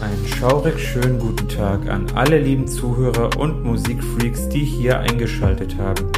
Einen schaurig schönen guten Tag an alle lieben Zuhörer und Musikfreaks, die hier eingeschaltet haben.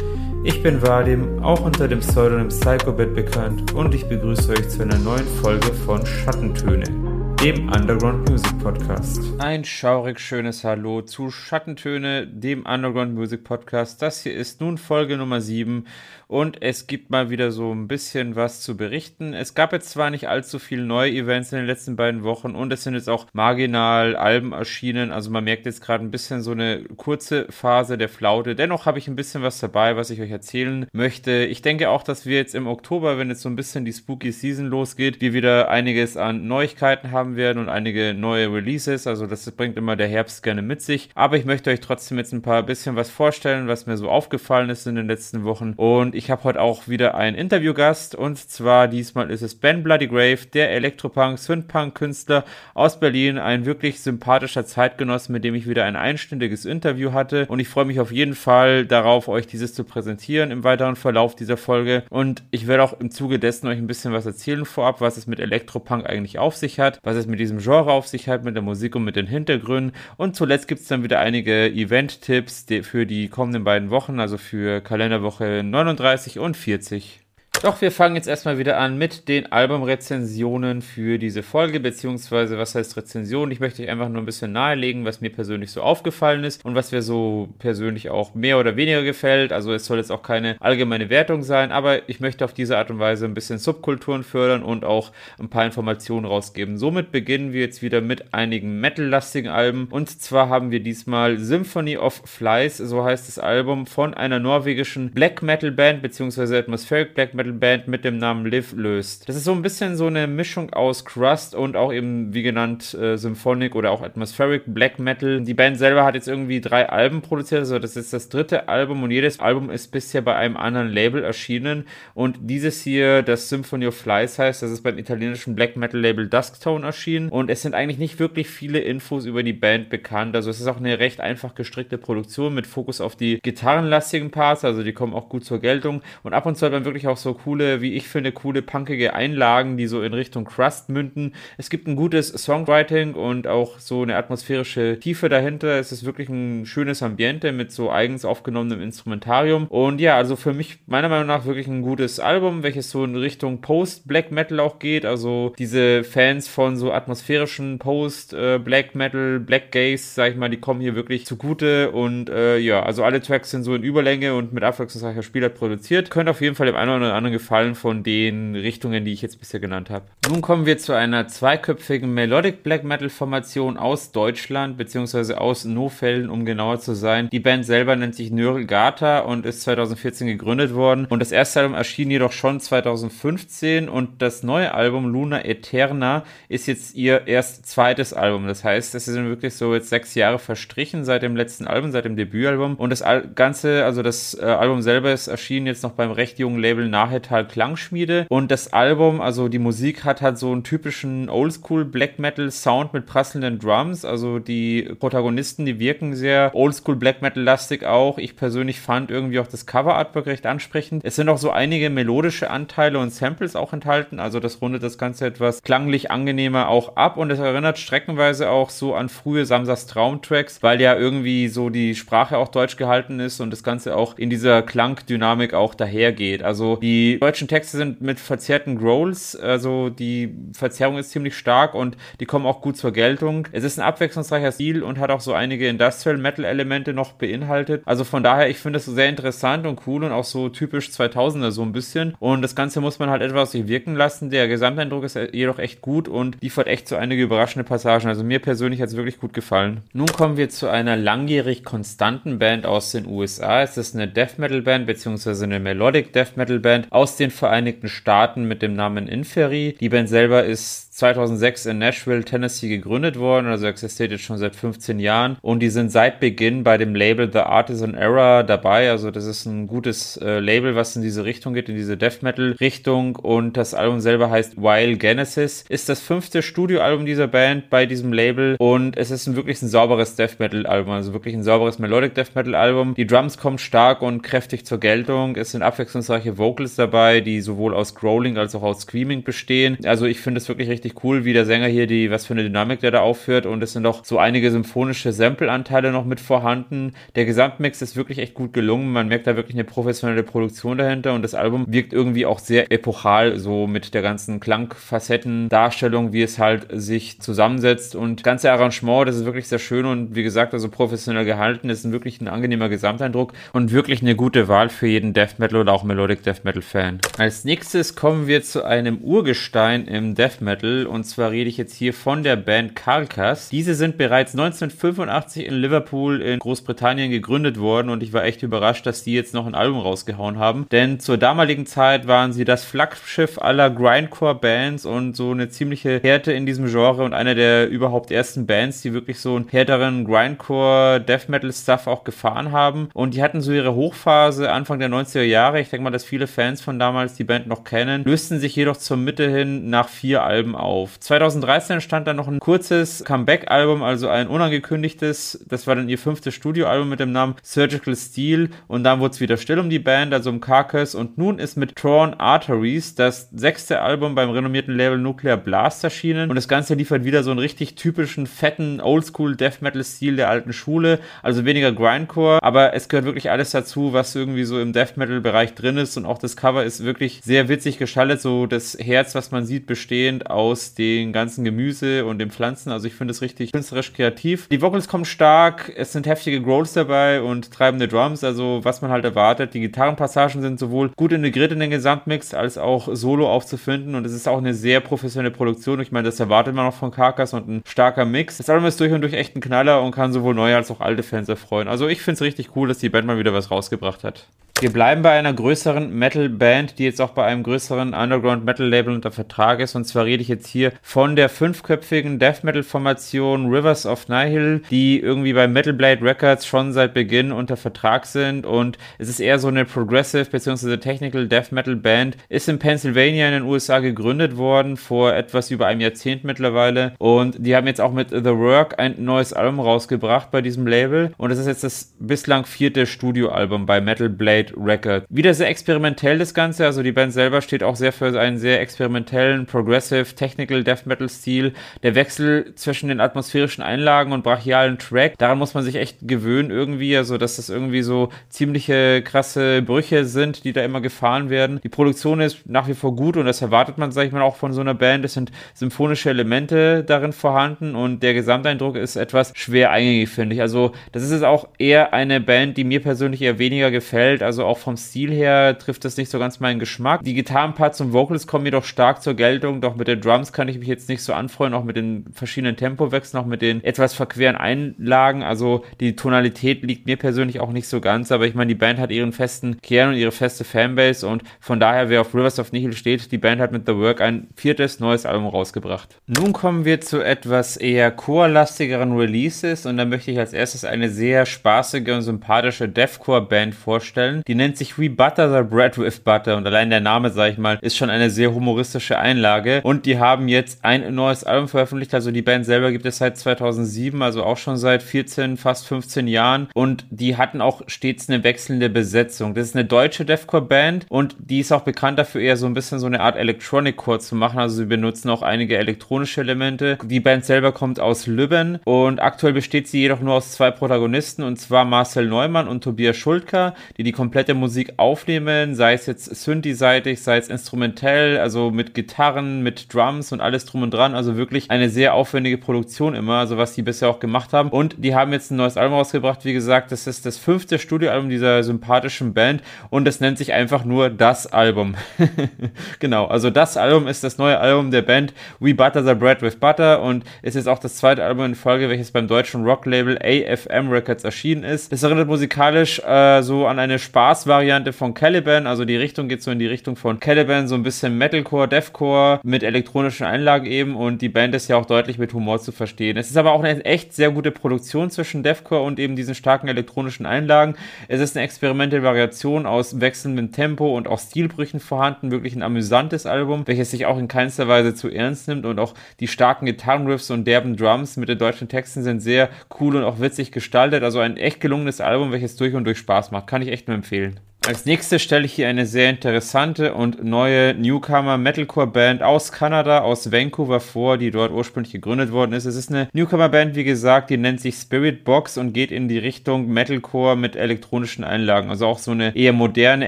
Ich bin Vadim, auch unter dem Pseudonym Psychobit bekannt und ich begrüße euch zu einer neuen Folge von Schattentöne dem Underground Music Podcast. Ein schaurig schönes Hallo zu Schattentöne, dem Underground Music Podcast. Das hier ist nun Folge Nummer 7 und es gibt mal wieder so ein bisschen was zu berichten. Es gab jetzt zwar nicht allzu viele neue Events in den letzten beiden Wochen und es sind jetzt auch marginal Alben erschienen, also man merkt jetzt gerade ein bisschen so eine kurze Phase der Flaute. Dennoch habe ich ein bisschen was dabei, was ich euch erzählen möchte. Ich denke auch, dass wir jetzt im Oktober, wenn jetzt so ein bisschen die Spooky Season losgeht, wir wieder einiges an Neuigkeiten haben haben werden und einige neue Releases. Also das bringt immer der Herbst gerne mit sich. Aber ich möchte euch trotzdem jetzt ein paar bisschen was vorstellen, was mir so aufgefallen ist in den letzten Wochen. Und ich habe heute auch wieder einen Interviewgast und zwar diesmal ist es Ben Bloody Grave, der Elektropunk, Synthpunk Künstler aus Berlin, ein wirklich sympathischer Zeitgenosse, mit dem ich wieder ein einstündiges Interview hatte. Und ich freue mich auf jeden Fall darauf, euch dieses zu präsentieren im weiteren Verlauf dieser Folge. Und ich werde auch im Zuge dessen euch ein bisschen was erzählen vorab, was es mit Elektropunk eigentlich auf sich hat, was es es mit diesem Genre auf sich hat, mit der Musik und mit den Hintergründen. Und zuletzt gibt es dann wieder einige Event-Tipps für die kommenden beiden Wochen, also für Kalenderwoche 39 und 40. Doch wir fangen jetzt erstmal wieder an mit den Albumrezensionen für diese Folge, beziehungsweise was heißt Rezension? Ich möchte euch einfach nur ein bisschen nahelegen, was mir persönlich so aufgefallen ist und was mir so persönlich auch mehr oder weniger gefällt. Also es soll jetzt auch keine allgemeine Wertung sein, aber ich möchte auf diese Art und Weise ein bisschen Subkulturen fördern und auch ein paar Informationen rausgeben. Somit beginnen wir jetzt wieder mit einigen Metal-lastigen Alben und zwar haben wir diesmal Symphony of Flies, so heißt das Album, von einer norwegischen Black Metal Band, beziehungsweise Atmospheric Black Metal Band mit dem Namen Liv löst. Das ist so ein bisschen so eine Mischung aus Crust und auch eben, wie genannt, äh, Symphonic oder auch Atmospheric Black Metal. Die Band selber hat jetzt irgendwie drei Alben produziert, also das ist das dritte Album und jedes Album ist bisher bei einem anderen Label erschienen. Und dieses hier, das Symphony of Flies heißt, das ist beim italienischen Black Metal Label Dusktone erschienen. Und es sind eigentlich nicht wirklich viele Infos über die Band bekannt, also es ist auch eine recht einfach gestrickte Produktion mit Fokus auf die gitarrenlastigen Parts, also die kommen auch gut zur Geltung. Und ab und zu hat man wirklich auch so coole, wie ich finde, coole punkige Einlagen, die so in Richtung Crust münden. Es gibt ein gutes Songwriting und auch so eine atmosphärische Tiefe dahinter. Es ist wirklich ein schönes Ambiente mit so eigens aufgenommenem Instrumentarium. Und ja, also für mich meiner Meinung nach wirklich ein gutes Album, welches so in Richtung Post-Black Metal auch geht. Also diese Fans von so atmosphärischen Post-Black Metal, Black Gaze, sag ich mal, die kommen hier wirklich zugute. Und äh, ja, also alle Tracks sind so in Überlänge und mit abwechslungsreicher Spielart produziert. Könnt auf jeden Fall dem einen oder anderen gefallen von den Richtungen, die ich jetzt bisher genannt habe. Nun kommen wir zu einer zweiköpfigen Melodic Black Metal Formation aus Deutschland, beziehungsweise aus Nofelden, um genauer zu sein. Die Band selber nennt sich Nörl Gata und ist 2014 gegründet worden. Und das erste Album erschien jedoch schon 2015 und das neue Album Luna Eterna ist jetzt ihr erst zweites Album. Das heißt, es sind wirklich so jetzt sechs Jahre verstrichen seit dem letzten Album, seit dem Debütalbum. Und das Ganze, also das äh, Album selber ist erschienen jetzt noch beim recht jungen Label Nahe Metal Klangschmiede. Und das Album, also die Musik hat halt so einen typischen Oldschool Black Metal Sound mit prasselnden Drums. Also die Protagonisten, die wirken sehr Oldschool Black Metal lastig auch. Ich persönlich fand irgendwie auch das Cover Artwork recht ansprechend. Es sind auch so einige melodische Anteile und Samples auch enthalten. Also das rundet das Ganze etwas klanglich angenehmer auch ab und es erinnert streckenweise auch so an frühe Samsas Traumtracks, weil ja irgendwie so die Sprache auch deutsch gehalten ist und das Ganze auch in dieser Klangdynamik auch dahergeht. Also die die deutschen Texte sind mit verzerrten Growls, also die Verzerrung ist ziemlich stark und die kommen auch gut zur Geltung. Es ist ein abwechslungsreicher Stil und hat auch so einige Industrial Metal Elemente noch beinhaltet. Also von daher, ich finde es so sehr interessant und cool und auch so typisch 2000er so ein bisschen. Und das Ganze muss man halt etwas sich wirken lassen. Der Gesamteindruck ist jedoch echt gut und liefert echt so einige überraschende Passagen. Also mir persönlich hat es wirklich gut gefallen. Nun kommen wir zu einer langjährig konstanten Band aus den USA. Es ist eine Death Metal Band beziehungsweise eine Melodic Death Metal Band aus den Vereinigten Staaten mit dem Namen Inferi. Die Band selber ist 2006 in Nashville, Tennessee gegründet worden, also existiert jetzt schon seit 15 Jahren. Und die sind seit Beginn bei dem Label The Artisan Era dabei, also das ist ein gutes äh, Label, was in diese Richtung geht, in diese Death Metal Richtung. Und das Album selber heißt Wild Genesis, ist das fünfte Studioalbum dieser Band bei diesem Label. Und es ist ein wirklich ein sauberes Death Metal Album, also wirklich ein sauberes Melodic Death Metal Album. Die Drums kommen stark und kräftig zur Geltung, es sind abwechslungsreiche Vocals dabei die sowohl aus Growling als auch aus Screaming bestehen. Also ich finde es wirklich richtig cool, wie der Sänger hier die, was für eine Dynamik der da aufführt und es sind auch so einige symphonische Sample-Anteile noch mit vorhanden. Der Gesamtmix ist wirklich echt gut gelungen. Man merkt da wirklich eine professionelle Produktion dahinter und das Album wirkt irgendwie auch sehr epochal, so mit der ganzen Klangfacetten-Darstellung, wie es halt sich zusammensetzt und das ganze Arrangement, das ist wirklich sehr schön und wie gesagt, also professionell gehalten, ist wirklich ein angenehmer Gesamteindruck und wirklich eine gute Wahl für jeden Death Metal oder auch Melodic Death Metal Fan. Als nächstes kommen wir zu einem Urgestein im Death Metal und zwar rede ich jetzt hier von der Band Carcass. Diese sind bereits 1985 in Liverpool in Großbritannien gegründet worden. Und ich war echt überrascht, dass die jetzt noch ein Album rausgehauen haben, denn zur damaligen Zeit waren sie das Flaggschiff aller Grindcore Bands und so eine ziemliche Härte in diesem Genre und einer der überhaupt ersten Bands, die wirklich so einen härteren Grindcore Death Metal Stuff auch gefahren haben. Und die hatten so ihre Hochphase Anfang der 90er Jahre. Ich denke mal, dass viele Fans von damals die Band noch kennen, lösten sich jedoch zur Mitte hin nach vier Alben auf. 2013 stand dann noch ein kurzes Comeback-Album, also ein unangekündigtes. Das war dann ihr fünftes Studioalbum mit dem Namen Surgical Steel. Und dann wurde es wieder still um die Band, also um Carcass. Und nun ist mit Torn Arteries das sechste Album beim renommierten Label Nuclear Blast erschienen. Und das Ganze liefert wieder so einen richtig typischen, fetten, oldschool Death Metal-Stil der alten Schule, also weniger Grindcore, aber es gehört wirklich alles dazu, was irgendwie so im Death Metal-Bereich drin ist. Und auch das Cover ist wirklich sehr witzig gestaltet, so das Herz, was man sieht, bestehend aus den ganzen Gemüse und den Pflanzen, also ich finde es richtig künstlerisch kreativ. Die Vocals kommen stark, es sind heftige Growls dabei und treibende Drums, also was man halt erwartet. Die Gitarrenpassagen sind sowohl gut integriert in den Gesamtmix als auch solo aufzufinden und es ist auch eine sehr professionelle Produktion. Ich meine, das erwartet man auch von Carcass und ein starker Mix. Das Album ist durch und durch echt ein Knaller und kann sowohl neue als auch alte Fans erfreuen. Also ich finde es richtig cool, dass die Band mal wieder was rausgebracht hat. Wir bleiben bei einer größeren Metal-Band, die jetzt auch bei einem größeren Underground-Metal-Label unter Vertrag ist. Und zwar rede ich jetzt hier von der fünfköpfigen Death Metal-Formation Rivers of Nihil, die irgendwie bei Metal Blade Records schon seit Beginn unter Vertrag sind. Und es ist eher so eine Progressive bzw. Technical Death Metal-Band. Ist in Pennsylvania in den USA gegründet worden, vor etwas über einem Jahrzehnt mittlerweile. Und die haben jetzt auch mit The Work ein neues Album rausgebracht bei diesem Label. Und es ist jetzt das bislang vierte Studioalbum bei Metal Blade Record. Wieder sehr experimentell das Ganze, also die Band selber steht auch sehr für einen sehr experimentellen, progressive, technical Death Metal Stil. Der Wechsel zwischen den atmosphärischen Einlagen und brachialen Track, daran muss man sich echt gewöhnen irgendwie, also dass das irgendwie so ziemliche krasse Brüche sind, die da immer gefahren werden. Die Produktion ist nach wie vor gut und das erwartet man, sag ich mal, auch von so einer Band. Es sind symphonische Elemente darin vorhanden und der Gesamteindruck ist etwas schwer eingängig, finde ich. Also das ist jetzt auch eher eine Band, die mir persönlich eher weniger gefällt. Also auch vom Stil her trifft das nicht so ganz meinen Geschmack. Die Gitarrenparts und Vocals kommen jedoch stark zur Geltung, doch mit den Drums kann ich mich jetzt nicht so anfreuen, auch mit den verschiedenen Tempowechseln, auch mit den etwas verqueren Einlagen. Also die Tonalität liegt mir persönlich auch nicht so ganz, aber ich meine, die Band hat ihren festen Kern und ihre feste Fanbase und von daher, wer auf Rivers of Nihil steht, die Band hat mit The Work ein viertes neues Album rausgebracht. Nun kommen wir zu etwas eher chorlastigeren Releases und da möchte ich als erstes eine sehr spaßige und sympathische Deathcore-Band vorstellen, die nennt sich We Butter the Bread with Butter und allein der Name, sag ich mal, ist schon eine sehr humoristische Einlage. Und die haben jetzt ein neues Album veröffentlicht. Also die Band selber gibt es seit 2007, also auch schon seit 14, fast 15 Jahren. Und die hatten auch stets eine wechselnde Besetzung. Das ist eine deutsche Deathcore-Band und die ist auch bekannt dafür, eher so ein bisschen so eine Art Electronic-Core zu machen. Also sie benutzen auch einige elektronische Elemente. Die Band selber kommt aus Lübben und aktuell besteht sie jedoch nur aus zwei Protagonisten und zwar Marcel Neumann und Tobias Schultka, die die komplette Musik aufnehmen, sei es jetzt Synthi-seitig, sei es instrumentell, also mit Gitarren, mit Drums und alles drum und dran. Also wirklich eine sehr aufwendige Produktion immer, also was die bisher auch gemacht haben. Und die haben jetzt ein neues Album rausgebracht. Wie gesagt, das ist das fünfte Studioalbum dieser sympathischen Band und es nennt sich einfach nur das Album. genau, also das Album ist das neue Album der Band We Butter the Bread with Butter und ist jetzt auch das zweite Album in Folge, welches beim deutschen Rocklabel AFM Records erschienen ist. Es erinnert musikalisch äh, so an eine Spaß Spaß-Variante von Caliban. Also die Richtung geht so in die Richtung von Caliban, so ein bisschen Metalcore, Deathcore mit elektronischen Einlagen eben. Und die Band ist ja auch deutlich mit Humor zu verstehen. Es ist aber auch eine echt sehr gute Produktion zwischen Deathcore und eben diesen starken elektronischen Einlagen. Es ist eine experimentelle Variation aus wechselndem Tempo und auch Stilbrüchen vorhanden. Wirklich ein amüsantes Album, welches sich auch in keinster Weise zu ernst nimmt. Und auch die starken Gitarrenriffs und derben Drums mit den deutschen Texten sind sehr cool und auch witzig gestaltet. Also ein echt gelungenes Album, welches durch und durch Spaß macht. Kann ich echt nur empfehlen. Als nächstes stelle ich hier eine sehr interessante und neue Newcomer Metalcore Band aus Kanada, aus Vancouver vor, die dort ursprünglich gegründet worden ist. Es ist eine Newcomer Band, wie gesagt, die nennt sich Spirit Box und geht in die Richtung Metalcore mit elektronischen Einlagen. Also auch so eine eher moderne,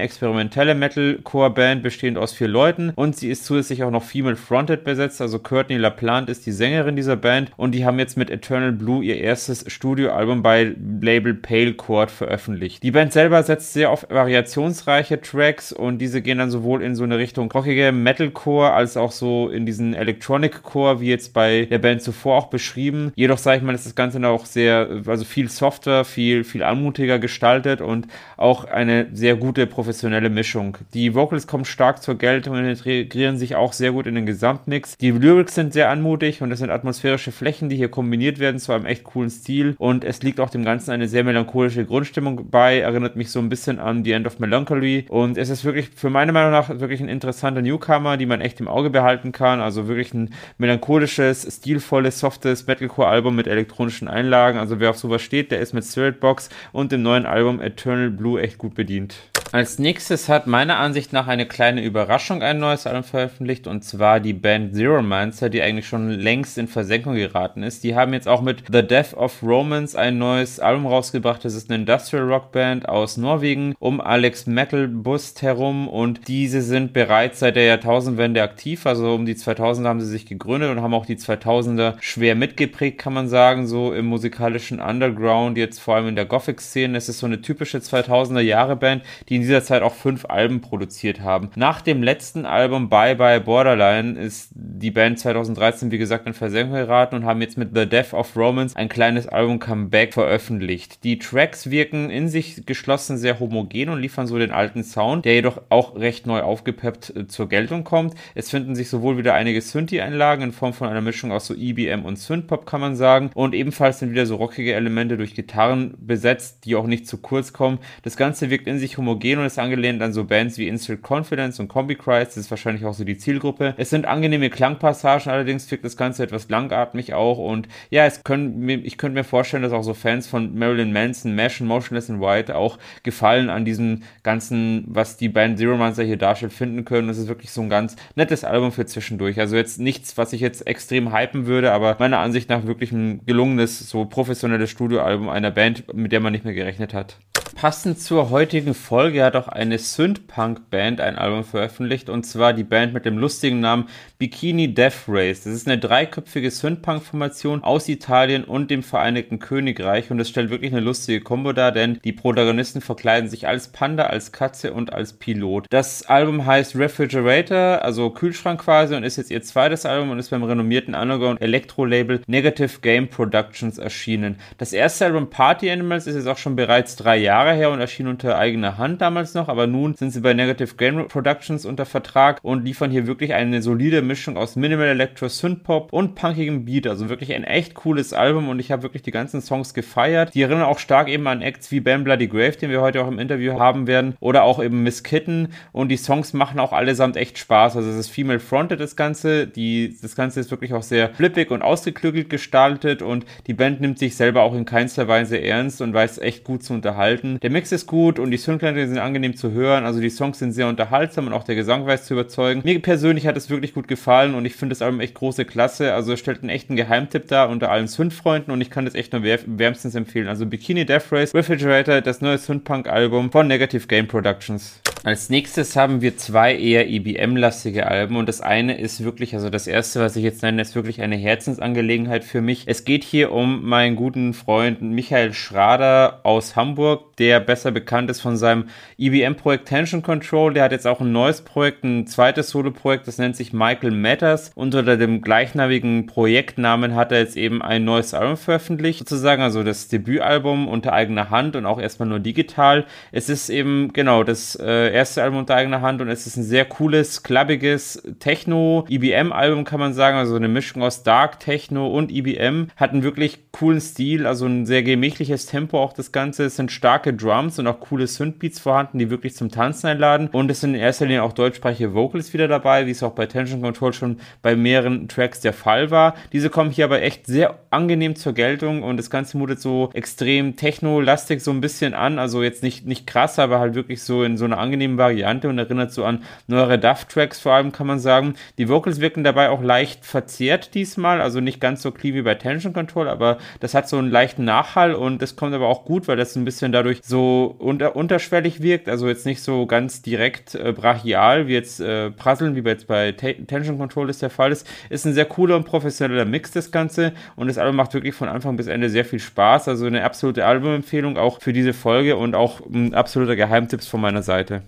experimentelle Metalcore Band, bestehend aus vier Leuten. Und sie ist zusätzlich auch noch female fronted besetzt. Also Courtney LaPlante ist die Sängerin dieser Band und die haben jetzt mit Eternal Blue ihr erstes Studioalbum bei Label Pale Chord veröffentlicht. Die Band selber setzt sehr auf Variationen variationsreiche Tracks und diese gehen dann sowohl in so eine Richtung rockige Metalcore als auch so in diesen Electronic Core, wie jetzt bei der Band zuvor auch beschrieben. Jedoch sage ich mal, ist das Ganze dann auch sehr, also viel softer, viel, viel anmutiger gestaltet und auch eine sehr gute professionelle Mischung. Die Vocals kommen stark zur Geltung und integrieren sich auch sehr gut in den Gesamtmix. Die Lyrics sind sehr anmutig und es sind atmosphärische Flächen, die hier kombiniert werden zu einem echt coolen Stil und es liegt auch dem Ganzen eine sehr melancholische Grundstimmung bei, erinnert mich so ein bisschen an The End of Melancholy. Und es ist wirklich, für meine Meinung nach, wirklich ein interessanter Newcomer, die man echt im Auge behalten kann. Also wirklich ein melancholisches, stilvolles, softes Metalcore-Album mit elektronischen Einlagen. Also wer auf sowas steht, der ist mit Spirit Box und dem neuen Album Eternal Blue echt gut bedient. Als nächstes hat meiner Ansicht nach eine kleine Überraschung ein neues Album veröffentlicht und zwar die Band Zero Mancer, die eigentlich schon längst in Versenkung geraten ist. Die haben jetzt auch mit The Death of Romance ein neues Album rausgebracht. Das ist eine Industrial Rock Band aus Norwegen um Alex Metal Bust herum und diese sind bereits seit der Jahrtausendwende aktiv. Also um die 2000 haben sie sich gegründet und haben auch die 2000er schwer mitgeprägt, kann man sagen, so im musikalischen Underground, jetzt vor allem in der Gothic-Szene. Es ist so eine typische 2000er Jahre Band, die in dieser Zeit auch fünf Alben produziert haben. Nach dem letzten Album Bye Bye Borderline ist die Band 2013, wie gesagt, in Versenkung geraten und haben jetzt mit The Death of Romance ein kleines Album Comeback veröffentlicht. Die Tracks wirken in sich geschlossen sehr homogen und liefern so den alten Sound, der jedoch auch recht neu aufgepeppt äh, zur Geltung kommt. Es finden sich sowohl wieder einige Synthi-Einlagen in Form von einer Mischung aus so EBM und Synthpop, kann man sagen, und ebenfalls sind wieder so rockige Elemente durch Gitarren besetzt, die auch nicht zu kurz kommen. Das Ganze wirkt in sich homogen Gehen und ist angelehnt an so Bands wie Instant Confidence und Combi Christ. Das ist wahrscheinlich auch so die Zielgruppe. Es sind angenehme Klangpassagen, allerdings wirkt das Ganze etwas langatmig auch. Und ja, es können, ich könnte mir vorstellen, dass auch so Fans von Marilyn Manson, Mash und Motionless in White auch Gefallen an diesem ganzen, was die Band Zero Monster hier darstellt, finden können. Das ist wirklich so ein ganz nettes Album für zwischendurch. Also jetzt nichts, was ich jetzt extrem hypen würde, aber meiner Ansicht nach wirklich ein gelungenes, so professionelles Studioalbum einer Band, mit der man nicht mehr gerechnet hat. Passend zur heutigen Folge hat auch eine Synth-Punk-Band ein Album veröffentlicht und zwar die Band mit dem lustigen Namen Bikini Death Race. Das ist eine dreiköpfige Synth-Punk-Formation aus Italien und dem Vereinigten Königreich und es stellt wirklich eine lustige Kombo dar, denn die Protagonisten verkleiden sich als Panda, als Katze und als Pilot. Das Album heißt Refrigerator, also Kühlschrank quasi und ist jetzt ihr zweites Album und ist beim renommierten Underground Elektro-Label Negative Game Productions erschienen. Das erste Album Party Animals ist jetzt auch schon bereits drei Jahre Jahre her und erschien unter eigener Hand damals noch, aber nun sind sie bei Negative Game Productions unter Vertrag und liefern hier wirklich eine solide Mischung aus Minimal Electro Synthpop und punkigem Beat. Also wirklich ein echt cooles Album und ich habe wirklich die ganzen Songs gefeiert. Die erinnern auch stark eben an Acts wie Bam Bloody Grave, den wir heute auch im Interview haben werden, oder auch eben Miss Kitten und die Songs machen auch allesamt echt Spaß. Also es ist female fronted das Ganze. Die, das Ganze ist wirklich auch sehr flippig und ausgeklügelt gestaltet und die Band nimmt sich selber auch in keinster Weise ernst und weiß echt gut zu unterhalten. Der Mix ist gut und die Synchronklänge sind angenehm zu hören. Also die Songs sind sehr unterhaltsam und auch der Gesang weiß zu überzeugen. Mir persönlich hat es wirklich gut gefallen und ich finde das Album echt große Klasse. Also es stellt einen echten Geheimtipp dar unter allen Synth-Freunden und ich kann das echt nur wärmstens empfehlen. Also Bikini Death Race Refrigerator, das neue Synth-Punk-Album von Negative Game Productions. Als nächstes haben wir zwei eher EBM-lastige Alben und das eine ist wirklich, also das erste, was ich jetzt nenne, ist wirklich eine Herzensangelegenheit für mich. Es geht hier um meinen guten Freund Michael Schrader aus Hamburg, der besser bekannt ist von seinem EBM-Projekt Tension Control. Der hat jetzt auch ein neues Projekt, ein zweites Solo-Projekt, das nennt sich Michael Matters. Unter dem gleichnamigen Projektnamen hat er jetzt eben ein neues Album veröffentlicht, sozusagen, also das Debütalbum unter eigener Hand und auch erstmal nur digital. Es ist eben, genau, das äh, erste Album unter eigener Hand und es ist ein sehr cooles, klappiges Techno-EBM-Album, kann man sagen. Also eine Mischung aus Dark, Techno und EBM. Hat einen wirklich coolen Stil, also ein sehr gemächliches Tempo auch das Ganze. Es sind starke Drums und auch coole Synthbeats vorhanden, die wirklich zum Tanzen einladen. Und es sind in erster Linie auch deutschsprachige Vocals wieder dabei, wie es auch bei Tension Control schon bei mehreren Tracks der Fall war. Diese kommen hier aber echt sehr angenehm zur Geltung und das Ganze mutet so extrem techno-lastig so ein bisschen an. Also jetzt nicht, nicht krass, aber halt wirklich so in so einer angenehmen Variante und erinnert so an neuere Duff-Tracks vor allem, kann man sagen. Die Vocals wirken dabei auch leicht verzerrt diesmal, also nicht ganz so clean wie bei Tension Control, aber das hat so einen leichten Nachhall und das kommt aber auch gut, weil das ein bisschen dadurch so unter, unterschwellig wirkt, also jetzt nicht so ganz direkt äh, brachial wie jetzt äh, Prasseln, wie jetzt bei Tension Control ist der Fall ist. Ist ein sehr cooler und professioneller Mix das Ganze und das Album macht wirklich von Anfang bis Ende sehr viel Spaß, also eine absolute Albumempfehlung auch für diese Folge und auch ein absoluter Geheimtipp von meiner Seite.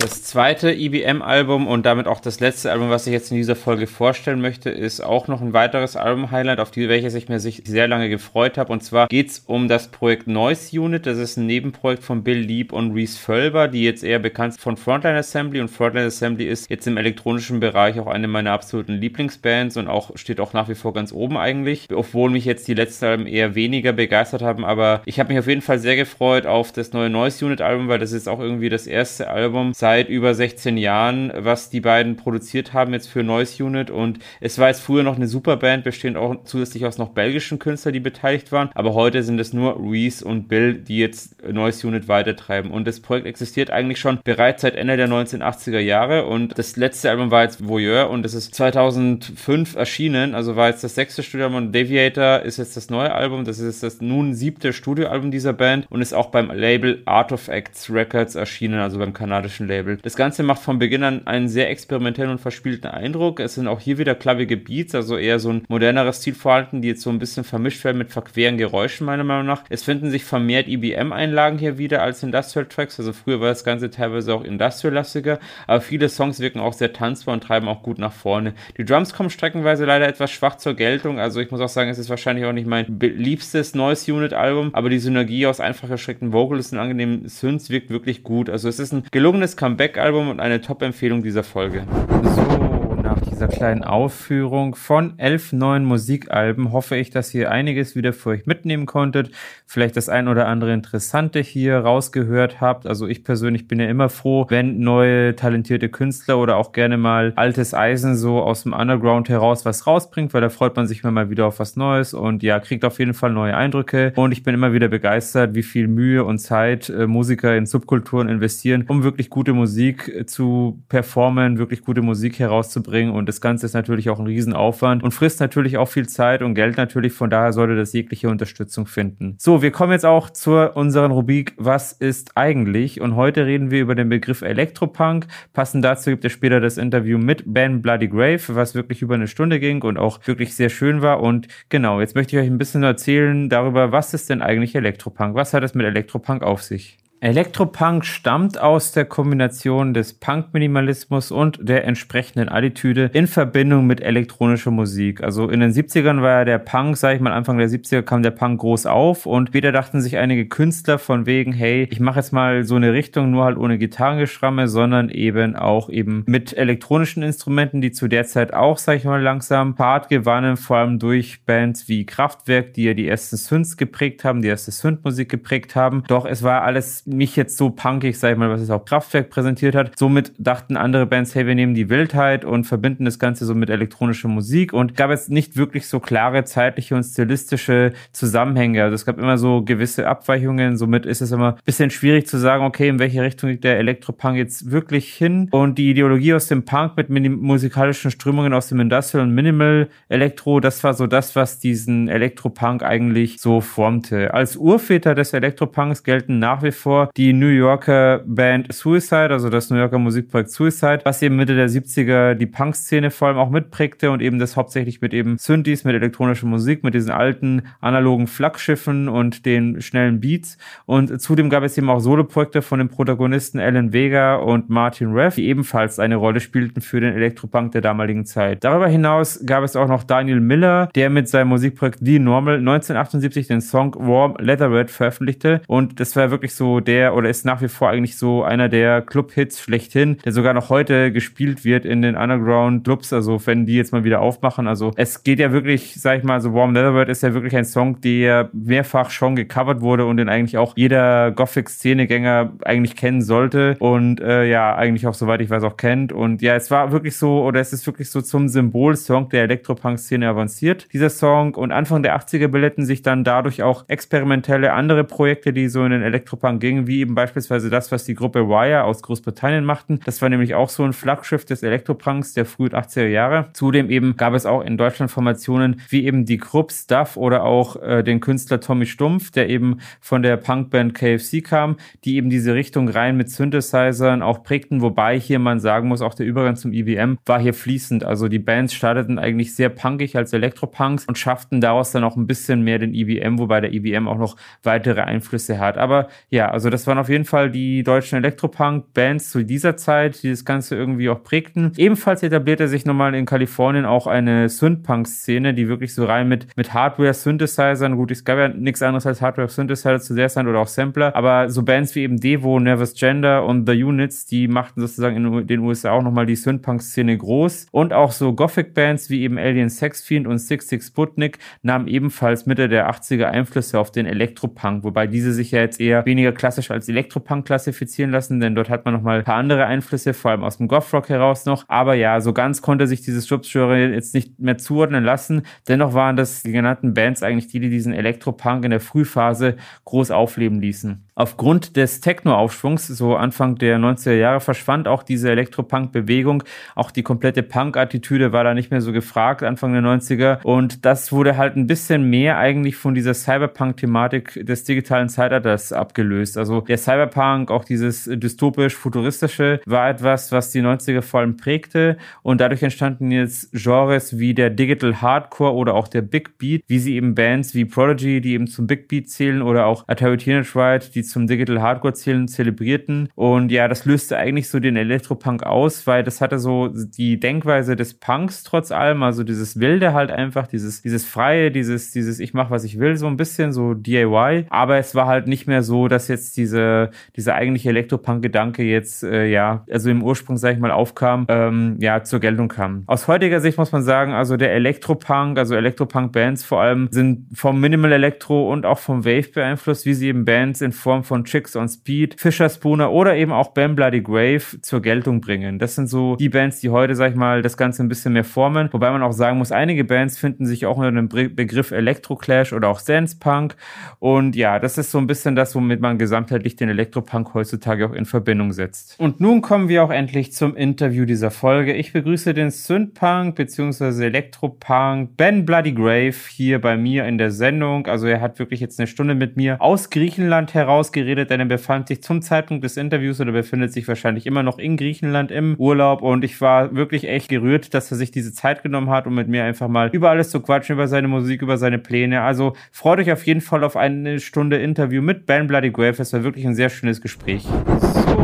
Das zweite IBM-Album und damit auch das letzte Album, was ich jetzt in dieser Folge vorstellen möchte, ist auch noch ein weiteres Album-Highlight, auf die welches ich mir sehr lange gefreut habe. Und zwar geht es um das Projekt Noise Unit. Das ist ein Nebenprojekt von Bill Lieb und Reese Völber, die jetzt eher bekannt sind von Frontline Assembly. Und Frontline Assembly ist jetzt im elektronischen Bereich auch eine meiner absoluten Lieblingsbands und auch steht auch nach wie vor ganz oben eigentlich. Obwohl mich jetzt die letzten Alben eher weniger begeistert haben. Aber ich habe mich auf jeden Fall sehr gefreut auf das neue Noise Unit Album, weil das ist auch irgendwie das erste Album seit seit über 16 Jahren, was die beiden produziert haben jetzt für Noise Unit. Und es war jetzt früher noch eine Superband, bestehend auch zusätzlich aus noch belgischen Künstlern, die beteiligt waren, aber heute sind es nur Reese und Bill, die jetzt Noise Unit weitertreiben. Und das Projekt existiert eigentlich schon bereits seit Ende der 1980er Jahre. Und das letzte Album war jetzt Voyeur und das ist 2005 erschienen, also war jetzt das sechste Studioalbum und Deviator ist jetzt das neue Album, das ist das nun siebte Studioalbum dieser Band und ist auch beim Label Art of Acts Records erschienen, also beim kanadischen Label. Label. Das Ganze macht von Beginn an einen sehr experimentellen und verspielten Eindruck. Es sind auch hier wieder klappige Beats, also eher so ein moderneres Stil vorhanden, die jetzt so ein bisschen vermischt werden mit verqueren Geräuschen, meiner Meinung nach. Es finden sich vermehrt IBM-Einlagen hier wieder als Industrial Tracks. Also früher war das Ganze teilweise auch Industrial-lastiger, aber viele Songs wirken auch sehr tanzbar und treiben auch gut nach vorne. Die Drums kommen streckenweise leider etwas schwach zur Geltung. Also ich muss auch sagen, es ist wahrscheinlich auch nicht mein liebstes Noise Unit Album, aber die Synergie aus einfach erschreckten Vocals und angenehmen Synths wirkt wirklich gut. Also es ist ein gelungenes Comeback-Album und eine Top-Empfehlung dieser Folge. So, dieser kleinen Aufführung von elf neuen Musikalben hoffe ich, dass ihr einiges wieder für euch mitnehmen konntet. Vielleicht das ein oder andere Interessante hier rausgehört habt. Also ich persönlich bin ja immer froh, wenn neue talentierte Künstler oder auch gerne mal altes Eisen so aus dem Underground heraus was rausbringt, weil da freut man sich immer mal wieder auf was Neues und ja, kriegt auf jeden Fall neue Eindrücke. Und ich bin immer wieder begeistert, wie viel Mühe und Zeit äh, Musiker in Subkulturen investieren, um wirklich gute Musik äh, zu performen, wirklich gute Musik herauszubringen und das Ganze ist natürlich auch ein Riesenaufwand und frisst natürlich auch viel Zeit und Geld natürlich, von daher sollte das jegliche Unterstützung finden. So, wir kommen jetzt auch zu unseren Rubrik Was ist eigentlich? Und heute reden wir über den Begriff Elektropunk. Passend dazu gibt es später das Interview mit Ben Bloody Grave, was wirklich über eine Stunde ging und auch wirklich sehr schön war. Und genau, jetzt möchte ich euch ein bisschen erzählen darüber, was ist denn eigentlich Elektropunk? Was hat es mit Elektropunk auf sich? Elektropunk stammt aus der Kombination des Punk-Minimalismus und der entsprechenden Attitüde in Verbindung mit elektronischer Musik. Also in den 70ern war ja der Punk, sag ich mal, Anfang der 70er kam der Punk groß auf und wieder dachten sich einige Künstler von wegen, hey, ich mache jetzt mal so eine Richtung, nur halt ohne Gitarrengeschramme, sondern eben auch eben mit elektronischen Instrumenten, die zu der Zeit auch, sag ich mal, langsam Fahrt gewannen, vor allem durch Bands wie Kraftwerk, die ja die ersten Synths geprägt haben, die erste Synthmusik geprägt haben. Doch es war alles nicht jetzt so punkig, sag ich mal, was es auch Kraftwerk präsentiert hat. Somit dachten andere Bands, hey, wir nehmen die Wildheit und verbinden das Ganze so mit elektronischer Musik und gab jetzt nicht wirklich so klare zeitliche und stilistische Zusammenhänge. Also es gab immer so gewisse Abweichungen. Somit ist es immer ein bisschen schwierig zu sagen, okay, in welche Richtung liegt der Elektropunk jetzt wirklich hin? Und die Ideologie aus dem Punk mit musikalischen Strömungen aus dem Industrial und Minimal Elektro, das war so das, was diesen Elektropunk eigentlich so formte. Als Urväter des Elektropunks gelten nach wie vor die New Yorker Band Suicide, also das New Yorker Musikprojekt Suicide, was eben Mitte der 70er die Punk-Szene vor allem auch mitprägte und eben das hauptsächlich mit eben Synthes, mit elektronischer Musik, mit diesen alten analogen Flaggschiffen und den schnellen Beats. Und zudem gab es eben auch Soloprojekte von den Protagonisten Alan Vega und Martin Reff, die ebenfalls eine Rolle spielten für den Elektropunk der damaligen Zeit. Darüber hinaus gab es auch noch Daniel Miller, der mit seinem Musikprojekt The Normal 1978 den Song Warm Leatherette veröffentlichte und das war wirklich so der oder ist nach wie vor eigentlich so einer der Club-Hits schlechthin, der sogar noch heute gespielt wird in den Underground-Clubs, also wenn die jetzt mal wieder aufmachen. Also es geht ja wirklich, sag ich mal, so Warm Leatherworld ist ja wirklich ein Song, der mehrfach schon gecovert wurde und den eigentlich auch jeder Gothic-Szenegänger eigentlich kennen sollte und äh, ja, eigentlich auch, soweit ich weiß, auch kennt. Und ja, es war wirklich so, oder es ist wirklich so zum Symbol-Song der Elektropunk-Szene avanciert, dieser Song. Und Anfang der 80er bildeten sich dann dadurch auch experimentelle andere Projekte, die so in den Elektropunk gingen, wie eben beispielsweise das, was die Gruppe Wire aus Großbritannien machten. Das war nämlich auch so ein Flaggschiff des Elektropunks der frühen 80er Jahre. Zudem eben gab es auch in Deutschland Formationen wie eben die Krupp Stuff oder auch äh, den Künstler Tommy Stumpf, der eben von der Punkband KFC kam, die eben diese Richtung rein mit Synthesizern auch prägten, wobei hier man sagen muss, auch der Übergang zum IBM war hier fließend. Also die Bands starteten eigentlich sehr punkig als Elektropunks und schafften daraus dann auch ein bisschen mehr den IBM, wobei der IBM auch noch weitere Einflüsse hat. Aber ja, also das waren auf jeden Fall die deutschen Elektropunk-Bands zu dieser Zeit, die das Ganze irgendwie auch prägten. Ebenfalls etablierte sich nochmal in Kalifornien auch eine Synth-Punk-Szene, die wirklich so rein mit, mit Hardware-Synthesizern, gut, es gab ja nichts anderes als Hardware-Synthesizer zu der Zeit oder auch Sampler, aber so Bands wie eben Devo, Nervous Gender und The Units, die machten sozusagen in den USA auch nochmal die Synth-Punk-Szene groß und auch so Gothic-Bands wie eben Alien Sex Fiend und Six Six Sputnik nahmen ebenfalls Mitte der 80er Einflüsse auf den Elektropunk, wobei diese sich ja jetzt eher weniger klassisch als Elektropunk klassifizieren lassen, denn dort hat man nochmal ein paar andere Einflüsse, vor allem aus dem Goth-Rock heraus noch, aber ja, so ganz konnte sich dieses Subgenre jetzt nicht mehr zuordnen lassen, dennoch waren das die genannten Bands eigentlich die, die diesen Elektropunk in der Frühphase groß aufleben ließen. Aufgrund des Techno-Aufschwungs, so Anfang der 90er Jahre, verschwand auch diese Elektropunk-Bewegung. Auch die komplette Punk-Attitüde war da nicht mehr so gefragt, Anfang der 90er. Und das wurde halt ein bisschen mehr eigentlich von dieser Cyberpunk-Thematik des digitalen Zeitalters abgelöst. Also der Cyberpunk, auch dieses dystopisch-futuristische, war etwas, was die 90er vor allem prägte. Und dadurch entstanden jetzt Genres wie der Digital Hardcore oder auch der Big Beat, wie sie eben Bands wie Prodigy, die eben zum Big Beat zählen, oder auch Atari Teenage Ride, die zum Digital Hardcore zählen, zelebrierten. Und ja, das löste eigentlich so den Elektropunk aus, weil das hatte so die Denkweise des Punks trotz allem, also dieses Wilde halt einfach, dieses, dieses Freie, dieses, dieses Ich mach, was ich will, so ein bisschen, so DIY. Aber es war halt nicht mehr so, dass jetzt diese, dieser eigentliche Elektropunk-Gedanke jetzt, äh, ja, also im Ursprung, sag ich mal, aufkam, ähm, ja, zur Geltung kam. Aus heutiger Sicht muss man sagen, also der Elektropunk, also Elektropunk-Bands vor allem, sind vom Minimal Elektro und auch vom Wave beeinflusst, wie sie eben Bands in Form Form von Chicks on Speed, Fisher Spooner oder eben auch Bam Bloody Grave zur Geltung bringen. Das sind so die Bands, die heute, sag ich mal, das Ganze ein bisschen mehr formen. Wobei man auch sagen muss, einige Bands finden sich auch unter dem Begriff Electroclash oder auch Dance Punk. Und ja, das ist so ein bisschen das, womit man gesamtheitlich den Elektropunk heutzutage auch in Verbindung setzt. Und nun kommen wir auch endlich zum Interview dieser Folge. Ich begrüße den Synthpunk bzw. Elektropunk Ben Bloody Grave hier bei mir in der Sendung. Also er hat wirklich jetzt eine Stunde mit mir aus Griechenland heraus geredet, denn er befand sich zum Zeitpunkt des Interviews oder befindet sich wahrscheinlich immer noch in Griechenland im Urlaub und ich war wirklich echt gerührt, dass er sich diese Zeit genommen hat, um mit mir einfach mal über alles zu quatschen, über seine Musik, über seine Pläne. Also freut euch auf jeden Fall auf eine Stunde Interview mit Ben Bloody Grave. Es war wirklich ein sehr schönes Gespräch. So,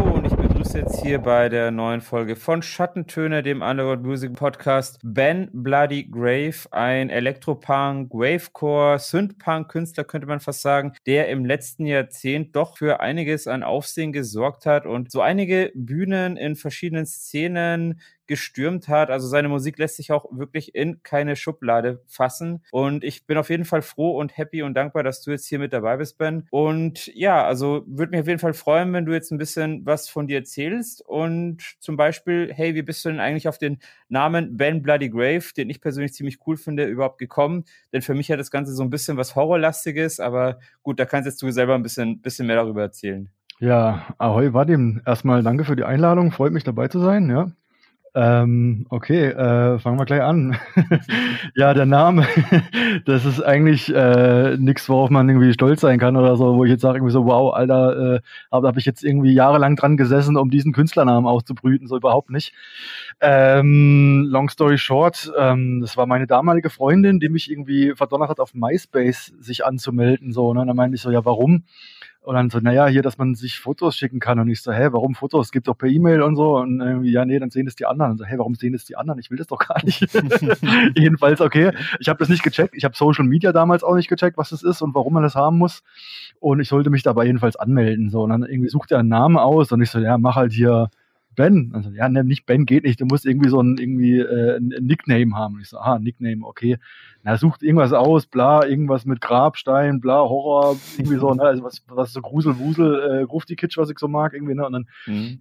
jetzt hier bei der neuen Folge von Schattentöne, dem Underground Music Podcast, Ben Bloody Grave, ein Elektropunk, Wavecore, Synthpunk-Künstler, könnte man fast sagen, der im letzten Jahrzehnt doch für einiges an Aufsehen gesorgt hat und so einige Bühnen in verschiedenen Szenen gestürmt hat. Also seine Musik lässt sich auch wirklich in keine Schublade fassen. Und ich bin auf jeden Fall froh und happy und dankbar, dass du jetzt hier mit dabei bist, Ben. Und ja, also würde mich auf jeden Fall freuen, wenn du jetzt ein bisschen was von dir erzählst. Und zum Beispiel, hey, wie bist du denn eigentlich auf den Namen Ben Bloody Grave, den ich persönlich ziemlich cool finde, überhaupt gekommen? Denn für mich hat das Ganze so ein bisschen was Horrorlastiges, aber gut, da kannst jetzt du selber ein bisschen, bisschen mehr darüber erzählen. Ja, ahoi Vadim. Erstmal danke für die Einladung. Freut mich dabei zu sein, ja. Ähm, okay, äh, fangen wir gleich an. ja, der Name, das ist eigentlich äh, nichts, worauf man irgendwie stolz sein kann oder so, wo ich jetzt sage irgendwie so, wow, Alter, äh, habe ich jetzt irgendwie jahrelang dran gesessen, um diesen Künstlernamen auszubrüten, so überhaupt nicht. Ähm, long story short, ähm, das war meine damalige Freundin, die mich irgendwie verdonnert hat, auf MySpace sich anzumelden, so, ne? Und dann meinte ich so, ja, warum? Und dann so, naja, hier, dass man sich Fotos schicken kann. Und ich so, hä, warum Fotos? Es gibt doch per E-Mail und so. Und irgendwie, ja, nee, dann sehen das die anderen. Und so, hä, warum sehen das die anderen? Ich will das doch gar nicht. Jedenfalls, okay. Ich habe das nicht gecheckt. Ich habe Social Media damals auch nicht gecheckt, was das ist und warum man das haben muss. Und ich sollte mich dabei jedenfalls anmelden. So, und dann irgendwie sucht er einen Namen aus und ich so, ja, mach halt hier Ben. Also, ja, ne, nicht Ben geht nicht. Du musst irgendwie so ein, irgendwie, äh, ein Nickname haben. Und ich so, ah, Nickname, okay. Na, sucht irgendwas aus, bla, irgendwas mit Grabstein, bla, Horror, irgendwie so, ne, also was, was so Gruselwusel, äh, Grufti-Kitsch, was ich so mag, irgendwie, ne, und dann mhm.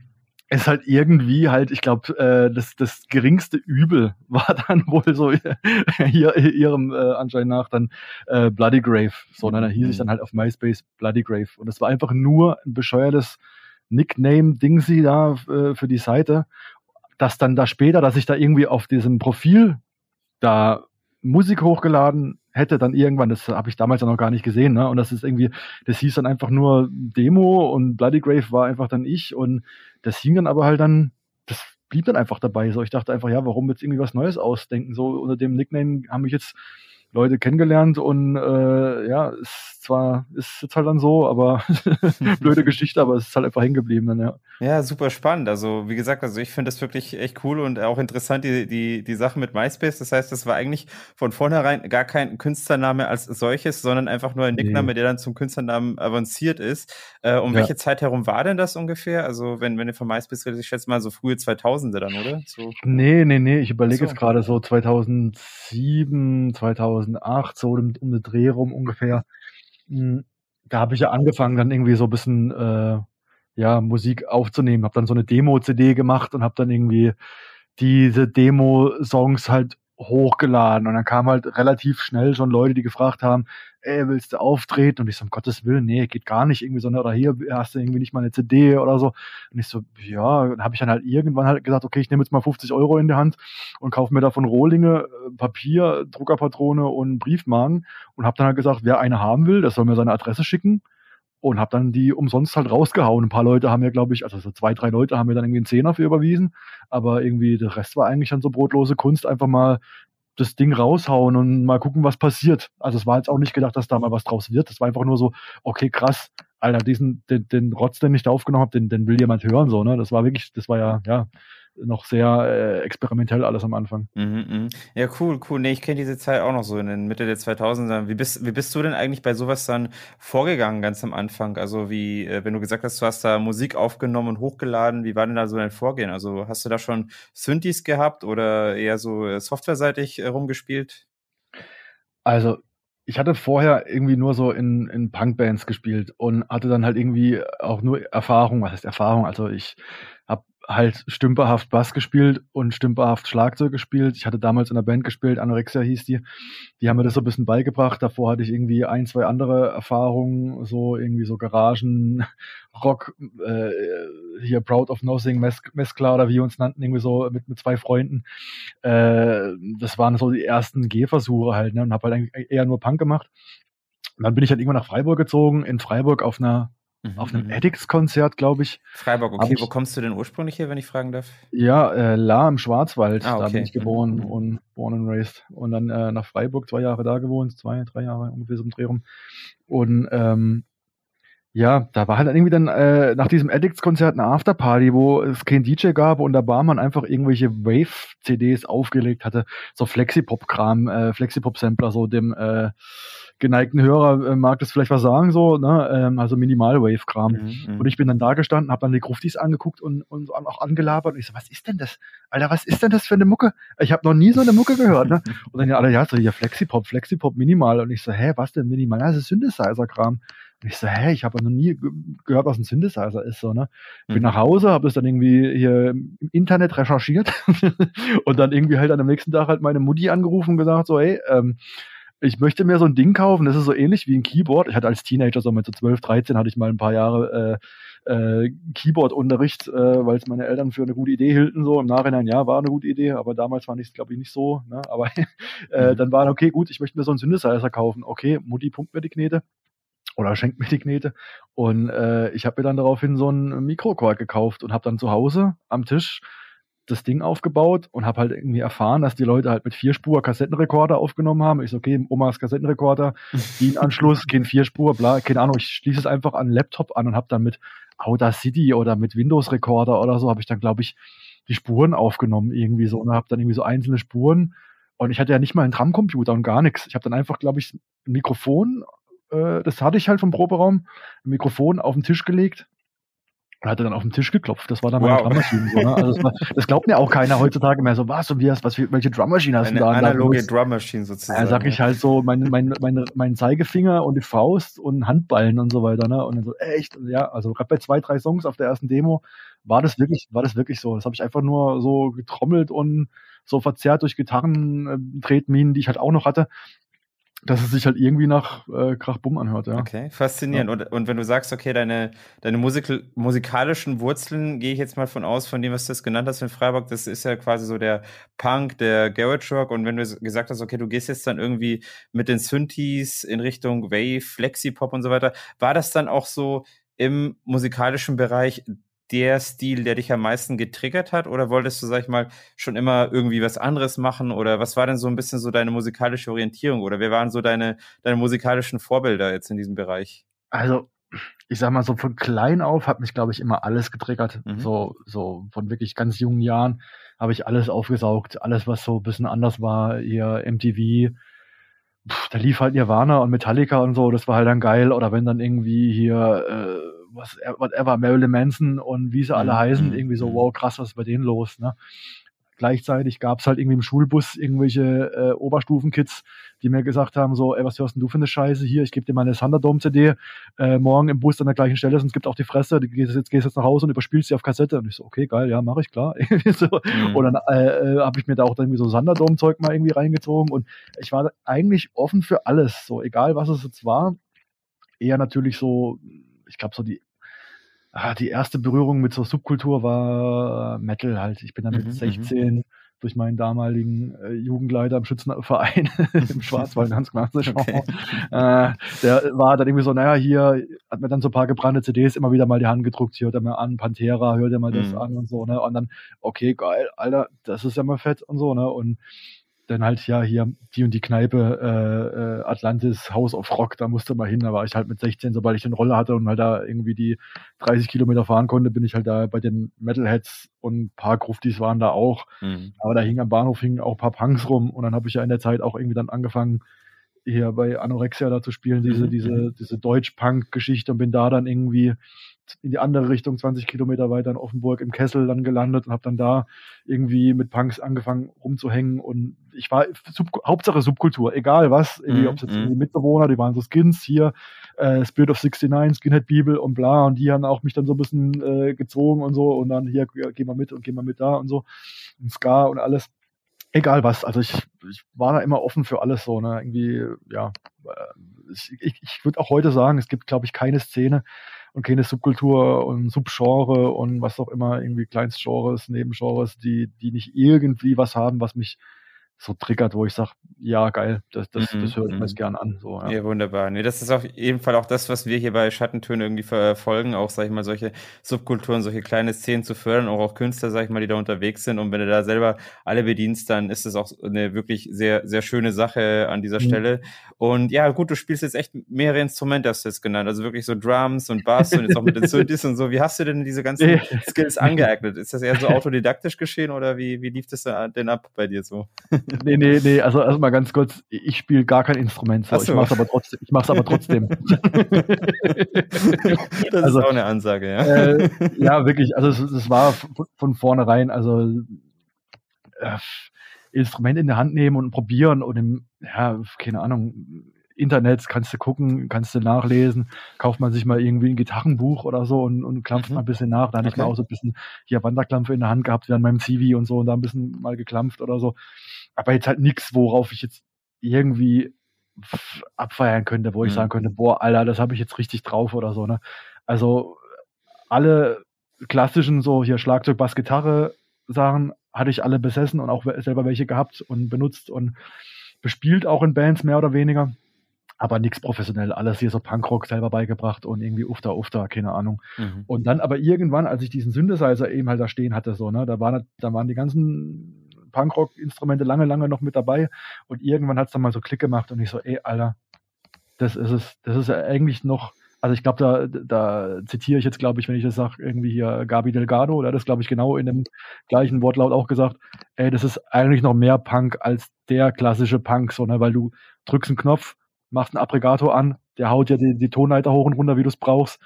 ist halt irgendwie halt, ich glaube, äh, das, das geringste Übel war dann wohl so hier, ihrem äh, Anschein nach dann äh, Bloody Grave. So, ne, dann hieß mhm. ich dann halt auf MySpace Bloody Grave. Und das war einfach nur ein bescheuertes Nickname-Dingsy da äh, für die Seite, dass dann da später, dass ich da irgendwie auf diesem Profil da Musik hochgeladen hätte, dann irgendwann, das habe ich damals ja noch gar nicht gesehen, ne? Und das ist irgendwie, das hieß dann einfach nur Demo und Bloody Grave war einfach dann ich und das hing dann aber halt dann, das blieb dann einfach dabei. So, ich dachte einfach, ja, warum jetzt irgendwie was Neues ausdenken? So unter dem Nickname haben mich jetzt Leute kennengelernt und äh, ja, ist zwar ist jetzt halt dann so, aber blöde Geschichte, aber es ist halt einfach hängen geblieben dann, ja. Ja, super spannend. Also, wie gesagt, also ich finde das wirklich echt cool und auch interessant, die, die, die Sache mit MySpace. Das heißt, das war eigentlich von vornherein gar kein Künstlername als solches, sondern einfach nur ein Nickname, nee. der dann zum Künstlernamen avanciert ist. Äh, um ja. welche Zeit herum war denn das ungefähr? Also, wenn, wenn du von MySpace redest, ich schätze mal so frühe 2000er dann, oder? So. Nee, nee, nee, ich überlege so. jetzt gerade so 2007, 2000 2008, so um, um den Dreh rum ungefähr. Hm, da habe ich ja angefangen, dann irgendwie so ein bisschen äh, ja, Musik aufzunehmen. Habe dann so eine Demo-CD gemacht und habe dann irgendwie diese Demo-Songs halt hochgeladen und dann kam halt relativ schnell schon Leute, die gefragt haben, ey, willst du auftreten? Und ich so, um Gottes Willen, nee, geht gar nicht irgendwie so, oder hier hast du irgendwie nicht mal eine CD oder so. Und ich so, ja, dann habe ich dann halt irgendwann halt gesagt, okay, ich nehme jetzt mal 50 Euro in die Hand und kaufe mir da von Rohlinge äh, Papier, Druckerpatrone und Briefmarken und habe dann halt gesagt, wer eine haben will, der soll mir seine Adresse schicken und habe dann die umsonst halt rausgehauen. Ein paar Leute haben mir, glaube ich, also so zwei, drei Leute haben mir dann irgendwie einen Zehner für überwiesen, aber irgendwie der Rest war eigentlich dann so brotlose Kunst, einfach mal das Ding raushauen und mal gucken, was passiert. Also es war jetzt auch nicht gedacht, dass da mal was draus wird. Es war einfach nur so, okay, krass, Alter, diesen, den, den Rotz, den ich da aufgenommen habe, den, den will jemand hören, so, ne? Das war wirklich, das war ja, ja, noch sehr äh, experimentell alles am Anfang. Mhm, mh. Ja, cool, cool. Nee, ich kenne diese Zeit auch noch so in den Mitte der 2000er. Wie bist, wie bist du denn eigentlich bei sowas dann vorgegangen, ganz am Anfang? Also, wie, äh, wenn du gesagt hast, du hast da Musik aufgenommen und hochgeladen, wie war denn da so dein Vorgehen? Also, hast du da schon Synthes gehabt oder eher so äh, softwareseitig äh, rumgespielt? Also, ich hatte vorher irgendwie nur so in, in Punkbands gespielt und hatte dann halt irgendwie auch nur Erfahrung, was heißt Erfahrung? Also ich halt stümperhaft Bass gespielt und stümperhaft Schlagzeug gespielt. Ich hatte damals in der Band gespielt, Anorexia hieß die. Die haben mir das so ein bisschen beigebracht. Davor hatte ich irgendwie ein, zwei andere Erfahrungen, so irgendwie so Garagen, Rock, äh, hier Proud of Nothing, Messklar oder wie wir uns nannten, irgendwie so mit, mit zwei Freunden. Äh, das waren so die ersten Gehversuche halt, ne? Und habe halt eher nur Punk gemacht. Und dann bin ich halt irgendwann nach Freiburg gezogen, in Freiburg auf einer Mhm. Auf einem mhm. Addicts-Konzert, glaube ich. Freiburg, okay. Ich, Wo kommst du denn ursprünglich her, wenn ich fragen darf? Ja, äh, La im Schwarzwald. Ah, okay. Da bin ich geboren mhm. und born and raised. Und dann äh, nach Freiburg zwei Jahre da gewohnt, zwei, drei Jahre ungefähr so im Dreh rum. Und ähm, ja, da war halt irgendwie dann äh, nach diesem Addicts-Konzert eine Afterparty, wo es kein DJ gab und der Barmann einfach irgendwelche Wave-CDs aufgelegt hatte. So Flexipop-Kram, äh, Flexipop-Sampler, so dem äh, geneigten Hörer äh, mag das vielleicht was sagen, so, ne? ähm, also Minimal-Wave-Kram. Mhm, mhm, und ich bin dann da gestanden, habe dann die Gruftis angeguckt und, und auch angelabert und ich so, was ist denn das? Alter, was ist denn das für eine Mucke? Ich habe noch nie so eine Mucke gehört, ne? Und dann ja alle, ja, so hier Flexipop, Flexipop, Minimal. Und ich so, hä, was denn Minimal? Das ist Synthesizer-Kram. Und ich so, hä, ich habe noch nie gehört, was ein Synthesizer ist, so, ne? Bin mhm. nach Hause, habe das dann irgendwie hier im Internet recherchiert und dann irgendwie halt an dem nächsten Tag halt meine Mutti angerufen und gesagt, so, hey, ähm, ich möchte mir so ein Ding kaufen, das ist so ähnlich wie ein Keyboard. Ich hatte als Teenager, so mit so 12, 13, hatte ich mal ein paar Jahre äh, äh, Keyboard-Unterricht, äh, weil es meine Eltern für eine gute Idee hielten. So im Nachhinein, ja, war eine gute Idee, aber damals fand ich es, glaube ich, nicht so. Ne? Aber äh, mhm. dann war okay, gut, ich möchte mir so einen Synthesizer kaufen. Okay, Mutti pumpt mir die Knete oder schenkt mir die Knete. Und äh, ich habe mir dann daraufhin so einen Mikrokork gekauft und habe dann zu Hause am Tisch das Ding aufgebaut und habe halt irgendwie erfahren, dass die Leute halt mit Vierspur Kassettenrekorder aufgenommen haben. Ich so, okay, Omas Kassettenrekorder, DIN-Anschluss, kein Vierspur, bla, keine Ahnung. Ich schließe es einfach an den Laptop an und habe dann mit Audacity oder mit Windows-Rekorder oder so, habe ich dann, glaube ich, die Spuren aufgenommen irgendwie so und habe dann irgendwie so einzelne Spuren und ich hatte ja nicht mal einen Drumcomputer und gar nichts. Ich habe dann einfach, glaube ich, ein Mikrofon, äh, das hatte ich halt vom Proberaum, ein Mikrofon auf den Tisch gelegt und hatte dann auf den Tisch geklopft. Das war dann wow. meine Drummaschine. So, ne? also das, war, das, glaubt mir auch keiner heutzutage mehr so, was und wie hast, was, welche Drummaschine hast Eine du da? analoge Drummaschine sozusagen. Da sag ich halt so, mein, mein, mein, mein Zeigefinger und die Faust und Handballen und so weiter. Ne? Und dann so, echt? Ja, also gerade bei zwei, drei Songs auf der ersten Demo war das wirklich, war das wirklich so. Das habe ich einfach nur so getrommelt und so verzerrt durch Gitarren-Tretminen, die ich halt auch noch hatte, dass es sich halt irgendwie nach äh, Krach-Bumm anhört, ja. Okay, faszinierend. Ja. Und, und wenn du sagst, okay, deine, deine Musik musikalischen Wurzeln, gehe ich jetzt mal von aus, von dem, was du jetzt genannt hast in Freiburg, das ist ja quasi so der Punk, der Garage Rock. Und wenn du gesagt hast, okay, du gehst jetzt dann irgendwie mit den Synthes in Richtung Wave, Flexi-Pop und so weiter, war das dann auch so im musikalischen Bereich der Stil, der dich am meisten getriggert hat? Oder wolltest du, sag ich mal, schon immer irgendwie was anderes machen? Oder was war denn so ein bisschen so deine musikalische Orientierung? Oder wer waren so deine, deine musikalischen Vorbilder jetzt in diesem Bereich? Also, ich sag mal so, von klein auf hat mich, glaube ich, immer alles getriggert. Mhm. So, so von wirklich ganz jungen Jahren habe ich alles aufgesaugt. Alles, was so ein bisschen anders war, ihr MTV, Puh, da lief halt Nirvana und Metallica und so, das war halt dann geil. Oder wenn dann irgendwie hier äh, was, whatever, Marilyn Manson und wie sie alle mhm. heißen, mhm, irgendwie so, mhm. wow, krass, was ist bei denen los, ne? Gleichzeitig gab es halt irgendwie im Schulbus irgendwelche äh, Oberstufenkids, die mir gesagt haben, so, ey, was hörst denn du für eine Scheiße hier? Ich gebe dir meine Thunderdome-CD äh, morgen im Bus an der gleichen Stelle, sonst gibt auch die Fresse, du gehst jetzt, gehst jetzt nach Hause und überspielst sie auf Kassette. Und ich so, okay, geil, ja, mache ich, klar. so. mhm. Und dann äh, äh habe ich mir da auch irgendwie so Thunderdome-Zeug mal irgendwie reingezogen und ich war eigentlich offen für alles, so egal was es jetzt war. Eher natürlich so ich glaube, so die, ah, die erste Berührung mit so Subkultur war Metal halt. Ich bin dann mit mhm, 16 mhm. durch meinen damaligen äh, Jugendleiter im Schützenverein im Schwarzwald, ganz klassisch. Okay. Äh, der war dann irgendwie so, naja, hier hat mir dann so ein paar gebrannte CDs immer wieder mal die Hand gedruckt, hier hört er mal an, Pantera, hört er mal das mhm. an und so, ne? Und dann, okay, geil, Alter, das ist ja mal fett und so, ne? Und dann halt ja hier die und die Kneipe äh, äh, Atlantis House of Rock, da musste mal hin, da war ich halt mit 16, sobald ich den Roller hatte und halt da irgendwie die 30 Kilometer fahren konnte, bin ich halt da bei den Metalheads und ein paar Gruftis waren da auch, mhm. aber da hing am Bahnhof hingen auch ein paar Punks rum und dann habe ich ja in der Zeit auch irgendwie dann angefangen, hier bei Anorexia da zu spielen, diese, mhm. diese, mhm. diese Deutsch-Punk-Geschichte und bin da dann irgendwie in die andere Richtung, 20 Kilometer weiter in Offenburg im Kessel dann gelandet und habe dann da irgendwie mit Punks angefangen rumzuhängen und ich war Sub Hauptsache Subkultur, egal was, mm, ob es jetzt mm. die Mitbewohner, die waren so Skins hier, äh, Spirit of 69, Skinhead Bibel und bla und die haben auch mich dann so ein bisschen äh, gezogen und so und dann hier, geh mal mit und geh mal mit da und so und Ska und alles. Egal was, also ich, ich war da immer offen für alles so, ne, irgendwie, ja, äh, ich, ich würde auch heute sagen, es gibt, glaube ich, keine Szene, und keine Subkultur und Subgenre und was auch immer, irgendwie Kleinstgenres, Nebengenres, die, die nicht irgendwie was haben, was mich so triggert, wo ich sage, ja, geil, das, das, mhm, das höre ich mir mhm. gern an. So, ja. ja. wunderbar. Nee, das ist auf jeden Fall auch das, was wir hier bei Schattentöne irgendwie verfolgen, auch, sag ich mal, solche Subkulturen, solche kleine Szenen zu fördern, auch, auch Künstler, sag ich mal, die da unterwegs sind. Und wenn du da selber alle bedienst, dann ist das auch eine wirklich sehr, sehr schöne Sache an dieser mhm. Stelle. Und ja, gut, du spielst jetzt echt mehrere Instrumente, hast du jetzt genannt. Also wirklich so Drums und Bass und jetzt auch mit den Synthes und so. Wie hast du denn diese ganzen Skills angeeignet? Ist das eher so autodidaktisch geschehen oder wie, wie lief das denn ab bei dir so? Nee, nee, nee, also erstmal ganz kurz, ich spiele gar kein Instrument so. so. Ich mach's aber trotzdem. Ich mach's aber trotzdem. das also, ist auch eine Ansage, ja. Äh, ja, wirklich, also es, es war von vornherein, also äh, Instrument in der Hand nehmen und probieren und im, ja, keine Ahnung, Internet kannst du gucken, kannst du nachlesen, kauft man sich mal irgendwie ein Gitarrenbuch oder so und, und klampft mhm. mal ein bisschen nach. Da hatte okay. ich mal auch so ein bisschen hier Wanderklampfe in der Hand gehabt, während meinem CV und so und da ein bisschen mal geklampft oder so. Aber jetzt halt nichts, worauf ich jetzt irgendwie abfeiern könnte, wo ich mhm. sagen könnte, boah, Alter, das habe ich jetzt richtig drauf oder so. Ne? Also alle klassischen so hier Schlagzeug, Bass, Gitarre Sachen hatte ich alle besessen und auch selber welche gehabt und benutzt und bespielt auch in Bands mehr oder weniger. Aber nichts professionell, alles hier so Punkrock selber beigebracht und irgendwie ufta ufta, keine Ahnung. Mhm. Und dann aber irgendwann, als ich diesen Synthesizer eben halt da stehen hatte, so, ne, da waren, da waren die ganzen Punkrock-Instrumente lange, lange noch mit dabei und irgendwann hat es dann mal so Klick gemacht und ich so, ey, Alter, das ist es, das ist ja eigentlich noch, also ich glaube, da, da zitiere ich jetzt, glaube ich, wenn ich das sage, irgendwie hier Gabi Delgado, der hat das, glaube ich, genau in dem gleichen Wortlaut auch gesagt, ey, das ist eigentlich noch mehr Punk als der klassische Punk, so, ne, weil du drückst einen Knopf, machst einen Aggregator an, der haut ja die, die Tonleiter hoch und runter, wie du es brauchst,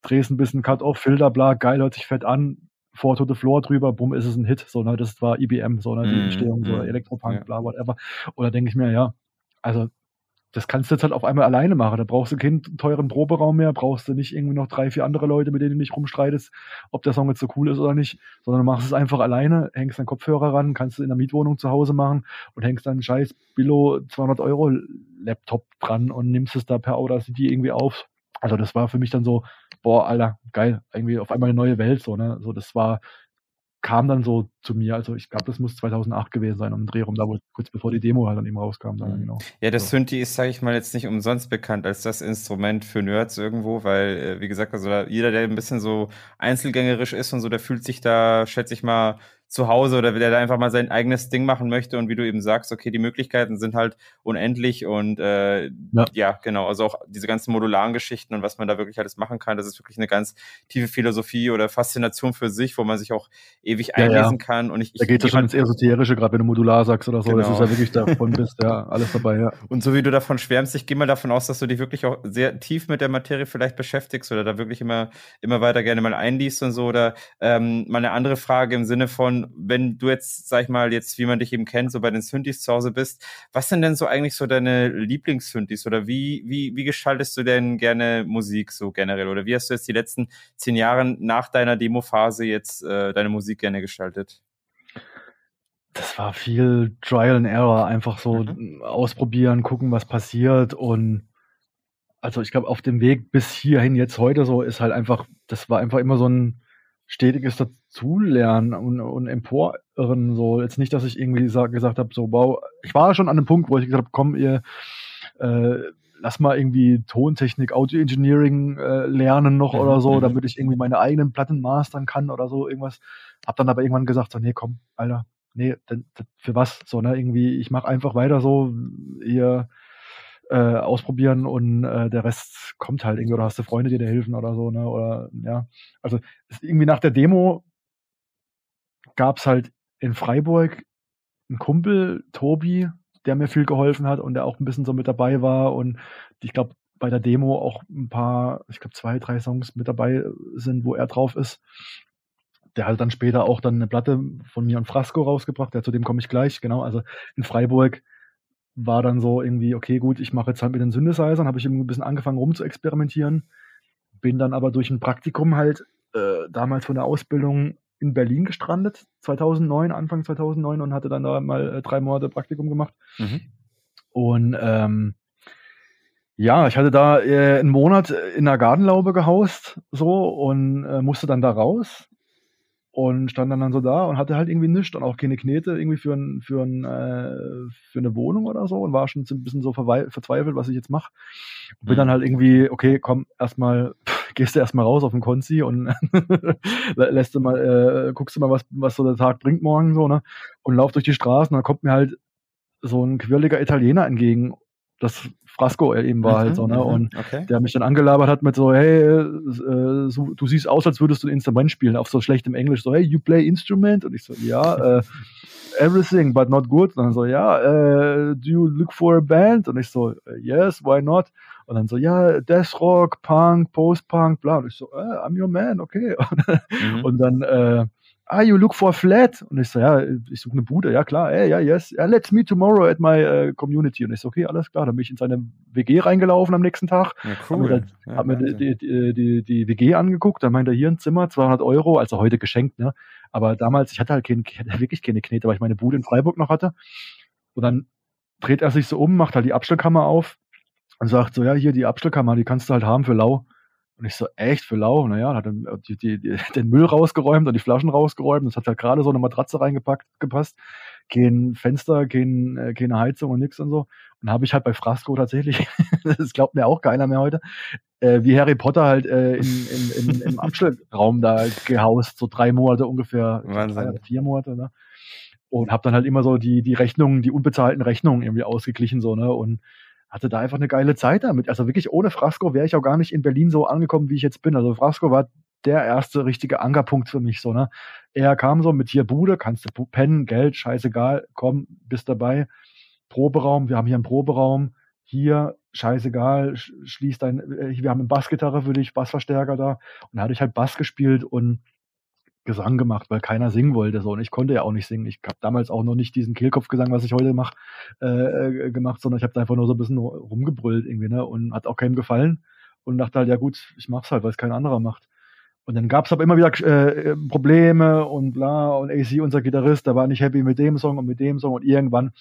drehst ein bisschen Cut-Off, Filter, bla, geil, hört sich fett an, Four to the Floor drüber, bumm, ist es ein Hit, so, ne, das war IBM, so, ne, die mhm, Entstehung, so, mm, Elektropunk, ja. bla, whatever. Oder denke ich mir, ja, also, das kannst du jetzt halt auf einmal alleine machen. Da brauchst du keinen teuren Proberaum mehr, brauchst du nicht irgendwie noch drei, vier andere Leute, mit denen du nicht rumstreitest, ob der Song jetzt so cool ist oder nicht, sondern du machst es einfach alleine, hängst deinen Kopfhörer ran, kannst du in der Mietwohnung zu Hause machen und hängst dann scheiß Billo 200 Euro Laptop dran und nimmst es da per Audacity irgendwie auf. Also das war für mich dann so, boah, Alter, geil, irgendwie auf einmal eine neue Welt, so, ne, so, das war, kam dann so zu mir. Also ich glaube, das muss 2008 gewesen sein, um den Dreh rum, da wo, kurz bevor die Demo halt dann eben rauskam. Dann, mhm. genau. Ja, das. Synthi ist, sage ich mal, jetzt nicht umsonst bekannt als das Instrument für Nerds irgendwo, weil, äh, wie gesagt, also jeder, der ein bisschen so einzelgängerisch ist und so, der fühlt sich da, schätze ich mal, zu Hause oder der da einfach mal sein eigenes Ding machen möchte und wie du eben sagst, okay, die Möglichkeiten sind halt unendlich und äh, ja. ja. genau, also auch diese ganzen modularen Geschichten und was man da wirklich alles machen kann, das ist wirklich eine ganz tiefe Philosophie oder Faszination für sich, wo man sich auch ewig einlesen ja, ja. kann und ich, da geht es schon ins Esoterische, gerade wenn du modular sagst oder so, genau. das ist ja wirklich davon bist, ja, alles dabei, ja. Und so wie du davon schwärmst, ich gehe mal davon aus, dass du dich wirklich auch sehr tief mit der Materie vielleicht beschäftigst oder da wirklich immer, immer weiter gerne mal einliest und so oder ähm, mal eine andere Frage im Sinne von wenn du jetzt, sag ich mal, jetzt, wie man dich eben kennt, so bei den Synthes zu Hause bist, was sind denn so eigentlich so deine Lieblings-Synthes oder wie, wie, wie gestaltest du denn gerne Musik so generell oder wie hast du jetzt die letzten zehn Jahre nach deiner Demo-Phase jetzt äh, deine Musik gerne gestaltet? Das war viel Trial and Error, einfach so mhm. ausprobieren, gucken, was passiert und also ich glaube, auf dem Weg bis hierhin jetzt heute so ist halt einfach, das war einfach immer so ein stetiges Dazulernen und, und Emporirren. So, jetzt nicht, dass ich irgendwie sag, gesagt habe, so, wow, ich war schon an einem Punkt, wo ich gesagt habe, komm, ihr äh, lass mal irgendwie Tontechnik, Audio Engineering äh, lernen noch mhm. oder so, mhm. damit ich irgendwie meine eigenen Platten mastern kann oder so, irgendwas. Hab dann aber irgendwann gesagt, so, nee, komm, Alter, nee, denn, für was? So, ne, irgendwie, ich mache einfach weiter so, ihr äh, ausprobieren und äh, der Rest kommt halt irgendwie oder hast du Freunde, die dir helfen oder so, ne? Oder ja. Also irgendwie nach der Demo gab's halt in Freiburg einen Kumpel, Tobi, der mir viel geholfen hat und der auch ein bisschen so mit dabei war und ich glaube bei der Demo auch ein paar, ich glaube zwei, drei Songs mit dabei sind, wo er drauf ist. Der hat dann später auch dann eine Platte von mir und Frasco rausgebracht, ja, zu dem komme ich gleich, genau. Also in Freiburg war dann so irgendwie, okay, gut, ich mache jetzt halt mit den Synthesizern, habe ich ein bisschen angefangen rum zu experimentieren, bin dann aber durch ein Praktikum halt äh, damals von der Ausbildung in Berlin gestrandet, 2009, Anfang 2009 und hatte dann da mal äh, drei Monate Praktikum gemacht. Mhm. Und ähm, ja, ich hatte da äh, einen Monat in der Gartenlaube gehaust so und äh, musste dann da raus und stand dann, dann so da und hatte halt irgendwie nichts und auch keine Knete irgendwie für, ein, für, ein, äh, für eine Wohnung oder so und war schon ein bisschen so verzweifelt, was ich jetzt mache. Bin mhm. dann halt irgendwie, okay, komm, erstmal, gehst du erstmal raus auf den Konzi und lässt du mal, äh, guckst du mal, was, was so der Tag bringt morgen so, ne? Und lauf durch die Straßen und dann kommt mir halt so ein quirliger Italiener entgegen das Frasco eben war halt mhm, halt so, ne? Mhm, und okay. der mich dann angelabert hat mit so, hey, äh, so, du siehst aus, als würdest du ein Instrument spielen, auf so schlechtem Englisch, so, hey, you play instrument? Und ich so, ja, äh, everything, but not good. Und dann so, ja, äh, do you look for a band? Und ich so, yes, why not? Und dann so, ja, Death Rock, Punk, Post-Punk, bla. Und ich so, äh, I'm your man, okay. mhm. Und dann, äh, ah, you look for a flat? Und ich so, ja, ich suche eine Bude, ja klar, ey, ja, yes, yeah, let's meet tomorrow at my uh, community. Und ich so, okay, alles klar, dann bin ich in seine WG reingelaufen am nächsten Tag, ja, cool. hab mir, dann, ja, hab mir die, die, die, die, WG angeguckt, dann meinte er, hier ein Zimmer, 200 Euro, also heute geschenkt, ne, aber damals, ich hatte halt kein, wirklich keine Knete, weil ich meine Bude in Freiburg noch hatte. Und dann dreht er sich so um, macht halt die Abstellkammer auf und sagt so, ja, hier die Abstellkammer, die kannst du halt haben für lau Und ich so, echt für lau? Naja, hat dann die, die, die, den Müll rausgeräumt und die Flaschen rausgeräumt. Das hat halt gerade so eine Matratze reingepackt, gepasst. Kein Fenster, kein, äh, keine Heizung und nix und so. Und habe ich halt bei Frasco tatsächlich, das glaubt mir auch keiner mehr heute, äh, wie Harry Potter halt äh, in, in, in, im Abstellraum da gehaust, so drei Monate ungefähr, oder vier Monate, ne? Und habe dann halt immer so die, die Rechnungen, die unbezahlten Rechnungen irgendwie ausgeglichen, so, ne? Und hatte da einfach eine geile Zeit damit. Also wirklich ohne Frasco wäre ich auch gar nicht in Berlin so angekommen, wie ich jetzt bin. Also Frasco war der erste richtige Ankerpunkt für mich so, ne? Er kam so mit hier Bude, kannst du pennen, Geld, scheißegal, komm, bist dabei. Proberaum, wir haben hier einen Proberaum, hier, scheißegal, schließ dein, äh, wir haben eine Bassgitarre für dich, Bassverstärker da. Und da hatte ich halt Bass gespielt und Gesang gemacht, weil keiner singen wollte. So. Und ich konnte ja auch nicht singen. Ich habe damals auch noch nicht diesen Kehlkopfgesang, was ich heute mache, äh, äh, gemacht, sondern ich habe einfach nur so ein bisschen rumgebrüllt irgendwie, ne? Und hat auch keinem gefallen. Und dachte halt, ja gut, ich mach's halt, weil es kein anderer macht. Und dann gab's aber immer wieder äh, Probleme und bla. Und AC, unser Gitarrist, der war nicht happy mit dem Song und mit dem Song. Und irgendwann,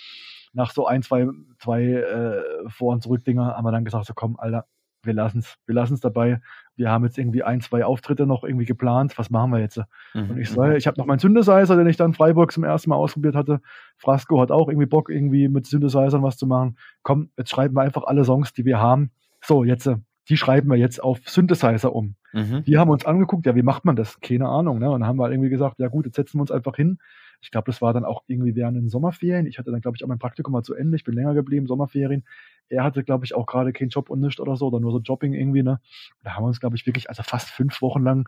nach so ein, zwei, zwei äh, Vor- und Zurück-Dinger, haben wir dann gesagt, so komm, Alter, wir lassen's, wir lassen's dabei. Wir haben jetzt irgendwie ein, zwei Auftritte noch irgendwie geplant. Was machen wir jetzt? Mhm. Und ich sage, mhm. ich habe noch meinen Synthesizer, den ich dann in Freiburg zum ersten Mal ausprobiert hatte. Frasco hat auch irgendwie Bock, irgendwie mit Synthesizern was zu machen. Komm, jetzt schreiben wir einfach alle Songs, die wir haben. So, jetzt, die schreiben wir jetzt auf Synthesizer um. Mhm. Die haben uns angeguckt, ja, wie macht man das? Keine Ahnung. Ne? Und dann haben wir halt irgendwie gesagt, ja gut, jetzt setzen wir uns einfach hin. Ich glaube, das war dann auch irgendwie während den Sommerferien. Ich hatte dann, glaube ich, auch mein Praktikum mal zu Ende. Ich bin länger geblieben, Sommerferien er hatte, glaube ich, auch gerade keinen Job und nichts oder so, oder nur so Jobbing irgendwie, ne? Da haben wir uns, glaube ich, wirklich, also fast fünf Wochen lang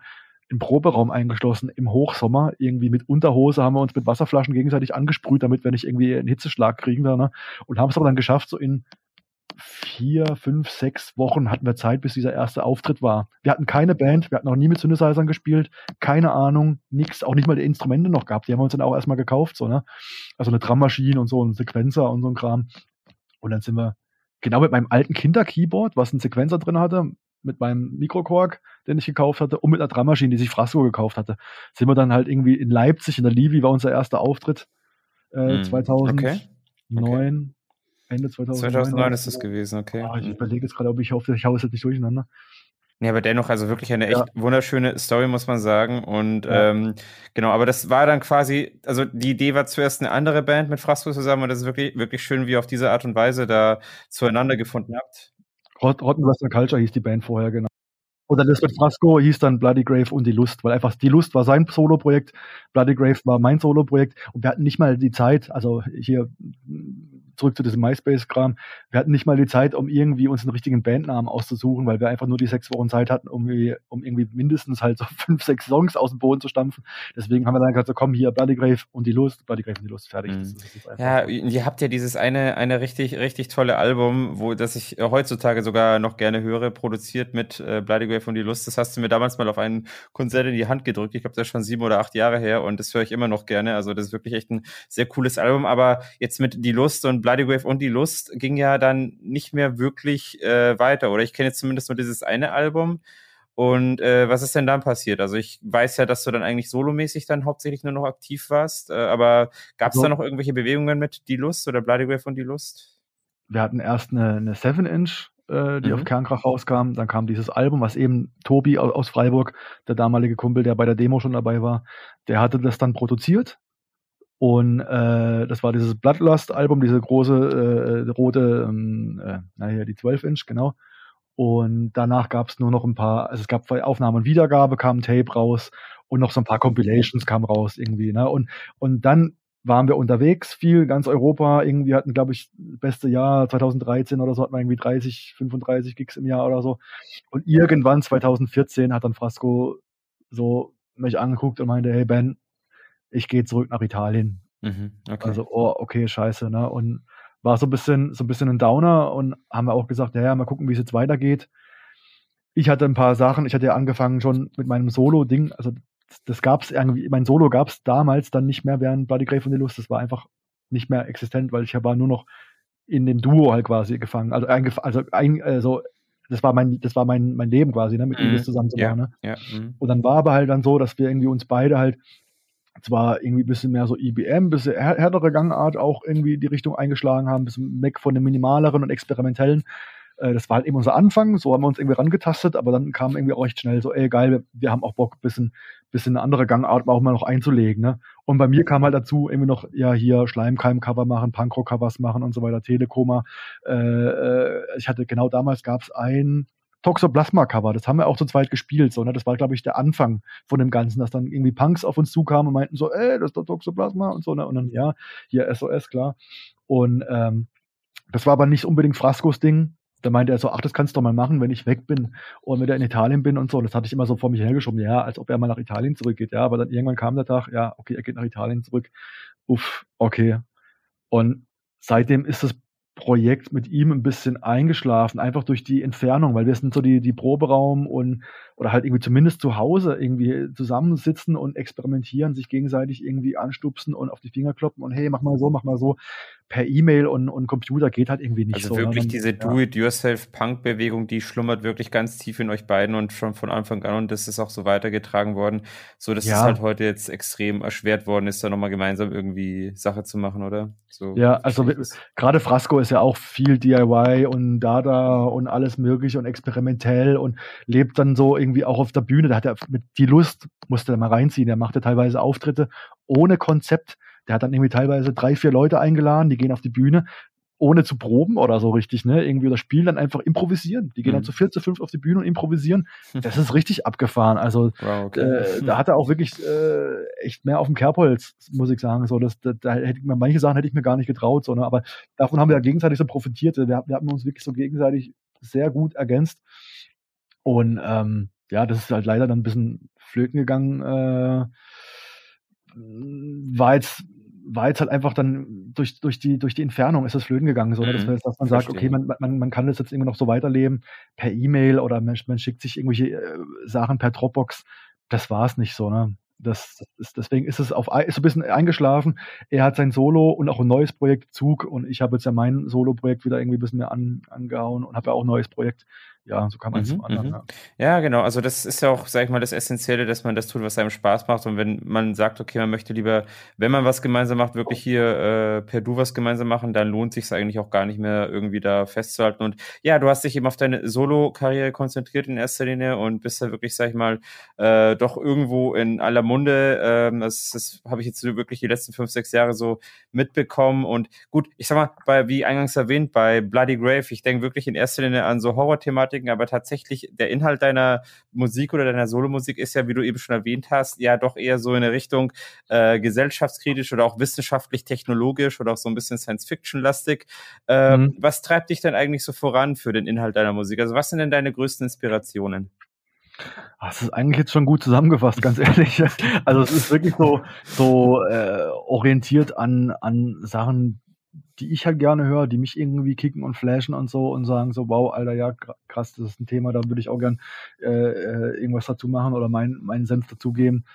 im Proberaum eingeschlossen, im Hochsommer, irgendwie mit Unterhose haben wir uns mit Wasserflaschen gegenseitig angesprüht, damit wir nicht irgendwie einen Hitzeschlag kriegen da, ne? Und haben es aber dann geschafft, so in vier, fünf, sechs Wochen hatten wir Zeit, bis dieser erste Auftritt war. Wir hatten keine Band, wir hatten noch nie mit Synthesizern gespielt, keine Ahnung, nichts, auch nicht mal die Instrumente noch gehabt. Die haben wir uns dann auch erstmal gekauft, so, ne? Also eine Drummaschine und so, ein Sequenzer und so ein Kram. Und dann sind wir genau mit meinem alten Kinder-Keyboard, was einen Sequencer drin hatte, mit meinem Mikrokorg, den ich gekauft hatte, und mit einer Drummaschine, die sich Frasco gekauft hatte, sind wir dann halt irgendwie in Leipzig, in der Livi war unser erster Auftritt äh, 2009. Okay. Ende 2009. 2009 ist das gewesen, okay. Oh, ich mhm. überlege jetzt gerade, ob ich hoffe, ich haue es jetzt nicht durcheinander. Ja, aber dennoch, also wirklich eine echt ja. wunderschöne Story, muss man sagen. Und ja. ähm, genau, aber das war dann quasi, also die Idee war zuerst eine andere Band mit Frasco zusammen und das ist wirklich, wirklich schön, wie ihr auf diese Art und Weise da zueinander gefunden habt. Rotten Western Culture hieß die Band vorher, genau. Oder das mit Frasco hieß dann Bloody Grave und die Lust, weil einfach die Lust war sein Solo-Projekt, Bloody Grave war mein Solo-Projekt und wir hatten nicht mal die Zeit, also hier zurück zu diesem MySpace-Kram, wir hatten nicht mal die Zeit, um irgendwie uns einen richtigen Bandnamen auszusuchen, weil wir einfach nur die sechs Wochen Zeit hatten, um, um irgendwie mindestens halt so fünf, sechs Songs aus dem Boden zu stampfen. Deswegen haben wir dann gesagt, so komm hier, Bloody Grave und die Lust, Bloody Grave und die Lust, fertig. Mhm. Das, das ja, ihr habt ja dieses eine, eine richtig, richtig tolle Album, wo das ich heutzutage sogar noch gerne höre, produziert mit äh, Bloody Grave und die Lust. Das hast du mir damals mal auf einen Konzert in die Hand gedrückt. Ich glaube, das ist schon sieben oder acht Jahre her und das höre ich immer noch gerne. Also das ist wirklich echt ein sehr cooles Album. Aber jetzt mit Die Lust und Bloody Grave und die Lust ging ja dann nicht mehr wirklich äh, weiter. Oder ich kenne jetzt zumindest nur dieses eine Album. Und äh, was ist denn dann passiert? Also ich weiß ja, dass du dann eigentlich solomäßig dann hauptsächlich nur noch aktiv warst, äh, aber gab es so. da noch irgendwelche Bewegungen mit Die Lust oder Bloody Grave und Die Lust? Wir hatten erst eine, eine 7-Inch, äh, die mhm. auf Kernkrach rauskam. Dann kam dieses Album, was eben Tobi aus Freiburg, der damalige Kumpel, der bei der Demo schon dabei war, der hatte das dann produziert und äh, das war dieses Bloodlust-Album, diese große äh, rote, ähm, äh, naja, die 12-Inch, genau. Und danach gab es nur noch ein paar, also es gab Aufnahmen und Wiedergabe, kam ein Tape raus und noch so ein paar Compilations kamen raus irgendwie. Ne? Und, und dann waren wir unterwegs, viel, ganz Europa. Irgendwie hatten, glaube ich, beste Jahr 2013 oder so, hatten wir irgendwie 30, 35 Gigs im Jahr oder so. Und irgendwann 2014 hat dann Frasco so mich angeguckt und meinte, hey Ben, ich gehe zurück nach Italien. Mhm, okay. Also, oh, okay, scheiße, ne? Und war so ein bisschen, so ein bisschen ein Downer und haben wir auch gesagt, ja, ja, mal gucken, wie es jetzt weitergeht. Ich hatte ein paar Sachen, ich hatte ja angefangen schon mit meinem Solo-Ding, also das, das gab es irgendwie, mein Solo gab es damals dann nicht mehr während Bloody Grave und the Lust, das war einfach nicht mehr existent, weil ich war nur noch in dem Duo halt quasi gefangen, also, also, ein, also das war mein, das war mein, mein Leben quasi, ne, mit mhm. zusammen zu machen. Ne? Ja, mhm. Und dann war aber halt dann so, dass wir irgendwie uns beide halt zwar irgendwie ein bisschen mehr so IBM, ein bisschen härtere Gangart auch irgendwie die Richtung eingeschlagen haben, ein bisschen weg von dem minimaleren und experimentellen. Äh, das war halt eben unser Anfang, so haben wir uns irgendwie rangetastet, aber dann kam irgendwie auch recht schnell so, ey geil, wir, wir haben auch Bock, ein bisschen, bisschen eine andere Gangart auch mal noch einzulegen. Ne? Und bei mir kam halt dazu irgendwie noch, ja, hier Schleimkeim-Cover machen, Punkrock-Covers machen und so weiter, Telekoma. Äh, äh, ich hatte genau damals gab es ein Toxoplasma-Cover. Das haben wir auch zu zweit gespielt. So, ne? Das war, glaube ich, der Anfang von dem Ganzen, dass dann irgendwie Punks auf uns zukamen und meinten so, ey, das ist doch Toxoplasma und so. Ne? Und dann, ja, hier SOS, klar. Und ähm, das war aber nicht unbedingt Frascos Ding. Da meinte er so, ach, das kannst du doch mal machen, wenn ich weg bin und wieder in Italien bin und so. Das hatte ich immer so vor mich hergeschoben, ja, als ob er mal nach Italien zurückgeht. Ja, aber dann irgendwann kam der Tag, ja, okay, er geht nach Italien zurück. Uff, okay. Und seitdem ist das Projekt mit ihm ein bisschen eingeschlafen, einfach durch die Entfernung, weil wir sind so die, die Proberaum und oder halt irgendwie zumindest zu Hause irgendwie zusammensitzen und experimentieren, sich gegenseitig irgendwie anstupsen und auf die Finger kloppen und hey, mach mal so, mach mal so. Per E-Mail und, und Computer geht halt irgendwie nicht also so. Also wirklich dann, diese Do-it-yourself-Punk-Bewegung, die schlummert wirklich ganz tief in euch beiden und schon von Anfang an und das ist auch so weitergetragen worden, so dass ja. es halt heute jetzt extrem erschwert worden ist, da nochmal gemeinsam irgendwie Sache zu machen, oder? So ja, also gerade Frasco ist ja auch viel DIY und Dada und alles mögliche und experimentell und lebt dann so irgendwie auch auf der Bühne. Da hat er mit die Lust, musste er mal reinziehen. Der machte teilweise Auftritte ohne Konzept. Der hat dann irgendwie teilweise drei, vier Leute eingeladen, die gehen auf die Bühne, ohne zu proben oder so richtig, ne? Irgendwie das Spiel dann einfach improvisieren. Die gehen mhm. dann zu vier, zu fünf auf die Bühne und improvisieren. Das ist richtig abgefahren. Also wow, okay. äh, da hat er auch wirklich äh, echt mehr auf dem Kerbholz, muss ich sagen. So, das, da, da hätte ich mir, manche Sachen hätte ich mir gar nicht getraut, so, ne? aber davon haben wir ja gegenseitig so profitiert. Wir, wir haben uns wirklich so gegenseitig sehr gut ergänzt. Und ähm, ja, das ist halt leider dann ein bisschen flöten gegangen. Äh, war jetzt war jetzt halt einfach dann durch, durch, die, durch die Entfernung ist das flöten gegangen, so, mhm, dass, dass, man sagt, okay, man, man, man kann das jetzt immer noch so weiterleben per E-Mail oder man, man schickt sich irgendwelche äh, Sachen per Dropbox. Das war es nicht so, ne? Das ist, deswegen ist es auf ist so ein bisschen eingeschlafen. Er hat sein Solo und auch ein neues Projekt Zug und ich habe jetzt ja mein Solo-Projekt wieder irgendwie ein bisschen mehr an, angehauen und habe ja auch ein neues Projekt ja, so kann man es zum anderen. Mhm. Ja. ja. genau. Also das ist ja auch, sag ich mal, das Essentielle, dass man das tut, was einem Spaß macht. Und wenn man sagt, okay, man möchte lieber, wenn man was gemeinsam macht, wirklich hier äh, per Du was gemeinsam machen, dann lohnt sich eigentlich auch gar nicht mehr irgendwie da festzuhalten. Und ja, du hast dich eben auf deine Solo-Karriere konzentriert in erster Linie und bist da wirklich, sag ich mal, äh, doch irgendwo in aller Munde. Ähm, das das habe ich jetzt wirklich die letzten fünf, sechs Jahre so mitbekommen. Und gut, ich sag mal, bei, wie eingangs erwähnt, bei Bloody Grave, ich denke wirklich in erster Linie an so Horror-Thematiken beschäftigen, aber tatsächlich der Inhalt deiner Musik oder deiner Solomusik ist ja, wie du eben schon erwähnt hast, ja doch eher so in eine Richtung äh, gesellschaftskritisch oder auch wissenschaftlich-technologisch oder auch so ein bisschen Science-Fiction-lastig. Ähm, mhm. Was treibt dich denn eigentlich so voran für den Inhalt deiner Musik? Also was sind denn deine größten Inspirationen? Das ist eigentlich jetzt schon gut zusammengefasst, ganz ehrlich. Also es ist wirklich so, so äh, orientiert an, an Sachen, die ich halt gerne höre, die mich irgendwie kicken und flashen und so und sagen so, wow, Alter, ja, krass, das ist ein Thema, da würde ich auch gern äh, äh irgendwas dazu machen oder mein, meinen Senf dazugeben.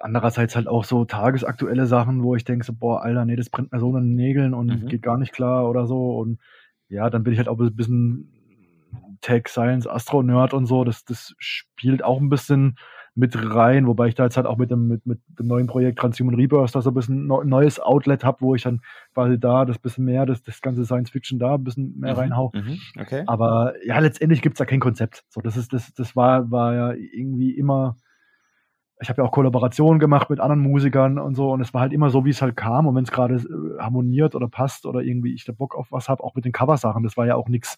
Andererseits halt auch so tagesaktuelle Sachen, wo ich denke so, boah, Alter, nee, das brennt mir so in den Nägeln und mhm. geht gar nicht klar oder so und ja, dann bin ich halt auch ein bisschen Tech, Science, Astro-Nerd und so, das, das spielt auch ein bisschen mit rein, wobei ich da jetzt halt auch mit dem, mit, mit dem neuen Projekt Transhuman Rebirth da so ein bisschen ein neues Outlet habe, wo ich dann quasi da das bisschen mehr, das, das ganze Science Fiction da ein bisschen mehr mhm, reinhau. Mhm, okay. Aber ja, letztendlich gibt es da kein Konzept. So, das ist, das, das war, war ja irgendwie immer, ich habe ja auch Kollaborationen gemacht mit anderen Musikern und so und es war halt immer so, wie es halt kam und wenn es gerade äh, harmoniert oder passt oder irgendwie ich da Bock auf was habe, auch mit den Coversachen, das war ja auch nichts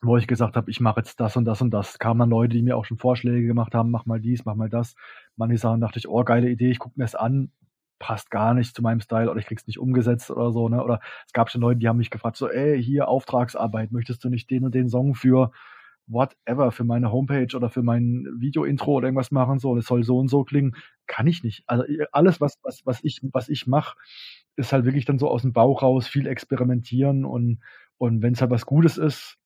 wo ich gesagt habe, ich mache jetzt das und das und das. Kamen dann Leute, die mir auch schon Vorschläge gemacht haben, mach mal dies, mach mal das. Manche Sachen dachte ich, oh, geile Idee, ich gucke mir es an, passt gar nicht zu meinem Style oder ich krieg's nicht umgesetzt oder so, ne? Oder es gab schon Leute, die haben mich gefragt, so, ey, hier Auftragsarbeit, möchtest du nicht den und den Song für whatever, für meine Homepage oder für mein Video-Intro oder irgendwas machen, so, das soll so und so klingen, kann ich nicht. Also alles, was, was, was ich, was ich mache, ist halt wirklich dann so aus dem Bauch raus, viel experimentieren und, und wenn es halt was Gutes ist,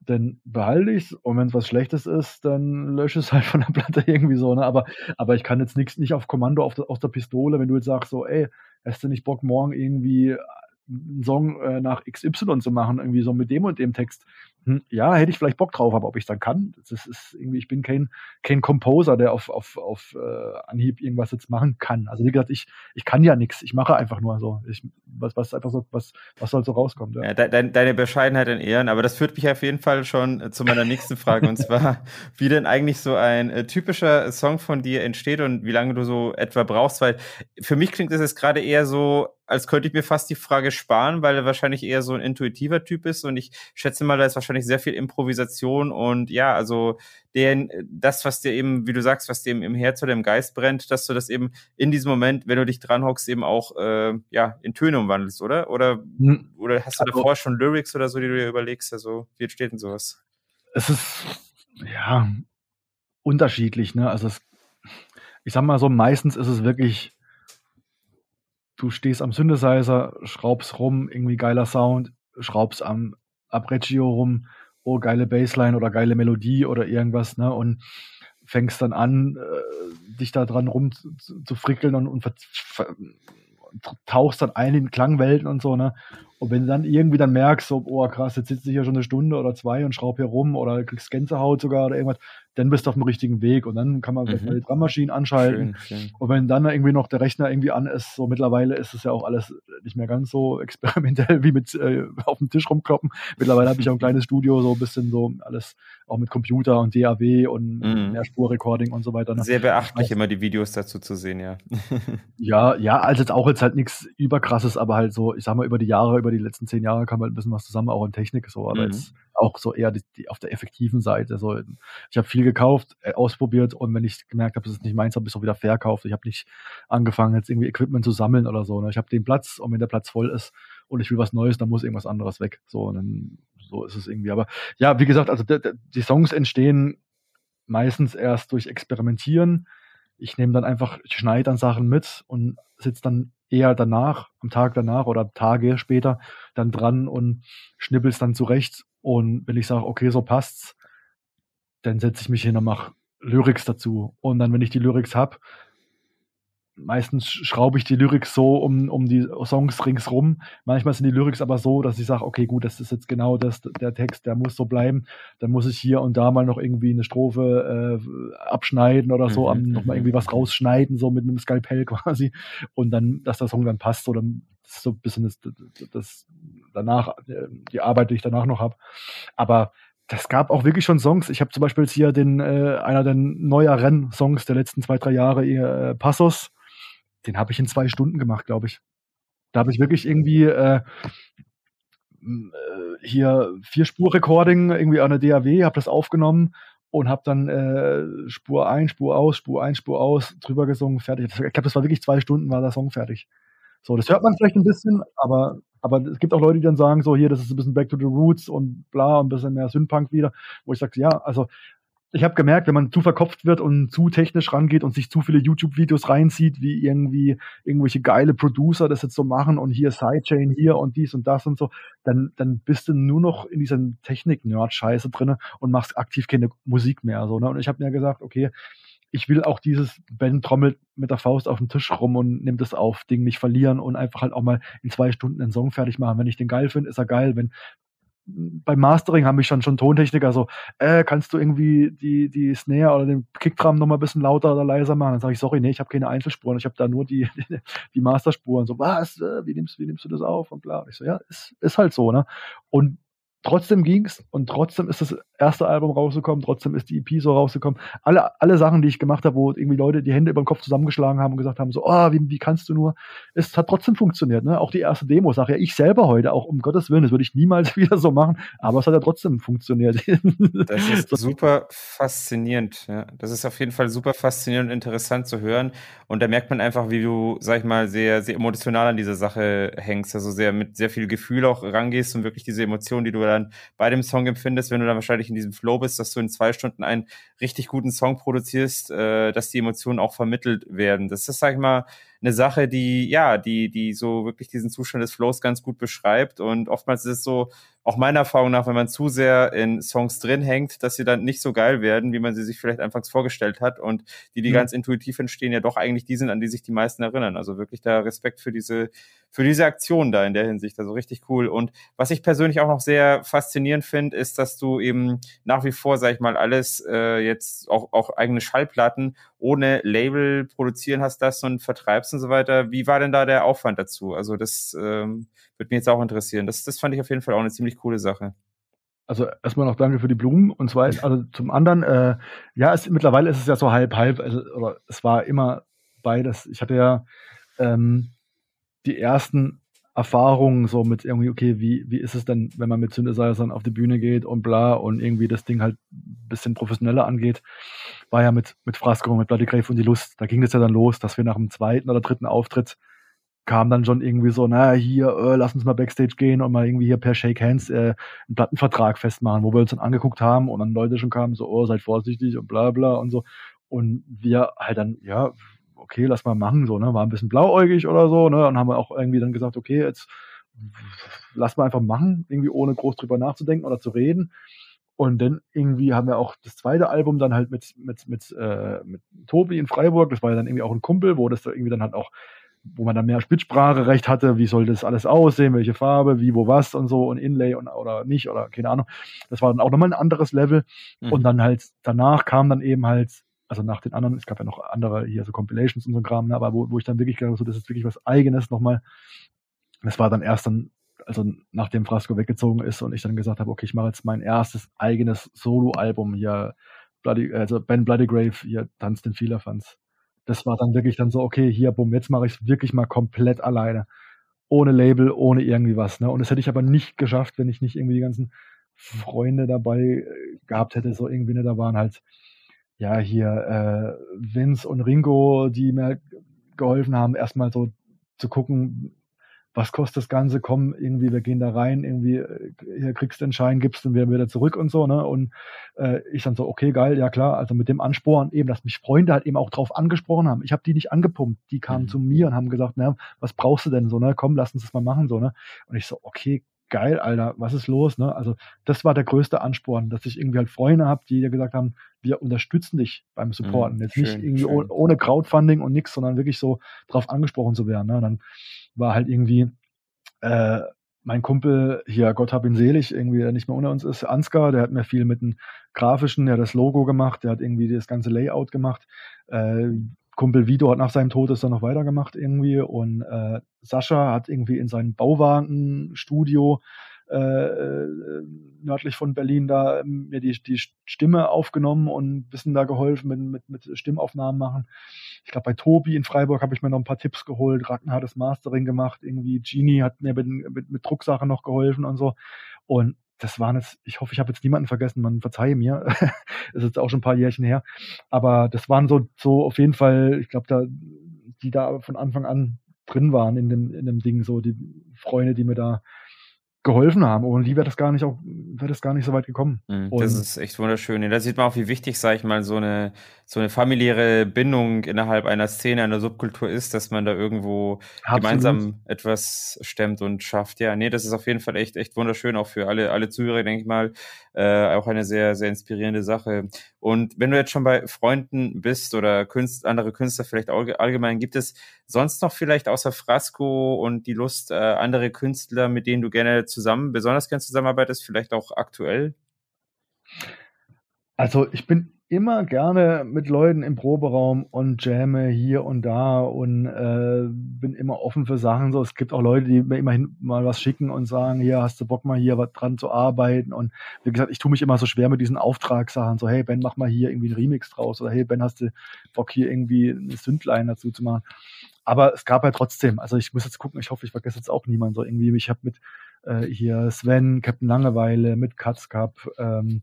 dann behalte ich es und wenn es was Schlechtes ist, dann lösche es halt von der Platte irgendwie so. Ne? Aber, aber ich kann jetzt nichts nicht auf Kommando auf der, aus der Pistole, wenn du jetzt sagst, so, ey, hast du nicht Bock, morgen irgendwie einen Song äh, nach XY zu machen, irgendwie so mit dem und dem Text. Hm, ja, hätte ich vielleicht Bock drauf, aber ob ich dann kann, das ist irgendwie, ich bin kein, kein Composer, der auf, auf, auf äh, Anhieb irgendwas jetzt machen kann. Also wie gesagt, ich, ich kann ja nichts, ich mache einfach nur so. Ich, was, was einfach so, was, was soll so rauskommen. Ja. ja de, deine Bescheidenheit in Ehren, aber das führt mich auf jeden Fall schon äh, zu meiner nächsten Frage und zwar, wie denn eigentlich so ein äh, typischer Song von dir entsteht und wie lange du so etwa brauchst, weil für mich klingt das jetzt gerade eher so, als könnte ich mir fast die Frage sparen, weil er wahrscheinlich eher so ein intuitiver Typ ist und ich schätze mal, da ist wahrscheinlich sehr viel Improvisation und ja, also den, das, was dir eben, wie du sagst, was dir eben im Herz oder im Geist brennt, dass du das eben in diesem Moment, wenn du dich dran hockst, eben auch äh, ja, in Töne umwandelst, oder? Oder, hm. oder hast du also, davor schon Lyrics oder so, die du dir überlegst? Also, wie entsteht denn sowas? Es ist ja unterschiedlich, ne? Also es, ich sag mal so, meistens ist es wirklich du stehst am Synthesizer, schraubst rum, irgendwie geiler Sound, schraubst am Abreggio rum, oh, geile Bassline oder geile Melodie oder irgendwas, ne? Und fängst dann an, äh, dich da dran rum zu, zu frickeln und, und tauchst dann ein in Klangwelten und so, ne? Und wenn du dann irgendwie dann merkst, so, oh krass, jetzt sitze ich hier schon eine Stunde oder zwei und schraub hier rum oder kriegst Gänsehaut sogar oder irgendwas, dann bist du auf dem richtigen Weg und dann kann man mhm. die Drummaschinen anschalten. Schön, schön. Und wenn dann irgendwie noch der Rechner irgendwie an ist, so mittlerweile ist es ja auch alles nicht mehr ganz so experimentell wie mit äh, auf dem Tisch rumkloppen. Mittlerweile habe ich auch ein kleines Studio, so ein bisschen so alles auch mit Computer und DAW und mhm. Mehrspur-Recording und so weiter. Ne? Sehr beachtlich, immer die Videos dazu zu sehen, ja. ja, ja, also jetzt auch jetzt halt nichts überkrasses, aber halt so, ich sag mal, über die Jahre, über über die letzten zehn Jahre kam halt ein bisschen was zusammen, auch in Technik, so, aber mhm. jetzt auch so eher die, die, auf der effektiven Seite. So, ich habe viel gekauft, äh, ausprobiert und wenn ich gemerkt habe, es ist nicht meins, habe ich es auch wieder verkauft. Ich habe nicht angefangen, jetzt irgendwie Equipment zu sammeln oder so. Ne? Ich habe den Platz und wenn der Platz voll ist und ich will was Neues, dann muss irgendwas anderes weg. So, dann, so ist es irgendwie. Aber ja, wie gesagt, also die Songs entstehen meistens erst durch Experimentieren. Ich nehme dann einfach, ich schneide dann Sachen mit und sitze dann eher danach, am Tag danach oder Tage später dann dran und schnippel's dann zurecht. Und wenn ich sage, okay, so passt's, dann setze ich mich hin und mache Lyrics dazu. Und dann, wenn ich die Lyrics hab, meistens schraube ich die Lyrics so um, um die Songs ringsrum. Manchmal sind die Lyrics aber so, dass ich sage, okay, gut, das ist jetzt genau das, der Text, der muss so bleiben. Dann muss ich hier und da mal noch irgendwie eine Strophe äh, abschneiden oder so, mhm. nochmal irgendwie was rausschneiden, so mit einem Skalpell quasi. Und dann, dass der Song dann passt oder das ist so ein bisschen das, das danach, die Arbeit, die ich danach noch habe. Aber das gab auch wirklich schon Songs. Ich habe zum Beispiel jetzt hier den, äh, einer der neueren Songs der letzten zwei, drei Jahre, äh, Passos den habe ich in zwei Stunden gemacht, glaube ich. Da habe ich wirklich irgendwie äh, äh, hier vier Spur-Recording irgendwie an der DAW, habe das aufgenommen und habe dann äh, Spur ein, Spur aus, Spur ein, Spur aus, drüber gesungen, fertig. Ich glaube, das war wirklich zwei Stunden, war der Song fertig. So, das hört man vielleicht ein bisschen, aber, aber es gibt auch Leute, die dann sagen, so hier, das ist ein bisschen Back to the Roots und bla, ein bisschen mehr Synthpunk wieder, wo ich sage, ja, also ich habe gemerkt, wenn man zu verkopft wird und zu technisch rangeht und sich zu viele YouTube-Videos reinzieht, wie irgendwie irgendwelche geile Producer das jetzt so machen und hier Sidechain hier und dies und das und so, dann, dann bist du nur noch in dieser Technik-Nerd-Scheiße drinne und machst aktiv keine Musik mehr. So, ne? Und ich habe mir gesagt, okay, ich will auch dieses Ben trommelt mit der Faust auf den Tisch rum und nimmt es auf, Ding nicht verlieren und einfach halt auch mal in zwei Stunden einen Song fertig machen. Wenn ich den geil finde, ist er geil. Wenn beim Mastering haben mich dann schon Tontechniker so, äh, kannst du irgendwie die, die Snare oder den Kickdrum noch mal ein bisschen lauter oder leiser machen? Dann sage ich, sorry, nee, ich habe keine Einzelspuren, ich habe da nur die, die Masterspuren. So, was, äh, wie nimmst, wie nimmst du das auf? Und bla. Ich so, ja, ist, ist halt so, ne? Und trotzdem ging's und trotzdem ist das erste Album rausgekommen, trotzdem ist die EP so rausgekommen. Alle, alle Sachen, die ich gemacht habe, wo irgendwie Leute die Hände über den Kopf zusammengeschlagen haben und gesagt haben, so, oh, wie, wie kannst du nur? Es hat trotzdem funktioniert, ne? Auch die erste Demo, sage ja ich selber heute, auch um Gottes Willen, das würde ich niemals wieder so machen, aber es hat ja trotzdem funktioniert. Das ist super faszinierend, ja. Das ist auf jeden Fall super faszinierend und interessant zu hören. Und da merkt man einfach, wie du, sag ich mal, sehr, sehr emotional an dieser Sache hängst, also sehr mit sehr viel Gefühl auch rangehst und wirklich diese Emotionen, die du dann bei dem Song empfindest, wenn du dann wahrscheinlich in diesem Flow bist, dass du in zwei Stunden einen richtig guten Song produzierst, äh, dass die Emotionen auch vermittelt werden. Das ist, sag ich mal, eine Sache, die, ja, die, die so wirklich diesen Zustand des Flows ganz gut beschreibt. Und oftmals ist es so, auch meiner Erfahrung nach, wenn man zu sehr in Songs drin hängt, dass sie dann nicht so geil werden, wie man sie sich vielleicht anfangs vorgestellt hat und die, die mhm. ganz intuitiv entstehen, ja doch eigentlich die sind, an die sich die meisten erinnern. Also wirklich da Respekt für diese, für diese Aktion da in der Hinsicht. Also richtig cool. Und was ich persönlich auch noch sehr faszinierend finde, ist, dass du eben nach wie vor, sag ich mal, alles äh, jetzt auch, auch eigene Schallplatten ohne Label produzieren hast das und vertreibst und so weiter. Wie war denn da der Aufwand dazu? Also das ähm, würde mich jetzt auch interessieren. Das, das fand ich auf jeden Fall auch eine ziemlich coole Sache. Also erstmal noch danke für die Blumen und zwar also zum anderen äh, ja es, mittlerweile ist es ja so halb halb also, oder es war immer beides. Ich hatte ja ähm, die ersten Erfahrungen so mit irgendwie, okay, wie, wie ist es denn, wenn man mit Synthesizern auf die Bühne geht und bla und irgendwie das Ding halt ein bisschen professioneller angeht, war ja mit, mit Frasco, mit Bloody Grave und die Lust, da ging das ja dann los, dass wir nach dem zweiten oder dritten Auftritt kam dann schon irgendwie so, naja, hier, äh, lass uns mal Backstage gehen und mal irgendwie hier per Shake Hands äh, einen Plattenvertrag festmachen, wo wir uns dann angeguckt haben und dann Leute schon kamen, so, oh, seid vorsichtig und bla bla und so. Und wir halt dann, ja, okay, lass mal machen, so, ne, war ein bisschen blauäugig oder so, ne, und haben wir auch irgendwie dann gesagt, okay, jetzt lass mal einfach machen, irgendwie ohne groß drüber nachzudenken oder zu reden. Und dann irgendwie haben wir auch das zweite Album dann halt mit, mit, mit, äh, mit Tobi in Freiburg, das war ja dann irgendwie auch ein Kumpel, wo das da irgendwie dann halt auch wo man dann mehr Spitzspracherecht hatte, wie soll das alles aussehen, welche Farbe, wie, wo, was und so und Inlay und, oder nicht oder keine Ahnung. Das war dann auch nochmal ein anderes Level. Mhm. Und dann halt danach kam dann eben halt, also nach den anderen, es gab ja noch andere hier so Compilations und so ein Kram, ne, aber wo, wo ich dann wirklich gedacht habe, so, das ist wirklich was Eigenes nochmal. Das war dann erst dann, also nachdem Frasco weggezogen ist und ich dann gesagt habe, okay, ich mache jetzt mein erstes eigenes Solo-Album hier, Bloody, also Ben Bloody Grave, hier tanzt den Fehlerfans das war dann wirklich dann so, okay, hier, bumm, jetzt mache ich es wirklich mal komplett alleine. Ohne Label, ohne irgendwie was. Ne? Und das hätte ich aber nicht geschafft, wenn ich nicht irgendwie die ganzen Freunde dabei äh, gehabt hätte, so irgendwie, ne, da waren halt, ja, hier äh, Vince und Ringo, die mir geholfen haben, erstmal so zu gucken, was kostet das Ganze, komm, irgendwie, wir gehen da rein, irgendwie, äh, hier kriegst du den Schein, gibst du wieder, wieder zurück und so, ne? Und äh, ich dann so, okay, geil, ja klar, also mit dem Ansporn eben, dass mich Freunde halt eben auch drauf angesprochen haben. Ich habe die nicht angepumpt, die kamen mhm. zu mir und haben gesagt, na, was brauchst du denn so, ne? Komm, lass uns das mal machen, so, ne? Und ich so, okay, geil, Alter, was ist los? Ne? Also das war der größte Ansporn, dass ich irgendwie halt Freunde habe, die ja gesagt haben, wir unterstützen dich beim Supporten. Mhm, Jetzt schön, nicht irgendwie schön. ohne Crowdfunding und nix, sondern wirklich so drauf angesprochen zu werden. Ne? dann war halt irgendwie äh, mein Kumpel hier, Gott hab ihn selig, irgendwie der nicht mehr unter uns ist, Ansgar, der hat mir viel mit dem Grafischen, der hat das Logo gemacht, der hat irgendwie das ganze Layout gemacht. Äh, Kumpel Vito hat nach seinem Tod das dann noch weitergemacht irgendwie und äh, Sascha hat irgendwie in seinem Bauwagenstudio äh, äh, nördlich von Berlin da ähm, mir die, die Stimme aufgenommen und ein bisschen da geholfen mit, mit, mit Stimmaufnahmen machen. Ich glaube, bei Tobi in Freiburg habe ich mir noch ein paar Tipps geholt. Ragnar hat das Mastering gemacht. Irgendwie Genie hat mir mit, mit, mit Drucksachen noch geholfen und so. Und das waren jetzt, ich hoffe, ich habe jetzt niemanden vergessen, man verzeihe mir. ist jetzt auch schon ein paar Jährchen her. Aber das waren so, so auf jeden Fall, ich glaube, da, die da von Anfang an drin waren in dem, in dem Ding, so die Freunde, die mir da geholfen haben. Und die wäre das gar nicht auch, wäre das gar nicht so weit gekommen. Mhm, das ist echt wunderschön. Da sieht man auch, wie wichtig, sage ich mal, so eine, so eine familiäre Bindung innerhalb einer Szene, einer Subkultur ist, dass man da irgendwo Absolut. gemeinsam etwas stemmt und schafft. Ja, nee, das ist auf jeden Fall echt, echt wunderschön, auch für alle, alle Zuhörer, denke ich mal, äh, auch eine sehr, sehr inspirierende Sache. Und wenn du jetzt schon bei Freunden bist oder Künst, andere Künstler vielleicht allgemein, gibt es sonst noch vielleicht außer Frasco und die Lust, äh, andere Künstler, mit denen du gerne zusammen, besonders gern zusammenarbeitest, vielleicht auch aktuell? Also ich bin immer gerne mit Leuten im Proberaum und jamme hier und da und äh, bin immer offen für Sachen. So, es gibt auch Leute, die mir immerhin mal was schicken und sagen, hier hast du Bock mal hier was dran zu arbeiten. Und wie gesagt, ich tue mich immer so schwer mit diesen Auftragssachen. So, hey Ben, mach mal hier irgendwie einen Remix draus oder hey Ben, hast du Bock hier irgendwie eine Sündlein dazu zu machen. Aber es gab ja trotzdem, also ich muss jetzt gucken, ich hoffe, ich vergesse jetzt auch niemanden so irgendwie. Ich habe mit äh, hier Sven, Captain Langeweile, mit Katz Cup, ähm,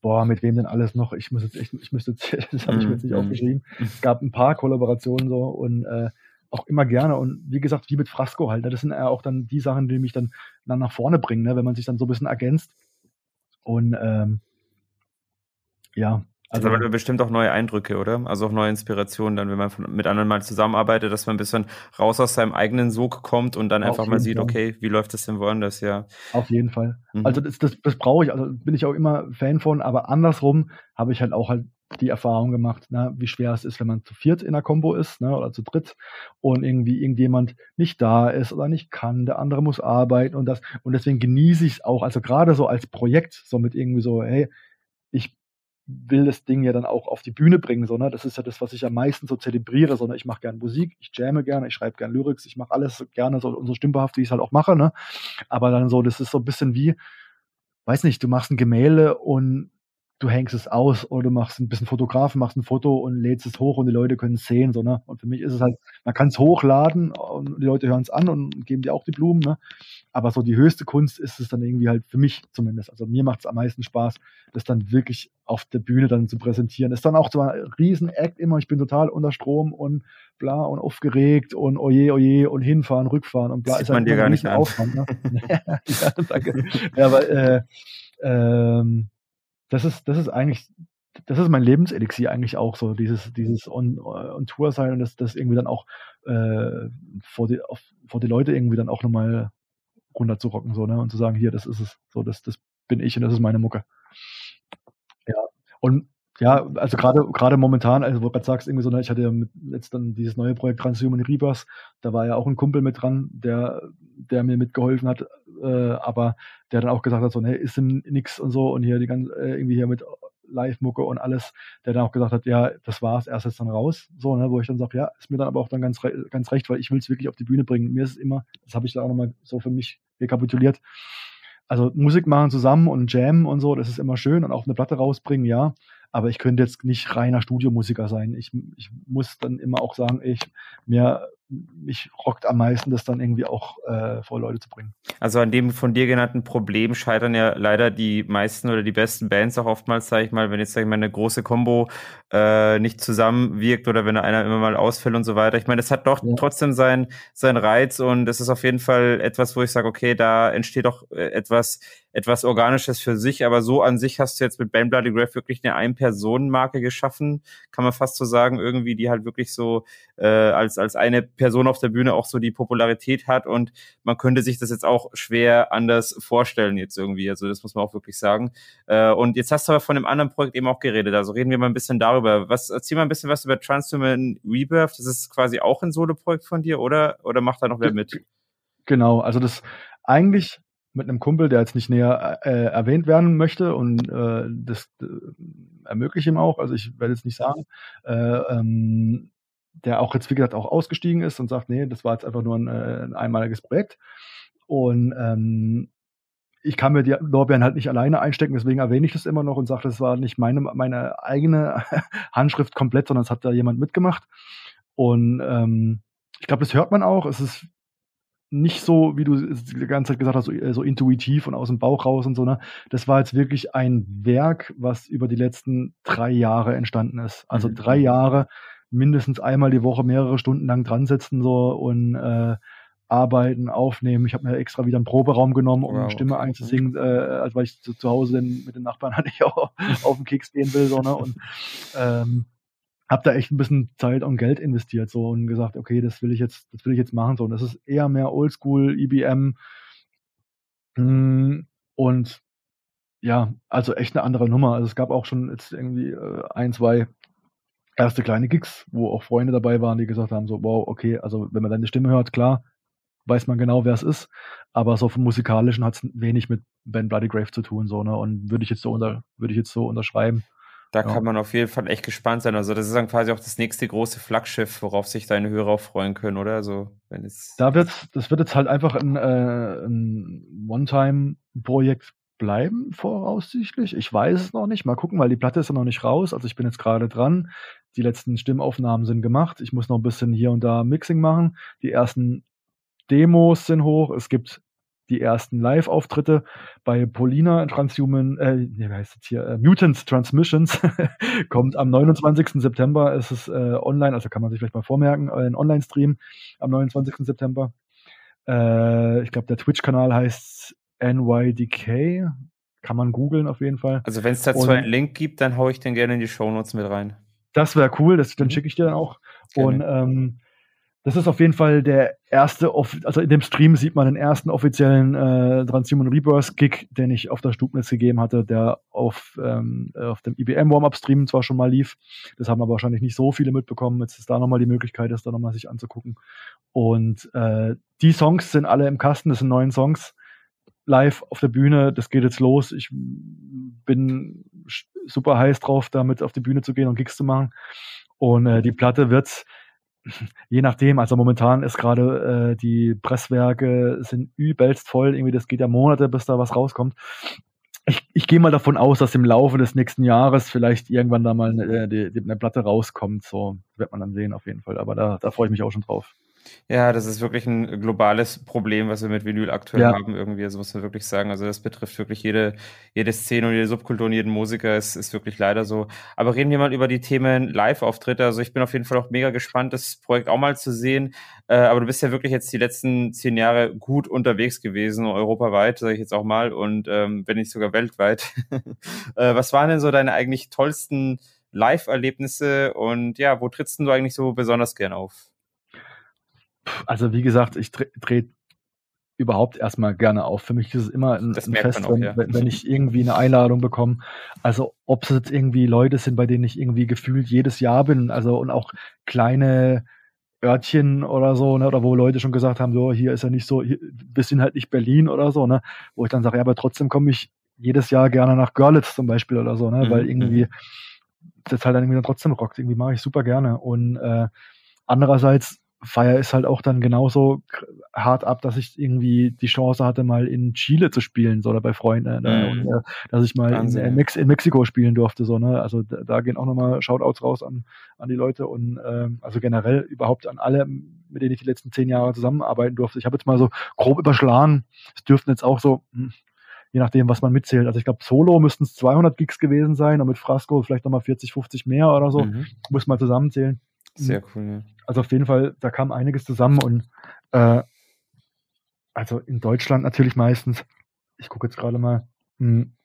boah, mit wem denn alles noch? Ich muss jetzt echt, ich müsste jetzt, das habe ich mir jetzt nicht aufgeschrieben. Es gab ein paar Kollaborationen so und äh, auch immer gerne. Und wie gesagt, wie mit Frasco halt. Ne? Das sind ja auch dann die Sachen, die mich dann, dann nach vorne bringen, ne? wenn man sich dann so ein bisschen ergänzt. Und ähm, ja, Also, aber bestimmt auch neue Eindrücke, oder? Also auch neue Inspirationen, dann, wenn man von, mit anderen mal zusammenarbeitet, dass man ein bisschen raus aus seinem eigenen Sog kommt und dann einfach mal sieht, Fall. okay, wie läuft das denn woanders, ja. Auf jeden Fall. Mhm. Also das, das, das brauche ich, also bin ich auch immer Fan von, aber andersrum habe ich halt auch halt die Erfahrung gemacht, ne, wie schwer es ist, wenn man zu viert in der Combo ist ne, oder zu dritt und irgendwie irgendjemand nicht da ist oder nicht kann, der andere muss arbeiten und das und deswegen genieße ich es auch, also gerade so als Projekt, so mit irgendwie so, hey, will das Ding ja dann auch auf die Bühne bringen, sondern das ist ja das, was ich am meisten so zelebriere, sondern ich mache gerne Musik, ich jamme gerne, ich schreibe gerne Lyrics, ich mache alles gerne so, so stimmbehaft, wie ich es halt auch mache, ne? Aber dann so, das ist so ein bisschen wie, weiß nicht, du machst ein Gemälde und du hängst es aus oder du machst ein bisschen Fotografen, machst ein Foto und lädst es hoch und die Leute können es sehen. So, ne? Und für mich ist es halt, man kann es hochladen und die Leute hören es an und geben dir auch die Blumen. Ne? Aber so die höchste Kunst ist es dann irgendwie halt für mich zumindest. Also mir macht es am meisten Spaß, das dann wirklich auf der Bühne dann zu präsentieren. Ist dann auch so ein riesen Act immer. Ich bin total unter Strom und bla und aufgeregt und oje, oje und hinfahren, rückfahren und bla. Das ist man halt dir gar nicht an. Aufwand, ne? ja, danke. Ja, aber äh, ähm, das ist, das ist eigentlich, das ist mein Lebenselixier eigentlich auch so, dieses, dieses on, on Tour sein und das, das irgendwie dann auch äh, vor, die, auf, vor die Leute irgendwie dann auch nochmal runter zu rocken, so, ne? Und zu sagen, hier, das ist es, so, das, das bin ich und das ist meine Mucke. Ja. Und ja, also gerade gerade momentan, also wo du gerade sagst, irgendwie so, ne, ich hatte ja mit, jetzt dann dieses neue Projekt Transhuman Rebirth, da war ja auch ein Kumpel mit dran, der, der mir mitgeholfen hat, äh, aber der dann auch gesagt hat, so, ne, ist denn nix und so und hier die ganze, äh, irgendwie hier mit Live-Mucke und alles, der dann auch gesagt hat, ja, das war's, erst jetzt dann raus, so, ne, wo ich dann sage, ja, ist mir dann aber auch dann ganz, ganz recht, weil ich will es wirklich auf die Bühne bringen. Mir ist es immer, das habe ich da auch nochmal so für mich rekapituliert, also Musik machen zusammen und Jam und so, das ist immer schön und auch eine Platte rausbringen, ja, aber ich könnte jetzt nicht reiner Studiomusiker sein. Ich, ich muss dann immer auch sagen, ich mir mich rockt am meisten, das dann irgendwie auch äh, vor Leute zu bringen. Also an dem von dir genannten Problem scheitern ja leider die meisten oder die besten Bands auch oftmals, sage ich mal, wenn jetzt sag ich mal eine große Combo äh, nicht zusammenwirkt oder wenn einer immer mal ausfällt und so weiter. Ich meine, es hat doch ja. trotzdem seinen sein Reiz und es ist auf jeden Fall etwas, wo ich sage, okay, da entsteht doch äh, etwas etwas Organisches für sich, aber so an sich hast du jetzt mit Band Bloody Graph wirklich eine Ein-Personen-Marke geschaffen, kann man fast so sagen, irgendwie, die halt wirklich so äh, als, als eine Person auf der Bühne auch so die Popularität hat und man könnte sich das jetzt auch schwer anders vorstellen jetzt irgendwie, also das muss man auch wirklich sagen. Äh, und jetzt hast du aber von einem anderen Projekt eben auch geredet, also reden wir mal ein bisschen darüber. Was, erzähl mal ein bisschen was über Transhuman Rebirth, das ist quasi auch ein Solo-Projekt von dir, oder? Oder macht da noch wer mit? Genau, also das eigentlich mit einem Kumpel, der jetzt nicht näher äh, erwähnt werden möchte und äh, das äh, ermögliche ihm auch, also ich werde jetzt nicht sagen, äh, ähm, der auch jetzt, wie gesagt, auch ausgestiegen ist und sagt, nee, das war jetzt einfach nur ein, äh, ein einmaliges Projekt. Und ähm, ich kann mir die Lorbeeren halt nicht alleine einstecken, deswegen erwähne ich das immer noch und sage, das war nicht meine, meine eigene Handschrift komplett, sondern es hat da jemand mitgemacht. Und ähm, ich glaube, das hört man auch. Es ist nicht so, wie du die ganze Zeit gesagt hast, so, äh, so, intuitiv und aus dem Bauch raus und so, ne? Das war jetzt wirklich ein Werk, was über die letzten drei Jahre entstanden ist. Also mhm. drei Jahre, mindestens einmal die Woche mehrere Stunden lang dran sitzen so und äh, arbeiten, aufnehmen. Ich habe mir extra wieder einen Proberaum genommen, um wow, Stimme okay. einzusingen, äh, also weil ich zu, zu Hause denn mit den Nachbarn hatte ich auch auf den Keks gehen will, so, ne? Und ähm, habe da echt ein bisschen Zeit und Geld investiert so und gesagt, okay, das will ich jetzt, das will ich jetzt machen so. Und das ist eher mehr Oldschool IBM hm, und ja, also echt eine andere Nummer. Also es gab auch schon jetzt irgendwie äh, ein, zwei erste kleine Gigs, wo auch Freunde dabei waren, die gesagt haben so, wow, okay, also wenn man deine Stimme hört, klar, weiß man genau, wer es ist, aber so vom musikalischen hat es wenig mit Ben Bloody Grave zu tun so ne und würde ich jetzt so unter würde ich jetzt so unterschreiben. Da ja. kann man auf jeden Fall echt gespannt sein. Also das ist dann quasi auch das nächste große Flaggschiff, worauf sich deine Hörer auch freuen können, oder? Also wenn es da wird, das wird jetzt halt einfach ein, äh, ein One-Time-Projekt bleiben, voraussichtlich. Ich weiß es noch nicht. Mal gucken, weil die Platte ist ja noch nicht raus. Also ich bin jetzt gerade dran. Die letzten Stimmaufnahmen sind gemacht. Ich muss noch ein bisschen hier und da Mixing machen. Die ersten Demos sind hoch. Es gibt die ersten Live-Auftritte bei Polina Transhuman, äh, wie heißt es hier, äh, Mutants Transmissions, kommt am 29. September, ist es äh, online, also kann man sich vielleicht mal vormerken, äh, ein Online-Stream am 29. September. Äh, ich glaube, der Twitch-Kanal heißt NYDK, kann man googeln auf jeden Fall. Also wenn es dazu einen Link gibt, dann haue ich den gerne in die Shownotes mit rein. Das wäre cool, das, dann mhm. schicke ich dir dann auch. Gerne. Und ähm, das ist auf jeden Fall der erste, also in dem Stream sieht man den ersten offiziellen äh, Transhuman Rebirth Gig, den ich auf der Stubnitz gegeben hatte, der auf, ähm, auf dem IBM Warm-Up Stream zwar schon mal lief. Das haben aber wahrscheinlich nicht so viele mitbekommen. Jetzt ist da nochmal die Möglichkeit, das da nochmal sich anzugucken. Und äh, die Songs sind alle im Kasten, das sind neun Songs live auf der Bühne. Das geht jetzt los. Ich bin super heiß drauf, damit auf die Bühne zu gehen und Gigs zu machen. Und äh, die Platte wird je nachdem, also momentan ist gerade äh, die Presswerke sind übelst voll, irgendwie das geht ja Monate, bis da was rauskommt. Ich, ich gehe mal davon aus, dass im Laufe des nächsten Jahres vielleicht irgendwann da mal eine, die, die, eine Platte rauskommt. So wird man dann sehen auf jeden Fall. Aber da, da freue ich mich auch schon drauf. Ja, das ist wirklich ein globales Problem, was wir mit Vinyl aktuell ja. haben, irgendwie. Also muss man wirklich sagen. Also das betrifft wirklich jede, jede Szene und jede Subkultur und jeden Musiker. Es ist wirklich leider so. Aber reden wir mal über die Themen Live-Auftritte. Also ich bin auf jeden Fall auch mega gespannt, das Projekt auch mal zu sehen. Äh, aber du bist ja wirklich jetzt die letzten zehn Jahre gut unterwegs gewesen, europaweit, sage ich jetzt auch mal, und ähm, wenn nicht sogar weltweit. äh, was waren denn so deine eigentlich tollsten Live-Erlebnisse und ja, wo trittst du eigentlich so besonders gern auf? Also wie gesagt, ich drehe dreh überhaupt erstmal gerne auf. Für mich ist es immer ein, ein Fest, auch, wenn, ja. wenn, ich irgendwie eine Einladung bekomme. Also ob es jetzt irgendwie Leute sind, bei denen ich irgendwie gefühlt jedes Jahr bin, also und auch kleine Örtchen oder so, ne, oder wo Leute schon gesagt haben, so, hier ist ja nicht so, hier, wir sind halt nicht Berlin oder so, ne, wo ich dann sage, ja, aber trotzdem komme ich jedes Jahr gerne nach Görlitz zum Beispiel oder so, ne, mhm. weil irgendwie mhm. das halt dann irgendwie dann trotzdem rockt. Irgendwie mache ich super gerne. Und äh, andererseits feier ist halt auch dann genauso hart ab, dass ich irgendwie die Chance hatte, mal in Chile zu spielen, so oder bei Freunden, ne? und, äh, dass ich mal in, in, Mex in, Mexiko spielen durfte, so, ne? Also da, da gehen auch nochmal Shoutouts raus an, an die Leute und äh, also generell überhaupt an alle, mit denen ich die letzten zehn Jahre zusammenarbeiten durfte. Ich habe jetzt mal so grob überschlagen, es dürften jetzt auch so, hm, je nachdem, was man mitzählt. Also ich glaube, Solo müssten es 200 Gigs gewesen sein und mit Frasco vielleicht nochmal 40, 50 mehr oder so. Mhm. Muss mal zusammenzählen. Sehr cool, ja. Also auf jeden Fall, da kam einiges zusammen und äh, also in Deutschland natürlich meistens, ich gucke jetzt gerade mal, mh, hm,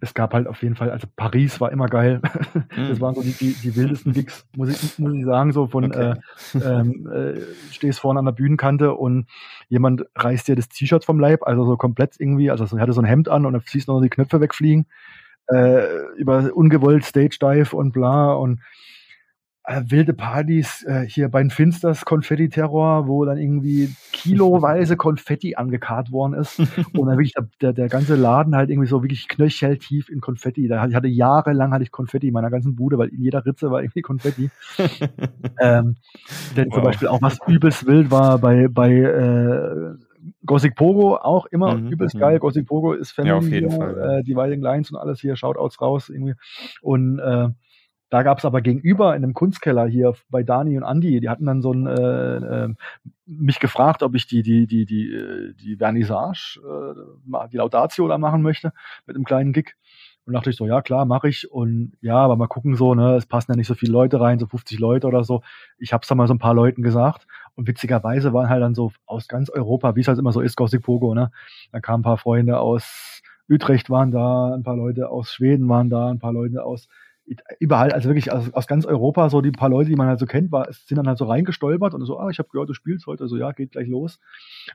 es gab halt auf jeden Fall, also Paris war immer geil. Mhm. Das waren so die, die, die wildesten Gigs, muss ich, muss ich sagen, so von okay. äh, ähm, äh, stehst vorne an der Bühnenkante und jemand reißt dir das T-Shirt vom Leib, also so komplett irgendwie, also er hatte so ein Hemd an und dann siehst du noch die Knöpfe wegfliegen, äh, über ungewollt Stage Dive und bla und äh, wilde Partys äh, hier bei den Finsters Konfetti-Terror, wo dann irgendwie kiloweise Konfetti angekarrt worden ist und dann wirklich der, der, der ganze Laden halt irgendwie so wirklich knöcheltief in Konfetti. Da ich hatte jahrelang hatte ich Konfetti in meiner ganzen Bude, weil in jeder Ritze war irgendwie Konfetti. ähm, denn wow. zum Beispiel auch was übelst wild war bei bei äh, Gothic Pogo auch immer mhm, übelst mhm. geil. Gothic Pogo ist Family, ja, auf jeden hier, Fall, ja. äh, die Wilding Lines und alles hier, Shoutouts raus irgendwie. Und äh, da gab es aber gegenüber in einem Kunstkeller hier bei Dani und Andy, die hatten dann so ein, äh, äh, mich gefragt, ob ich die, die, die, die, äh, die Vernissage, äh, die Laudatio da machen möchte mit einem kleinen Gig. Und dachte ich so, ja klar, mache ich. Und ja, aber mal gucken so, ne, es passen ja nicht so viele Leute rein, so 50 Leute oder so. Ich habe es dann mal so ein paar Leuten gesagt. Und witzigerweise waren halt dann so aus ganz Europa, wie es halt immer so ist, Gothic Pogo, ne? Da kamen ein paar Freunde aus Utrecht waren da, ein paar Leute aus Schweden waren da, ein paar Leute aus überall, also wirklich aus, aus, ganz Europa, so die paar Leute, die man halt so kennt, war, sind dann halt so reingestolpert und so, ah, ich habe gehört, du spielst heute, so ja, geht gleich los.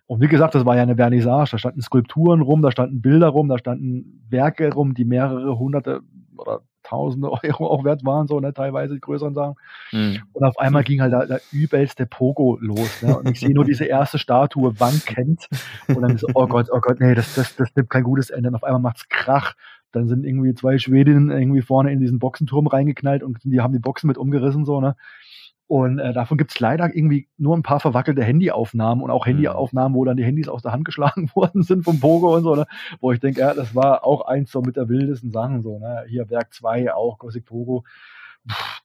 Und wie gesagt, das war ja eine Vernissage, da standen Skulpturen rum, da standen Bilder rum, da standen Werke rum, die mehrere hunderte oder tausende Euro auch wert waren, so, ne, teilweise die größeren Sachen. Mhm. Und auf einmal ging halt der, der übelste Pogo los, ne, und ich sehe nur diese erste Statue wankend und dann ist, oh Gott, oh Gott, nee, das, das, das nimmt kein gutes Ende. Und auf einmal macht's Krach dann sind irgendwie zwei Schwedinnen irgendwie vorne in diesen Boxenturm reingeknallt und die haben die Boxen mit umgerissen, so, ne? Und äh, davon gibt's leider irgendwie nur ein paar verwackelte Handyaufnahmen und auch mhm. Handyaufnahmen, wo dann die Handys aus der Hand geschlagen worden sind vom Pogo und so, ne? Wo ich denke, ja, das war auch eins so mit der wildesten Sachen, so, ne? Hier Werk 2 auch, Gothic Pogo.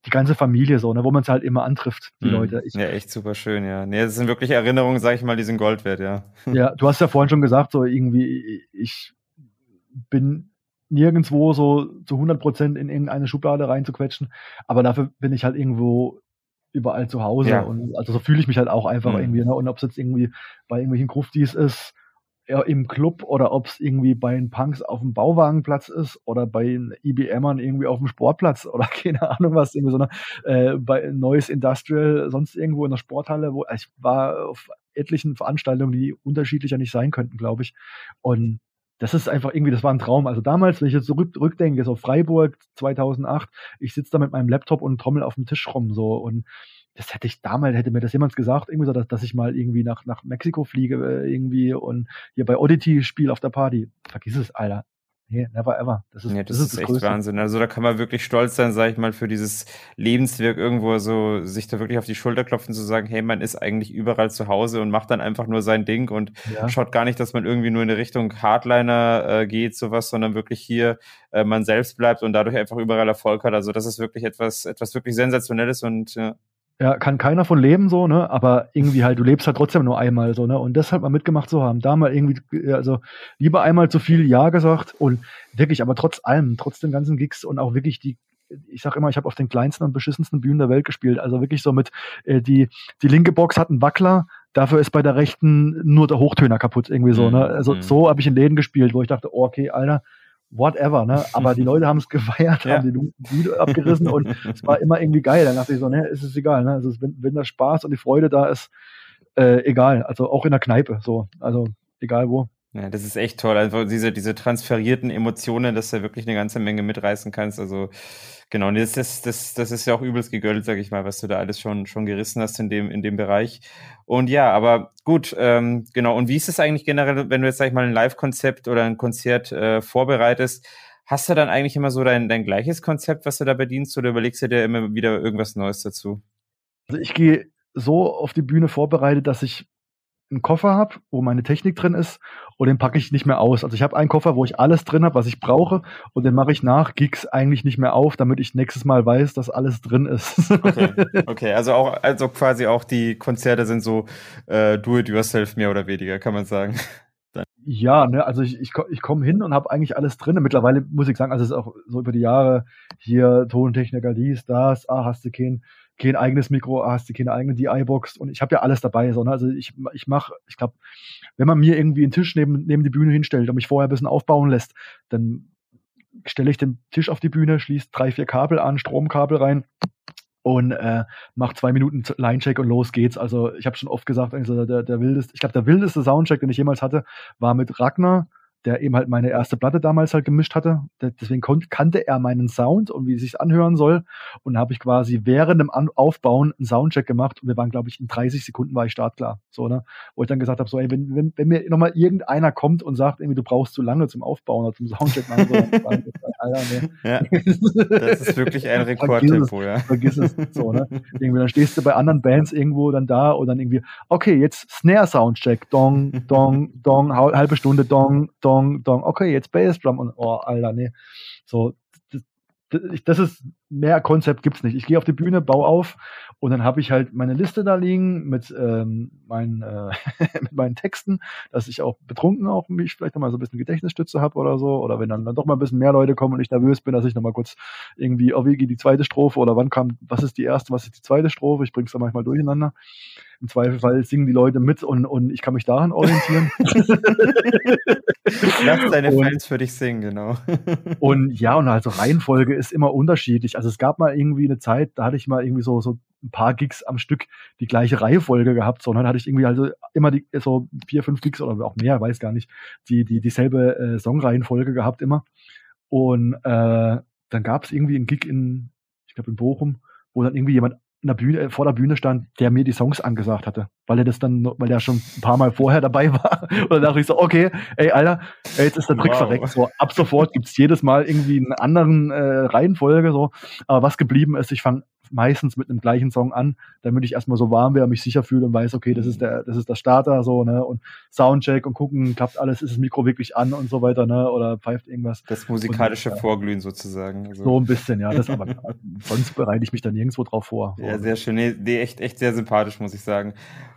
die ganze Familie so, ne, wo man es halt immer antrifft, die mhm. Leute. Ich, ja, echt super schön, ja. Nee, das sind wirklich Erinnerungen, sag ich mal, die sind Gold wert, ja. Ja, du hast ja vorhin schon gesagt, so irgendwie, ich bin nirgendwo so zu 100 Prozent in irgendeine Schublade reinzuquetschen. Aber dafür bin ich halt irgendwo überall zu Hause. Ja. Und also so fühle ich mich halt auch einfach mhm. irgendwie. Ne? Und ob es jetzt irgendwie bei irgendwelchen Gruftis ist im Club oder ob es irgendwie bei den Punks auf dem Bauwagenplatz ist oder bei den IBMern irgendwie auf dem Sportplatz oder keine Ahnung was, irgendwie so eine, äh, bei Neues Industrial, sonst irgendwo in der Sporthalle, wo also ich war auf etlichen Veranstaltungen, die unterschiedlicher nicht sein könnten, glaube ich. Und das ist einfach irgendwie, das war ein Traum. Also damals, wenn ich jetzt zurückdenke, so Freiburg 2008, ich sitze da mit meinem Laptop und trommel auf dem Tisch rum so und das hätte ich damals, hätte mir das jemand gesagt, irgendwie so, dass, dass ich mal irgendwie nach, nach Mexiko fliege, äh, irgendwie und hier bei Oddity spiele auf der Party. Vergiss es, Alter. Nee, never ever. Das ist, ja, das, das ist, ist echt Größte. Wahnsinn. Also da kann man wirklich stolz sein, sage ich mal, für dieses Lebenswerk irgendwo so, sich da wirklich auf die Schulter klopfen, zu sagen, hey, man ist eigentlich überall zu Hause und macht dann einfach nur sein Ding und ja. schaut gar nicht, dass man irgendwie nur in die Richtung Hardliner äh, geht, sowas, sondern wirklich hier äh, man selbst bleibt und dadurch einfach überall Erfolg hat. Also das ist wirklich etwas, etwas wirklich Sensationelles und ja, ja, kann keiner von leben so, ne? Aber irgendwie halt, du lebst halt trotzdem nur einmal so, ne? Und deshalb mal mitgemacht zu haben, da mal irgendwie, also lieber einmal zu viel Ja gesagt und wirklich, aber trotz allem, trotz den ganzen Gigs und auch wirklich die, ich sag immer, ich habe auf den kleinsten und beschissensten Bühnen der Welt gespielt. Also wirklich so mit, äh, die, die linke Box hat einen Wackler, dafür ist bei der rechten nur der Hochtöner kaputt, irgendwie so, ne? Mhm, also mhm. so habe ich in Läden gespielt, wo ich dachte, oh, okay, Alter, whatever, ne? Aber die Leute haben es gefeiert, ja. haben die Bude abgerissen und es war immer irgendwie geil. Dann dachte ich so, ne, ist es egal, ne? Also wenn, wenn der Spaß und die Freude da ist, äh, egal. Also auch in der Kneipe, so. Also egal wo. Ja, das ist echt toll. Also diese, diese transferierten Emotionen, dass du wirklich eine ganze Menge mitreißen kannst. Also genau, das, das, das, das ist ja auch übelst gegönnt, sag ich mal, was du da alles schon, schon gerissen hast in dem, in dem Bereich. Und ja, aber gut, ähm, genau. Und wie ist es eigentlich generell, wenn du jetzt, sag ich mal, ein Live-Konzept oder ein Konzert äh, vorbereitest? Hast du dann eigentlich immer so dein, dein gleiches Konzept, was du da bedienst, oder überlegst du dir immer wieder irgendwas Neues dazu? Also ich gehe so auf die Bühne vorbereitet, dass ich einen Koffer habe, wo meine Technik drin ist und den packe ich nicht mehr aus. Also ich habe einen Koffer, wo ich alles drin habe, was ich brauche und den mache ich nach Gigs eigentlich nicht mehr auf, damit ich nächstes Mal weiß, dass alles drin ist. okay, okay. also auch also quasi auch die Konzerte sind so äh, do it yourself mehr oder weniger, kann man sagen. Dann. Ja, ne, also ich, ich, ich komme hin und habe eigentlich alles drin. Mittlerweile muss ich sagen, also es ist auch so über die Jahre hier Tontechniker, dies, das, ah, hast du keinen kein eigenes Mikro, hast du keine eigene DI-Box und ich habe ja alles dabei. So, ne? Also ich, ich mache, ich glaube, wenn man mir irgendwie einen Tisch neben, neben die Bühne hinstellt und mich vorher ein bisschen aufbauen lässt, dann stelle ich den Tisch auf die Bühne, schließe drei, vier Kabel an, Stromkabel rein und äh, mache zwei Minuten Line-Check und los geht's. Also ich habe schon oft gesagt, also der, der wildeste, ich glaube, der wildeste Soundcheck, den ich jemals hatte, war mit Ragnar der eben halt meine erste Platte damals halt gemischt hatte. Deswegen kannte er meinen Sound und wie es sich anhören soll. Und da habe ich quasi während dem An Aufbauen einen Soundcheck gemacht und wir waren, glaube ich, in 30 Sekunden war ich startklar. So, ne? Wo ich dann gesagt habe, so, ey, wenn, wenn, wenn mir nochmal irgendeiner kommt und sagt, irgendwie, du brauchst zu lange zum Aufbauen oder zum Soundcheck machen, so, dann, Alter, ne? ja, das ist wirklich ein Rekordtempo, ja. Vergiss es. So, ne? Irgendwie, dann stehst du bei anderen Bands irgendwo dann da und dann irgendwie, okay, jetzt Snare-Soundcheck, dong, dong, dong, halbe Stunde, dong, dong, Dong, Dong, okay, jetzt Bassdrum und oh, Alter, nee. So, das, das ist mehr Konzept gibt's nicht. Ich gehe auf die Bühne, baue auf und dann habe ich halt meine Liste da liegen mit, ähm, meinen, äh, mit meinen Texten, dass ich auch betrunken auch mich vielleicht nochmal so ein bisschen Gedächtnisstütze habe oder so. Oder wenn dann, dann doch mal ein bisschen mehr Leute kommen und ich nervös bin, dass ich nochmal kurz irgendwie, oh, wie geht die zweite Strophe oder wann kam, was ist die erste, was ist die zweite Strophe? Ich bring's da manchmal durcheinander. Im Zweifelsfall singen die Leute mit und, und ich kann mich daran orientieren. Lass deine und, Fans für dich singen, genau. und ja, und also Reihenfolge ist immer unterschiedlich. Also es gab mal irgendwie eine Zeit, da hatte ich mal irgendwie so, so ein paar Gigs am Stück die gleiche Reihenfolge gehabt, sondern hatte ich irgendwie also immer die, so vier, fünf Gigs oder auch mehr, weiß gar nicht, die, die dieselbe äh, Songreihenfolge gehabt immer. Und äh, dann gab es irgendwie einen Gig in, ich glaube in Bochum, wo dann irgendwie jemand in der Bühne, vor der Bühne stand, der mir die Songs angesagt hatte, weil er das dann, weil er schon ein paar Mal vorher dabei war. Und dann dachte ich so, okay, ey, Alter, ey, jetzt ist der Trick wow. verreckt. So, ab sofort gibt's jedes Mal irgendwie einen anderen äh, Reihenfolge, so. Aber was geblieben ist, ich fange meistens mit einem gleichen Song an, damit ich erstmal so warm wäre, mich sicher fühle und weiß, okay, das ist der, das ist der Starter, so, ne, und Soundcheck und gucken, klappt alles, ist das Mikro wirklich an und so weiter, ne, oder pfeift irgendwas. Das musikalische und, Vorglühen sozusagen. Also. So ein bisschen, ja, das aber, sonst bereite ich mich da nirgendwo drauf vor. Ja, sehr schön, nee, nee, echt, echt sehr sympathisch, muss ich sagen.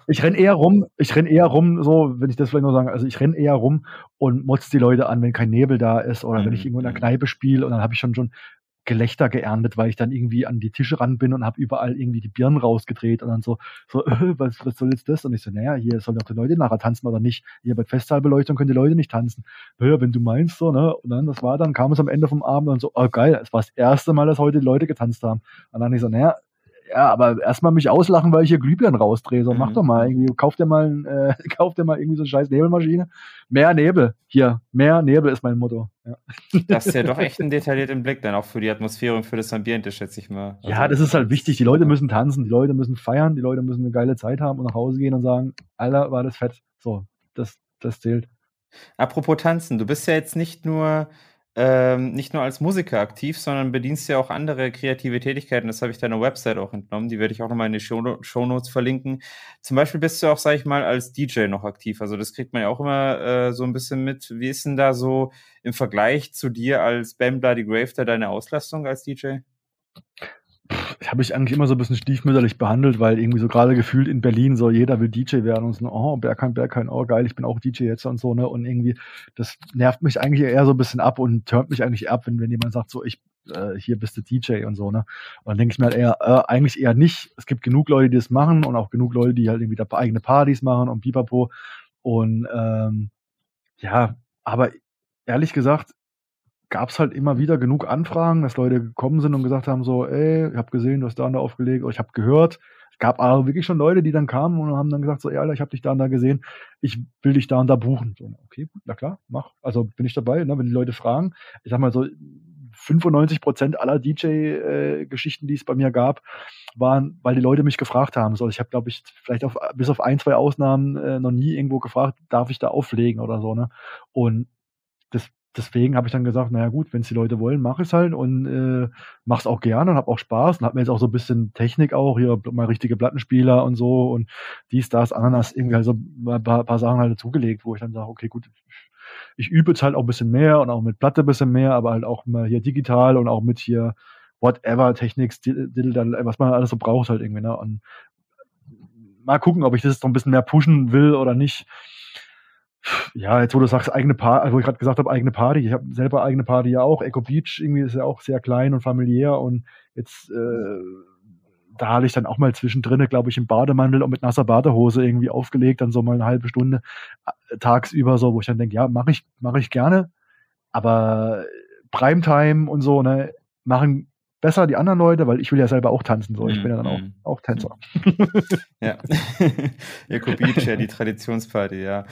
Ich renn eher rum, ich renn eher rum, so, wenn ich das vielleicht nur sagen, also ich renn eher rum und motz die Leute an, wenn kein Nebel da ist oder mhm. wenn ich irgendwo in der Kneipe spiele und dann habe ich schon schon Gelächter geerntet, weil ich dann irgendwie an die Tische ran bin und habe überall irgendwie die Birnen rausgedreht und dann so, so äh, was, was soll jetzt das? Und ich so, naja, hier sollen doch die Leute nachher tanzen oder nicht. Hier bei Festsaalbeleuchtung können die Leute nicht tanzen. Naja, wenn du meinst so, ne? Und dann, das war dann, kam es am Ende vom Abend und so, oh geil, es war das erste Mal, dass heute die Leute getanzt haben. Und dann ich so, naja, ja, aber erstmal mich auslachen, weil ich hier Glühbirnen rausdrehe. So, mhm. mach doch mal irgendwie, kauf dir mal, äh, kauf dir mal irgendwie so eine scheiß Nebelmaschine. Mehr Nebel. Hier, mehr Nebel ist mein Motto. Ja. Das ist ja doch echt ein detaillierten Blick dann auch für die Atmosphäre und für das Ambiente, schätze ich mal. Also, ja, das ist halt wichtig. Die Leute müssen tanzen, die Leute müssen feiern, die Leute müssen eine geile Zeit haben und nach Hause gehen und sagen, Alter, war das fett. So, das, das zählt. Apropos tanzen, du bist ja jetzt nicht nur ähm, nicht nur als Musiker aktiv, sondern bedienst ja auch andere kreative Tätigkeiten. Das habe ich deiner Website auch entnommen. Die werde ich auch nochmal in die Show, Show Notes verlinken. Zum Beispiel bist du auch, sag ich mal, als DJ noch aktiv. Also das kriegt man ja auch immer äh, so ein bisschen mit. Wie ist denn da so im Vergleich zu dir als Bam Bloody Grave da deine Auslastung als DJ? Habe ich eigentlich immer so ein bisschen stiefmütterlich behandelt, weil irgendwie so gerade gefühlt in Berlin so jeder will DJ werden und so, oh, Bergheim, Bergheim, oh geil, ich bin auch DJ jetzt und so, ne? Und irgendwie, das nervt mich eigentlich eher so ein bisschen ab und turnt mich eigentlich ab, wenn, wenn jemand sagt, so, ich, äh, hier bist du DJ und so, ne? Und dann denke ich mir halt eher, äh, eigentlich eher nicht. Es gibt genug Leute, die das machen und auch genug Leute, die halt irgendwie da eigene Partys machen und pipapo. Und ähm, ja, aber ehrlich gesagt, gab es halt immer wieder genug Anfragen, dass Leute gekommen sind und gesagt haben so, ey, ich habe gesehen, du hast da und da aufgelegt, oder ich habe gehört. Es gab aber wirklich schon Leute, die dann kamen und haben dann gesagt so, ey, Alter, ich habe dich da und da gesehen, ich will dich da und da buchen. So, okay, gut, na klar, mach. Also bin ich dabei, ne, wenn die Leute fragen. Ich sag mal so, 95 Prozent aller DJ-Geschichten, äh, die es bei mir gab, waren, weil die Leute mich gefragt haben. So, ich habe, glaube ich, vielleicht auf, bis auf ein, zwei Ausnahmen äh, noch nie irgendwo gefragt, darf ich da auflegen oder so. Ne? Und das deswegen habe ich dann gesagt, naja gut, wenn es die Leute wollen, mach es halt und äh, mach's auch gerne und hab auch Spaß und hab mir jetzt auch so ein bisschen Technik auch, hier mal richtige Plattenspieler und so und dies, das, Ananas, irgendwie halt so ein paar, paar Sachen halt dazugelegt, wo ich dann sage, okay, gut, ich übe jetzt halt auch ein bisschen mehr und auch mit Platte ein bisschen mehr, aber halt auch mal hier digital und auch mit hier whatever Technik, was man alles so braucht halt irgendwie, ne? Und mal gucken, ob ich das noch ein bisschen mehr pushen will oder nicht ja, jetzt wo du sagst, eigene Party, wo ich gerade gesagt habe, eigene Party, ich habe selber eigene Party ja auch. Echo Beach irgendwie ist ja auch sehr klein und familiär und jetzt äh, da hatte ich dann auch mal zwischendrin, glaube ich, im Bademantel und mit nasser Badehose irgendwie aufgelegt, dann so mal eine halbe Stunde äh, tagsüber so, wo ich dann denke, ja, mache ich, mache ich gerne, aber Primetime und so, ne, machen besser die anderen Leute, weil ich will ja selber auch tanzen, so. Ich bin ja dann auch, mhm. auch Tänzer. Ja. Beach, ja, die Traditionsparty, ja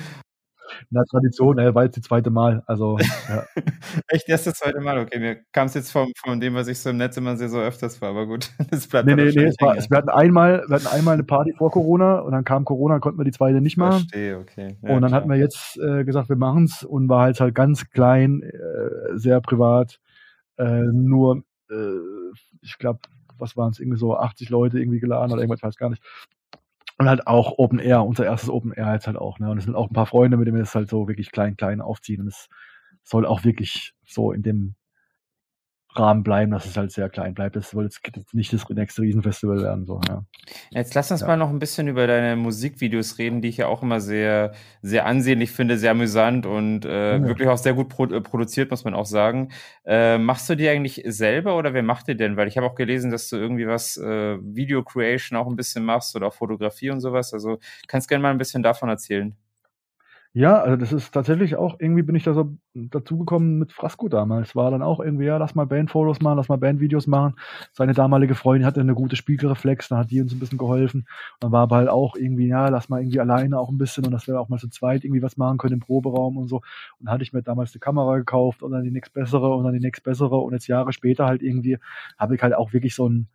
in der Tradition, er war jetzt die zweite Mal. Also, ja. Echt erst das zweite Mal? Okay, mir kam es jetzt von, von dem, was ich so im Netz immer sehe, so öfters war, aber gut. Das bleibt nee, nee, nee, es war, es, wir, hatten einmal, wir hatten einmal eine Party vor Corona und dann kam Corona, konnten wir die zweite nicht machen. Verstehe, okay. Ja, und dann klar. hatten wir jetzt äh, gesagt, wir machen es und war halt halt ganz klein, äh, sehr privat. Äh, nur, äh, ich glaube, was waren es, irgendwie so 80 Leute irgendwie geladen oder irgendwas, ich weiß gar nicht. Und halt auch Open Air, unser erstes Open Air jetzt halt auch, ne? Und es sind auch ein paar Freunde, mit denen wir das halt so wirklich klein, klein aufziehen. Und es soll auch wirklich so in dem Rahmen bleiben, dass es halt sehr klein bleibt. Das soll jetzt nicht das nächste Riesenfestival werden. So, ja. Jetzt lass uns ja. mal noch ein bisschen über deine Musikvideos reden, die ich ja auch immer sehr, sehr ansehnlich finde, sehr amüsant und äh, ja. wirklich auch sehr gut pro äh, produziert, muss man auch sagen. Äh, machst du die eigentlich selber oder wer macht die denn? Weil ich habe auch gelesen, dass du irgendwie was äh, Video Creation auch ein bisschen machst oder auch Fotografie und sowas. Also kannst gerne mal ein bisschen davon erzählen. Ja, also das ist tatsächlich auch, irgendwie bin ich da so dazugekommen mit Frasco damals. War dann auch irgendwie, ja, lass mal Bandfotos machen, lass mal Bandvideos machen. Seine damalige Freundin hatte eine gute Spiegelreflex, dann hat die uns ein bisschen geholfen. Dann war aber halt auch irgendwie, ja, lass mal irgendwie alleine auch ein bisschen und dass wir auch mal zu zweit irgendwie was machen können im Proberaum und so. Und hatte ich mir damals eine Kamera gekauft und dann die nächst bessere und dann die nächst bessere und jetzt Jahre später halt irgendwie habe ich halt auch wirklich so ein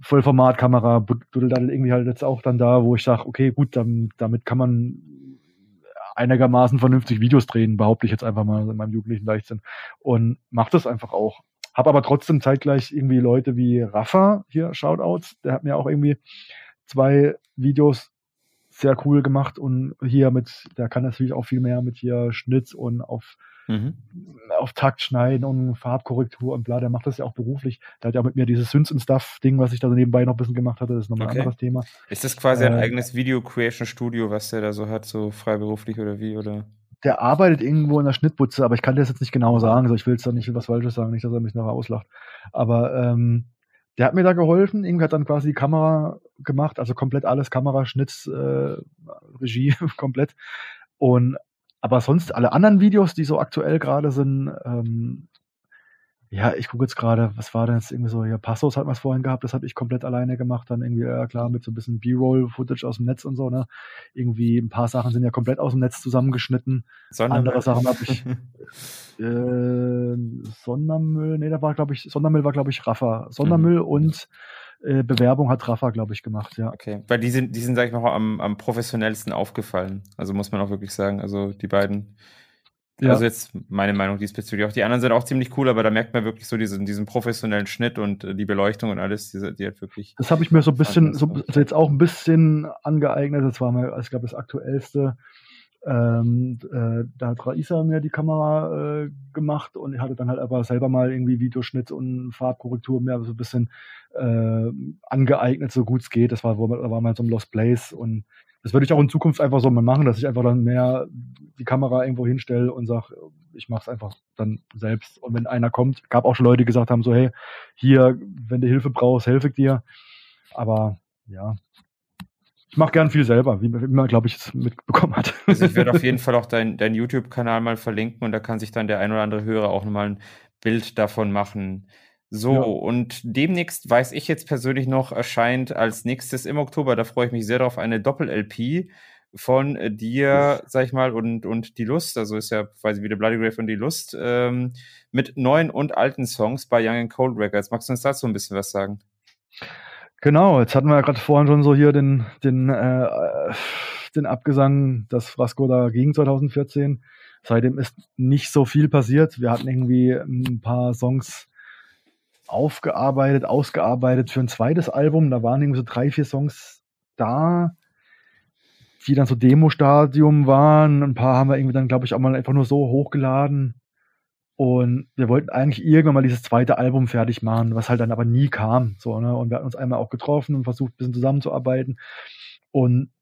Vollformatkamera, Dudeldadel irgendwie halt jetzt auch dann da, wo ich sage, okay, gut, dann, damit kann man einigermaßen vernünftig Videos drehen, behaupte ich jetzt einfach mal in meinem jugendlichen Leichtsinn. Und macht das einfach auch. Hab aber trotzdem zeitgleich irgendwie Leute wie Rafa hier, Shoutouts, der hat mir auch irgendwie zwei Videos sehr cool gemacht und hier mit, der kann natürlich auch viel mehr mit hier Schnitt und auf mhm. auf Takt schneiden und Farbkorrektur und bla, der macht das ja auch beruflich. Der hat ja auch mit mir dieses Synths und Stuff-Ding, was ich da nebenbei noch ein bisschen gemacht hatte, das ist nochmal okay. ein anderes Thema. Ist das quasi äh, ein eigenes Video-Creation-Studio, was der da so hat, so freiberuflich oder wie, oder? der arbeitet irgendwo in der Schnittbutze, aber ich kann das jetzt nicht genau sagen. Also ich will jetzt da nicht was Falsches sagen, nicht, dass er mich nachher auslacht. Aber ähm, der hat mir da geholfen. Irgendwie hat dann quasi die Kamera gemacht, also komplett alles, Kameraschnitt, äh, Regie, komplett. Und aber sonst alle anderen Videos, die so aktuell gerade sind, ähm, ja, ich gucke jetzt gerade, was war denn jetzt irgendwie so, ja, Passos hat man es vorhin gehabt, das habe ich komplett alleine gemacht, dann irgendwie, ja klar, mit so ein bisschen B-Roll-Footage aus dem Netz und so, ne? Irgendwie ein paar Sachen sind ja komplett aus dem Netz zusammengeschnitten. Sondermüll. Andere Sachen habe ich äh, Sondermüll, nee, da war, glaube ich, Sondermüll war, glaube ich, Rafa. Sondermüll mhm. und äh, Bewerbung hat Rafa, glaube ich, gemacht, ja. Okay, weil die sind, die sind, sag ich mal, am, am professionellsten aufgefallen. Also muss man auch wirklich sagen, also die beiden ja. Also jetzt meine Meinung diesbezüglich. Auch die anderen sind auch ziemlich cool, aber da merkt man wirklich so diesen, diesen professionellen Schnitt und äh, die Beleuchtung und alles, die, die hat wirklich. Das habe ich mir so ein bisschen, so, also jetzt auch ein bisschen angeeignet. Das war mal, ich glaube, das aktuellste. Ähm, äh, da hat Raisa mir die Kamera äh, gemacht und ich hatte dann halt aber selber mal irgendwie Videoschnitt und Farbkorrektur mehr so ein bisschen äh, angeeignet, so gut es geht. Das war, wo, war mal so ein Lost Place und das würde ich auch in Zukunft einfach so mal machen, dass ich einfach dann mehr die Kamera irgendwo hinstelle und sage, ich mache es einfach dann selbst. Und wenn einer kommt, gab auch schon Leute, die gesagt haben, so, hey, hier, wenn du Hilfe brauchst, helfe ich dir. Aber ja, ich mache gern viel selber, wie, man, glaube ich, es mitbekommen hat. Also ich werde auf jeden Fall auch deinen dein YouTube-Kanal mal verlinken und da kann sich dann der ein oder andere Hörer auch nochmal ein Bild davon machen. So, ja. und demnächst weiß ich jetzt persönlich noch, erscheint als nächstes im Oktober, da freue ich mich sehr drauf, eine Doppel-LP von dir, sag ich mal, und, und die Lust, also ist ja quasi wie der Bloody Grave und die Lust, ähm, mit neuen und alten Songs bei Young and Cold Records. Magst du uns dazu ein bisschen was sagen? Genau, jetzt hatten wir ja gerade vorhin schon so hier den, den, äh, den Abgesang, dass Frasco da ging 2014. Seitdem ist nicht so viel passiert. Wir hatten irgendwie ein paar Songs aufgearbeitet, ausgearbeitet für ein zweites Album. Da waren irgendwie so drei, vier Songs da, die dann so Demo-Stadium waren. Ein paar haben wir irgendwie dann, glaube ich, auch mal einfach nur so hochgeladen. Und wir wollten eigentlich irgendwann mal dieses zweite Album fertig machen, was halt dann aber nie kam. So, ne? Und wir hatten uns einmal auch getroffen und versucht, ein bisschen zusammenzuarbeiten. Und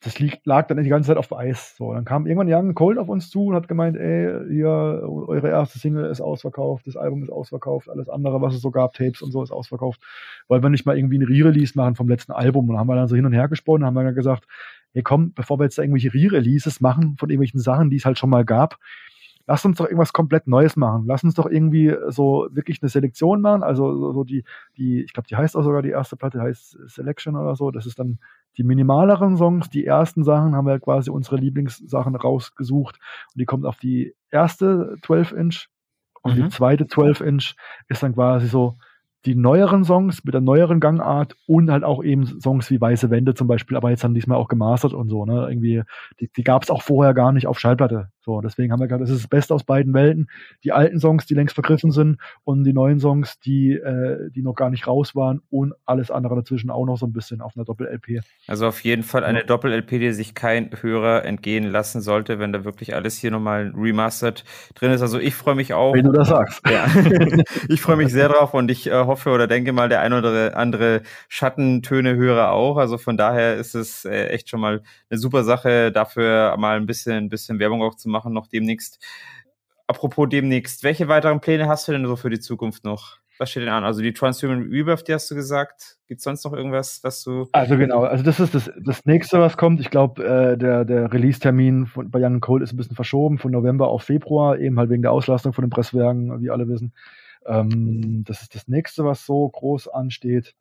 das lag dann die ganze Zeit auf Eis. So, dann kam irgendwann Young Cold auf uns zu und hat gemeint, ey, hier, eure erste Single ist ausverkauft, das Album ist ausverkauft, alles andere, was es so gab, Tapes und so ist ausverkauft. Wollen wir nicht mal irgendwie ein Re-Release machen vom letzten Album? Und haben wir dann so hin und her gesponnen, haben wir dann gesagt, hey komm, bevor wir jetzt da irgendwelche Re-Releases machen von irgendwelchen Sachen, die es halt schon mal gab, lass uns doch irgendwas komplett Neues machen. Lass uns doch irgendwie so wirklich eine Selektion machen. Also so die, die, ich glaube, die heißt auch sogar die erste Platte heißt Selection oder so. Das ist dann die minimaleren Songs. Die ersten Sachen haben wir quasi unsere Lieblingssachen rausgesucht und die kommt auf die erste 12 Inch und mhm. die zweite 12 Inch ist dann quasi so die neueren Songs mit der neueren Gangart und halt auch eben Songs wie Weiße Wände zum Beispiel, aber jetzt haben diesmal auch gemastert und so, ne? Irgendwie, die, die gab es auch vorher gar nicht auf Schallplatte. So, deswegen haben wir gesagt, das ist das Beste aus beiden Welten. Die alten Songs, die längst vergriffen sind und die neuen Songs, die, äh, die noch gar nicht raus waren und alles andere dazwischen auch noch so ein bisschen auf einer Doppel-LP. Also auf jeden Fall eine ja. Doppel-LP, die sich kein Hörer entgehen lassen sollte, wenn da wirklich alles hier nochmal remastered drin ist. Also ich freue mich auch. Wenn du das sagst. Ja. ich freue mich sehr drauf und ich äh, hoffe oder denke mal, der ein oder andere Schattentöne-Hörer auch. Also von daher ist es äh, echt schon mal eine super Sache, dafür mal ein bisschen, ein bisschen Werbung auch zu machen, noch demnächst. Apropos demnächst, welche weiteren Pläne hast du denn so für die Zukunft noch? Was steht denn an? Also die Transhuman Rebirth, die hast du gesagt. Gibt es sonst noch irgendwas, was du. Also genau, also das ist das, das nächste, was kommt. Ich glaube, äh, der, der Release-Termin bei Young Cole ist ein bisschen verschoben von November auf Februar, eben halt wegen der Auslastung von den Presswerken, wie alle wissen. Ähm, das ist das nächste, was so groß ansteht.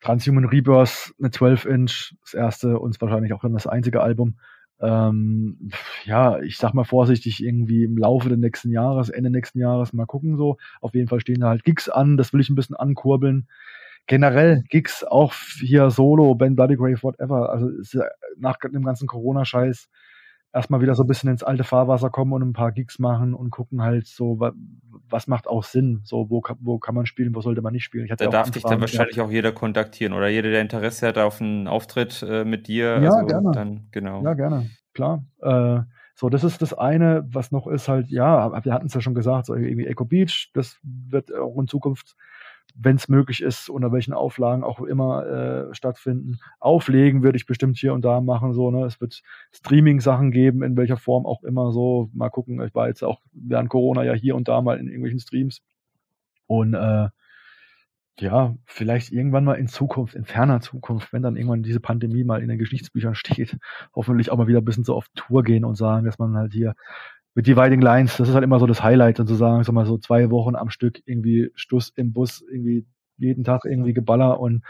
Transhuman Rebirth, eine 12-Inch, das erste und wahrscheinlich auch dann das einzige Album. Ähm, ja, ich sag mal vorsichtig, irgendwie im Laufe des nächsten Jahres, Ende nächsten Jahres mal gucken so. Auf jeden Fall stehen da halt Gigs an, das will ich ein bisschen ankurbeln. Generell Gigs auch hier Solo, Ben Bloody Grave, whatever. Also nach dem ganzen Corona-Scheiß erstmal wieder so ein bisschen ins alte Fahrwasser kommen und ein paar Gigs machen und gucken halt so, was macht auch Sinn? So, wo, wo kann man spielen, wo sollte man nicht spielen? da darf dich dann wahrscheinlich auch jeder kontaktieren oder jeder, der Interesse hat auf einen Auftritt äh, mit dir. Ja, also, gerne. Dann, genau. Ja, gerne, klar. Äh, so, das ist das eine, was noch ist halt, ja, wir hatten es ja schon gesagt, so irgendwie Eco Beach, das wird auch in Zukunft wenn es möglich ist, unter welchen Auflagen auch immer äh, stattfinden. Auflegen würde ich bestimmt hier und da machen, so, ne? Es wird Streaming-Sachen geben, in welcher Form auch immer so. Mal gucken, ich war jetzt auch während Corona ja hier und da mal in irgendwelchen Streams. Und äh, ja, vielleicht irgendwann mal in Zukunft, in ferner Zukunft, wenn dann irgendwann diese Pandemie mal in den Geschichtsbüchern steht, hoffentlich auch mal wieder ein bisschen so auf Tour gehen und sagen, dass man halt hier mit Dividing Lines, das ist halt immer so das Highlight, sozusagen, so mal so zwei Wochen am Stück irgendwie Stuss im Bus, irgendwie jeden Tag irgendwie Geballer und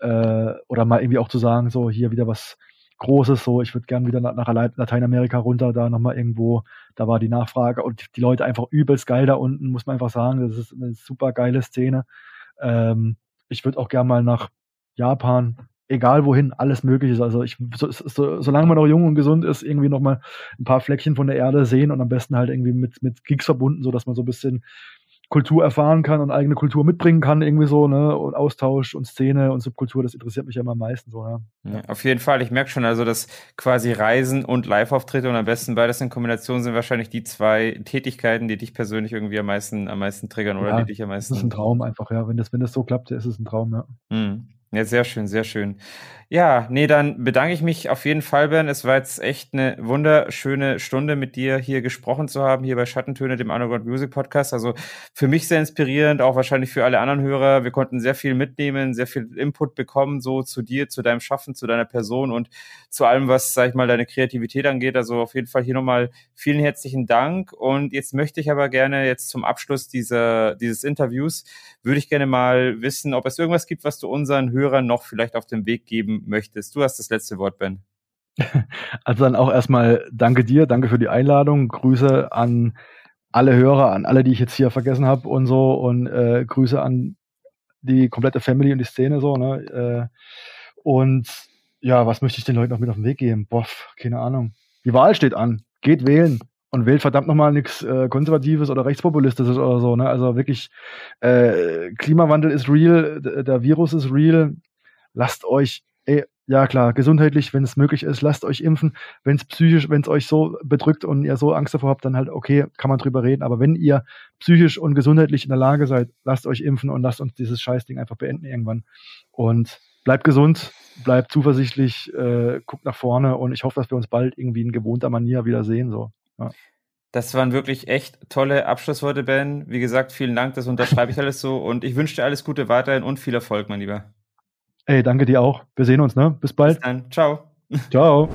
äh, oder mal irgendwie auch zu sagen, so hier wieder was Großes, so ich würde gern wieder nach, nach Lateinamerika runter, da nochmal irgendwo, da war die Nachfrage und die Leute einfach übelst geil da unten, muss man einfach sagen, das ist eine super geile Szene. Ähm, ich würde auch gern mal nach Japan, egal wohin, alles möglich ist. Also ich, so, so, solange man noch jung und gesund ist, irgendwie noch mal ein paar Fleckchen von der Erde sehen und am besten halt irgendwie mit, mit Gigs verbunden, so dass man so ein bisschen Kultur erfahren kann und eigene Kultur mitbringen kann, irgendwie so, ne? Und Austausch und Szene und Subkultur, das interessiert mich ja immer am meisten so, ja. ja auf jeden Fall, ich merke schon, also dass quasi Reisen und Live-Auftritte und am besten beides in Kombination sind wahrscheinlich die zwei Tätigkeiten, die dich persönlich irgendwie am meisten, am meisten triggern oder ja, die dich am meisten. Das ist ein Traum einfach, ja. Wenn das, wenn das so klappt, ist es ein Traum, ja. Mhm. Ja, sehr schön, sehr schön. Ja, nee, dann bedanke ich mich auf jeden Fall, Ben. Es war jetzt echt eine wunderschöne Stunde mit dir hier gesprochen zu haben, hier bei Schattentöne, dem Underground Music Podcast. Also für mich sehr inspirierend, auch wahrscheinlich für alle anderen Hörer. Wir konnten sehr viel mitnehmen, sehr viel Input bekommen, so zu dir, zu deinem Schaffen, zu deiner Person und zu allem, was, sag ich mal, deine Kreativität angeht. Also auf jeden Fall hier nochmal vielen herzlichen Dank. Und jetzt möchte ich aber gerne jetzt zum Abschluss dieser, dieses Interviews, würde ich gerne mal wissen, ob es irgendwas gibt, was du unseren Hörern noch vielleicht auf den Weg geben möchtest. Du hast das letzte Wort, Ben. Also dann auch erstmal danke dir, danke für die Einladung, Grüße an alle Hörer, an alle, die ich jetzt hier vergessen habe und so und äh, Grüße an die komplette Family und die Szene so, ne? Äh, und ja, was möchte ich den Leuten noch mit auf den Weg geben? Boah, keine Ahnung. Die Wahl steht an. Geht wählen und wählt verdammt nochmal nichts äh, Konservatives oder Rechtspopulistisches oder so. Ne? Also wirklich, äh, Klimawandel ist real, der Virus ist real. Lasst euch, ey, ja klar, gesundheitlich, wenn es möglich ist, lasst euch impfen. Wenn es psychisch, wenn es euch so bedrückt und ihr so Angst davor habt, dann halt okay, kann man drüber reden. Aber wenn ihr psychisch und gesundheitlich in der Lage seid, lasst euch impfen und lasst uns dieses Scheißding einfach beenden irgendwann. Und bleibt gesund, bleibt zuversichtlich, äh, guckt nach vorne und ich hoffe, dass wir uns bald irgendwie in gewohnter Manier wieder sehen. So. Ja. Das waren wirklich echt tolle Abschlussworte, Ben. Wie gesagt, vielen Dank, das unterschreibe ich alles so und ich wünsche dir alles Gute weiterhin und viel Erfolg, mein Lieber. Ey, danke dir auch. Wir sehen uns, ne? Bis bald. Bis dann. Ciao. Ciao.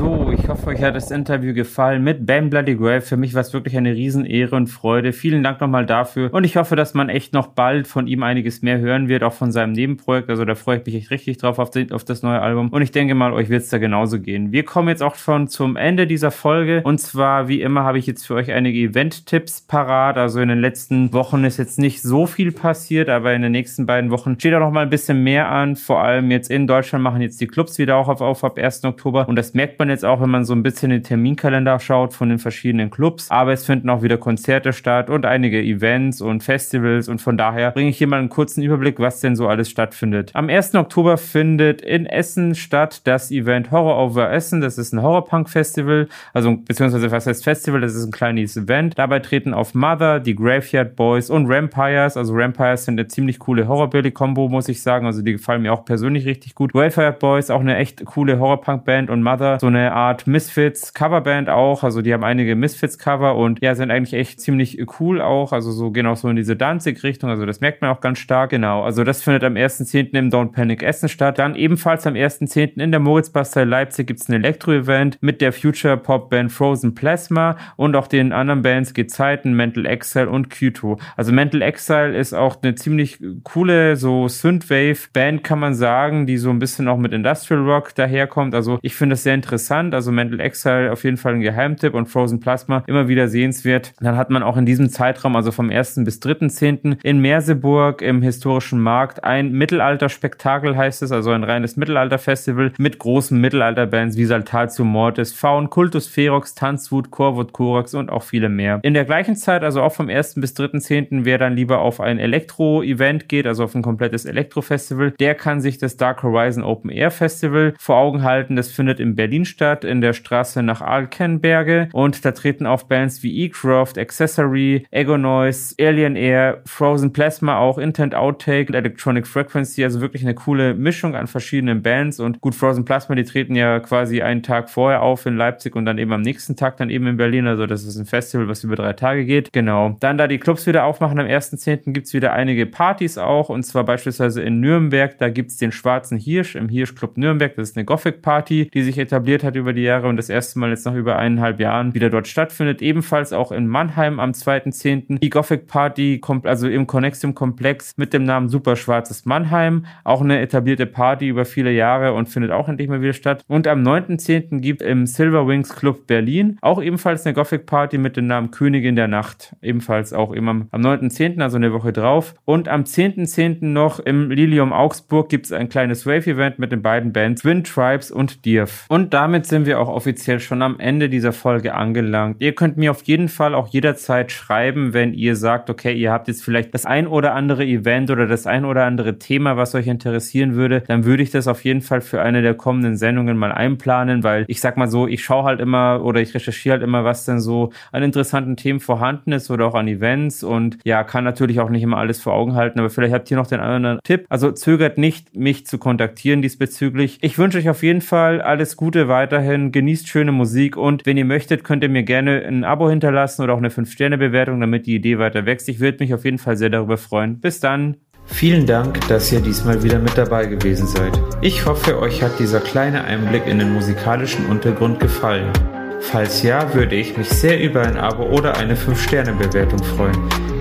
So, ich hoffe, euch hat das Interview gefallen mit Ben Bloody Grave. Für mich war es wirklich eine Riesenehre und Freude. Vielen Dank nochmal dafür. Und ich hoffe, dass man echt noch bald von ihm einiges mehr hören wird, auch von seinem Nebenprojekt. Also da freue ich mich echt richtig drauf auf, die, auf das neue Album. Und ich denke mal, euch wird es da genauso gehen. Wir kommen jetzt auch schon zum Ende dieser Folge. Und zwar, wie immer, habe ich jetzt für euch einige Event-Tipps parat. Also in den letzten Wochen ist jetzt nicht so viel passiert, aber in den nächsten beiden Wochen steht auch noch mal ein bisschen mehr an. Vor allem jetzt in Deutschland machen jetzt die Clubs wieder auch auf, auf ab 1. Oktober. Und das merkt man jetzt auch, wenn man so ein bisschen den Terminkalender schaut von den verschiedenen Clubs. Aber es finden auch wieder Konzerte statt und einige Events und Festivals. Und von daher bringe ich hier mal einen kurzen Überblick, was denn so alles stattfindet. Am 1. Oktober findet in Essen statt das Event Horror Over Essen. Das ist ein Horrorpunk-Festival. Also, beziehungsweise was heißt Festival? Das ist ein kleines Event. Dabei treten auf Mother, die Graveyard Boys und Rampires. Also Rampires sind eine ziemlich coole Horrorbilly-Kombo, muss ich sagen. Also die gefallen mir auch persönlich richtig gut. Graveyard Boys, auch eine echt coole Horrorpunk-Band und Mother, so eine Art Misfits Coverband auch. Also die haben einige Misfits Cover und ja, sind eigentlich echt ziemlich cool auch. Also so gehen auch so in diese Danzig-Richtung. Also das merkt man auch ganz stark. Genau. Also das findet am 1.10. im Don't Panic Essen statt. Dann ebenfalls am 1.10. in der Moritzbastei Leipzig gibt es ein Elektro-Event mit der Future Pop Band Frozen Plasma und auch den anderen Bands Gezeiten, Mental Exile und Kyto. Also Mental Exile ist auch eine ziemlich coole so Synthwave-Band, kann man sagen, die so ein bisschen auch mit Industrial Rock daherkommt. Also ich finde das sehr interessant. Also Mental Exile auf jeden Fall ein Geheimtipp und Frozen Plasma immer wieder sehenswert. Dann hat man auch in diesem Zeitraum, also vom 1. bis 3.10. in Merseburg im historischen Markt ein Mittelalterspektakel heißt es, also ein reines Mittelalterfestival mit großen Mittelalterbands wie Saltatio Mortis, Faun, Kultus Ferox, Tanzwut, Corvut Corax und auch viele mehr. In der gleichen Zeit, also auch vom 1. bis 3.10., wer dann lieber auf ein Elektro-Event geht, also auf ein komplettes Elektro-Festival, der kann sich das Dark Horizon Open Air Festival vor Augen halten. Das findet in Berlin statt, in der Straße nach Alkenberge. Und da treten auf Bands wie E-Croft, Accessory, Ego Noise, Alien Air, Frozen Plasma auch, Intent Outtake, Electronic Frequency, also wirklich eine coole Mischung an verschiedenen Bands. Und gut, Frozen Plasma, die treten ja quasi einen Tag vorher auf in Leipzig und dann eben am nächsten Tag dann eben in Berlin. Also das ist ein Festival, was über drei Tage geht. Genau. Dann da die Clubs wieder aufmachen am 1.10. gibt's wieder einige Partys auch. Und zwar beispielsweise in Nürnberg, da gibt's den Schwarzen Hirsch im Hirschclub Nürnberg. Das ist eine Gothic-Party, die sich etabliert hat über die Jahre und das erste Mal jetzt nach über eineinhalb Jahren wieder dort stattfindet. Ebenfalls auch in Mannheim am 2.10. die Gothic-Party, also im Connexium-Komplex mit dem Namen Super Schwarzes Mannheim. Auch eine etablierte Party über viele Jahre und findet auch endlich mal wieder statt. Und am 9.10. gibt im Silver Wings Club Berlin auch ebenfalls eine Gothic-Party mit dem Namen Königin der Nacht. Ebenfalls auch immer am 9.10., also eine Woche drauf. Und am 10.10. noch im Lilium Augsburg gibt es ein kleines Wave-Event mit den beiden Bands Twin Tribes und Dirf. Und damit sind wir auch offiziell schon am Ende dieser Folge angelangt. Ihr könnt mir auf jeden Fall auch jederzeit schreiben, wenn ihr sagt, okay, ihr habt jetzt vielleicht das ein oder andere Event oder das ein oder andere Thema, was euch interessieren würde, dann würde ich das auf jeden Fall für eine der kommenden Sendungen mal einplanen, weil ich sag mal so, ich schaue halt immer oder ich recherchiere halt immer, was denn so an interessanten Themen vorhanden ist oder auch an Events und ja, kann natürlich auch nicht immer alles vor Augen halten, aber vielleicht habt ihr noch den anderen Tipp. Also zögert nicht, mich zu kontaktieren diesbezüglich. Ich wünsche euch auf jeden Fall alles Gute weiterhin, genießt schöne Musik und wenn ihr möchtet, könnt ihr mir gerne ein Abo hinterlassen oder auch eine 5-Sterne-Bewertung, damit die Idee weiter wächst. Ich würde mich auf jeden Fall sehr darüber freuen. Bis dann. Vielen Dank, dass ihr diesmal wieder mit dabei gewesen seid. Ich hoffe, euch hat dieser kleine Einblick in den musikalischen Untergrund gefallen. Falls ja, würde ich mich sehr über ein Abo oder eine 5-Sterne-Bewertung freuen.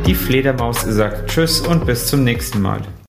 Die Fledermaus sagt Tschüss und bis zum nächsten Mal.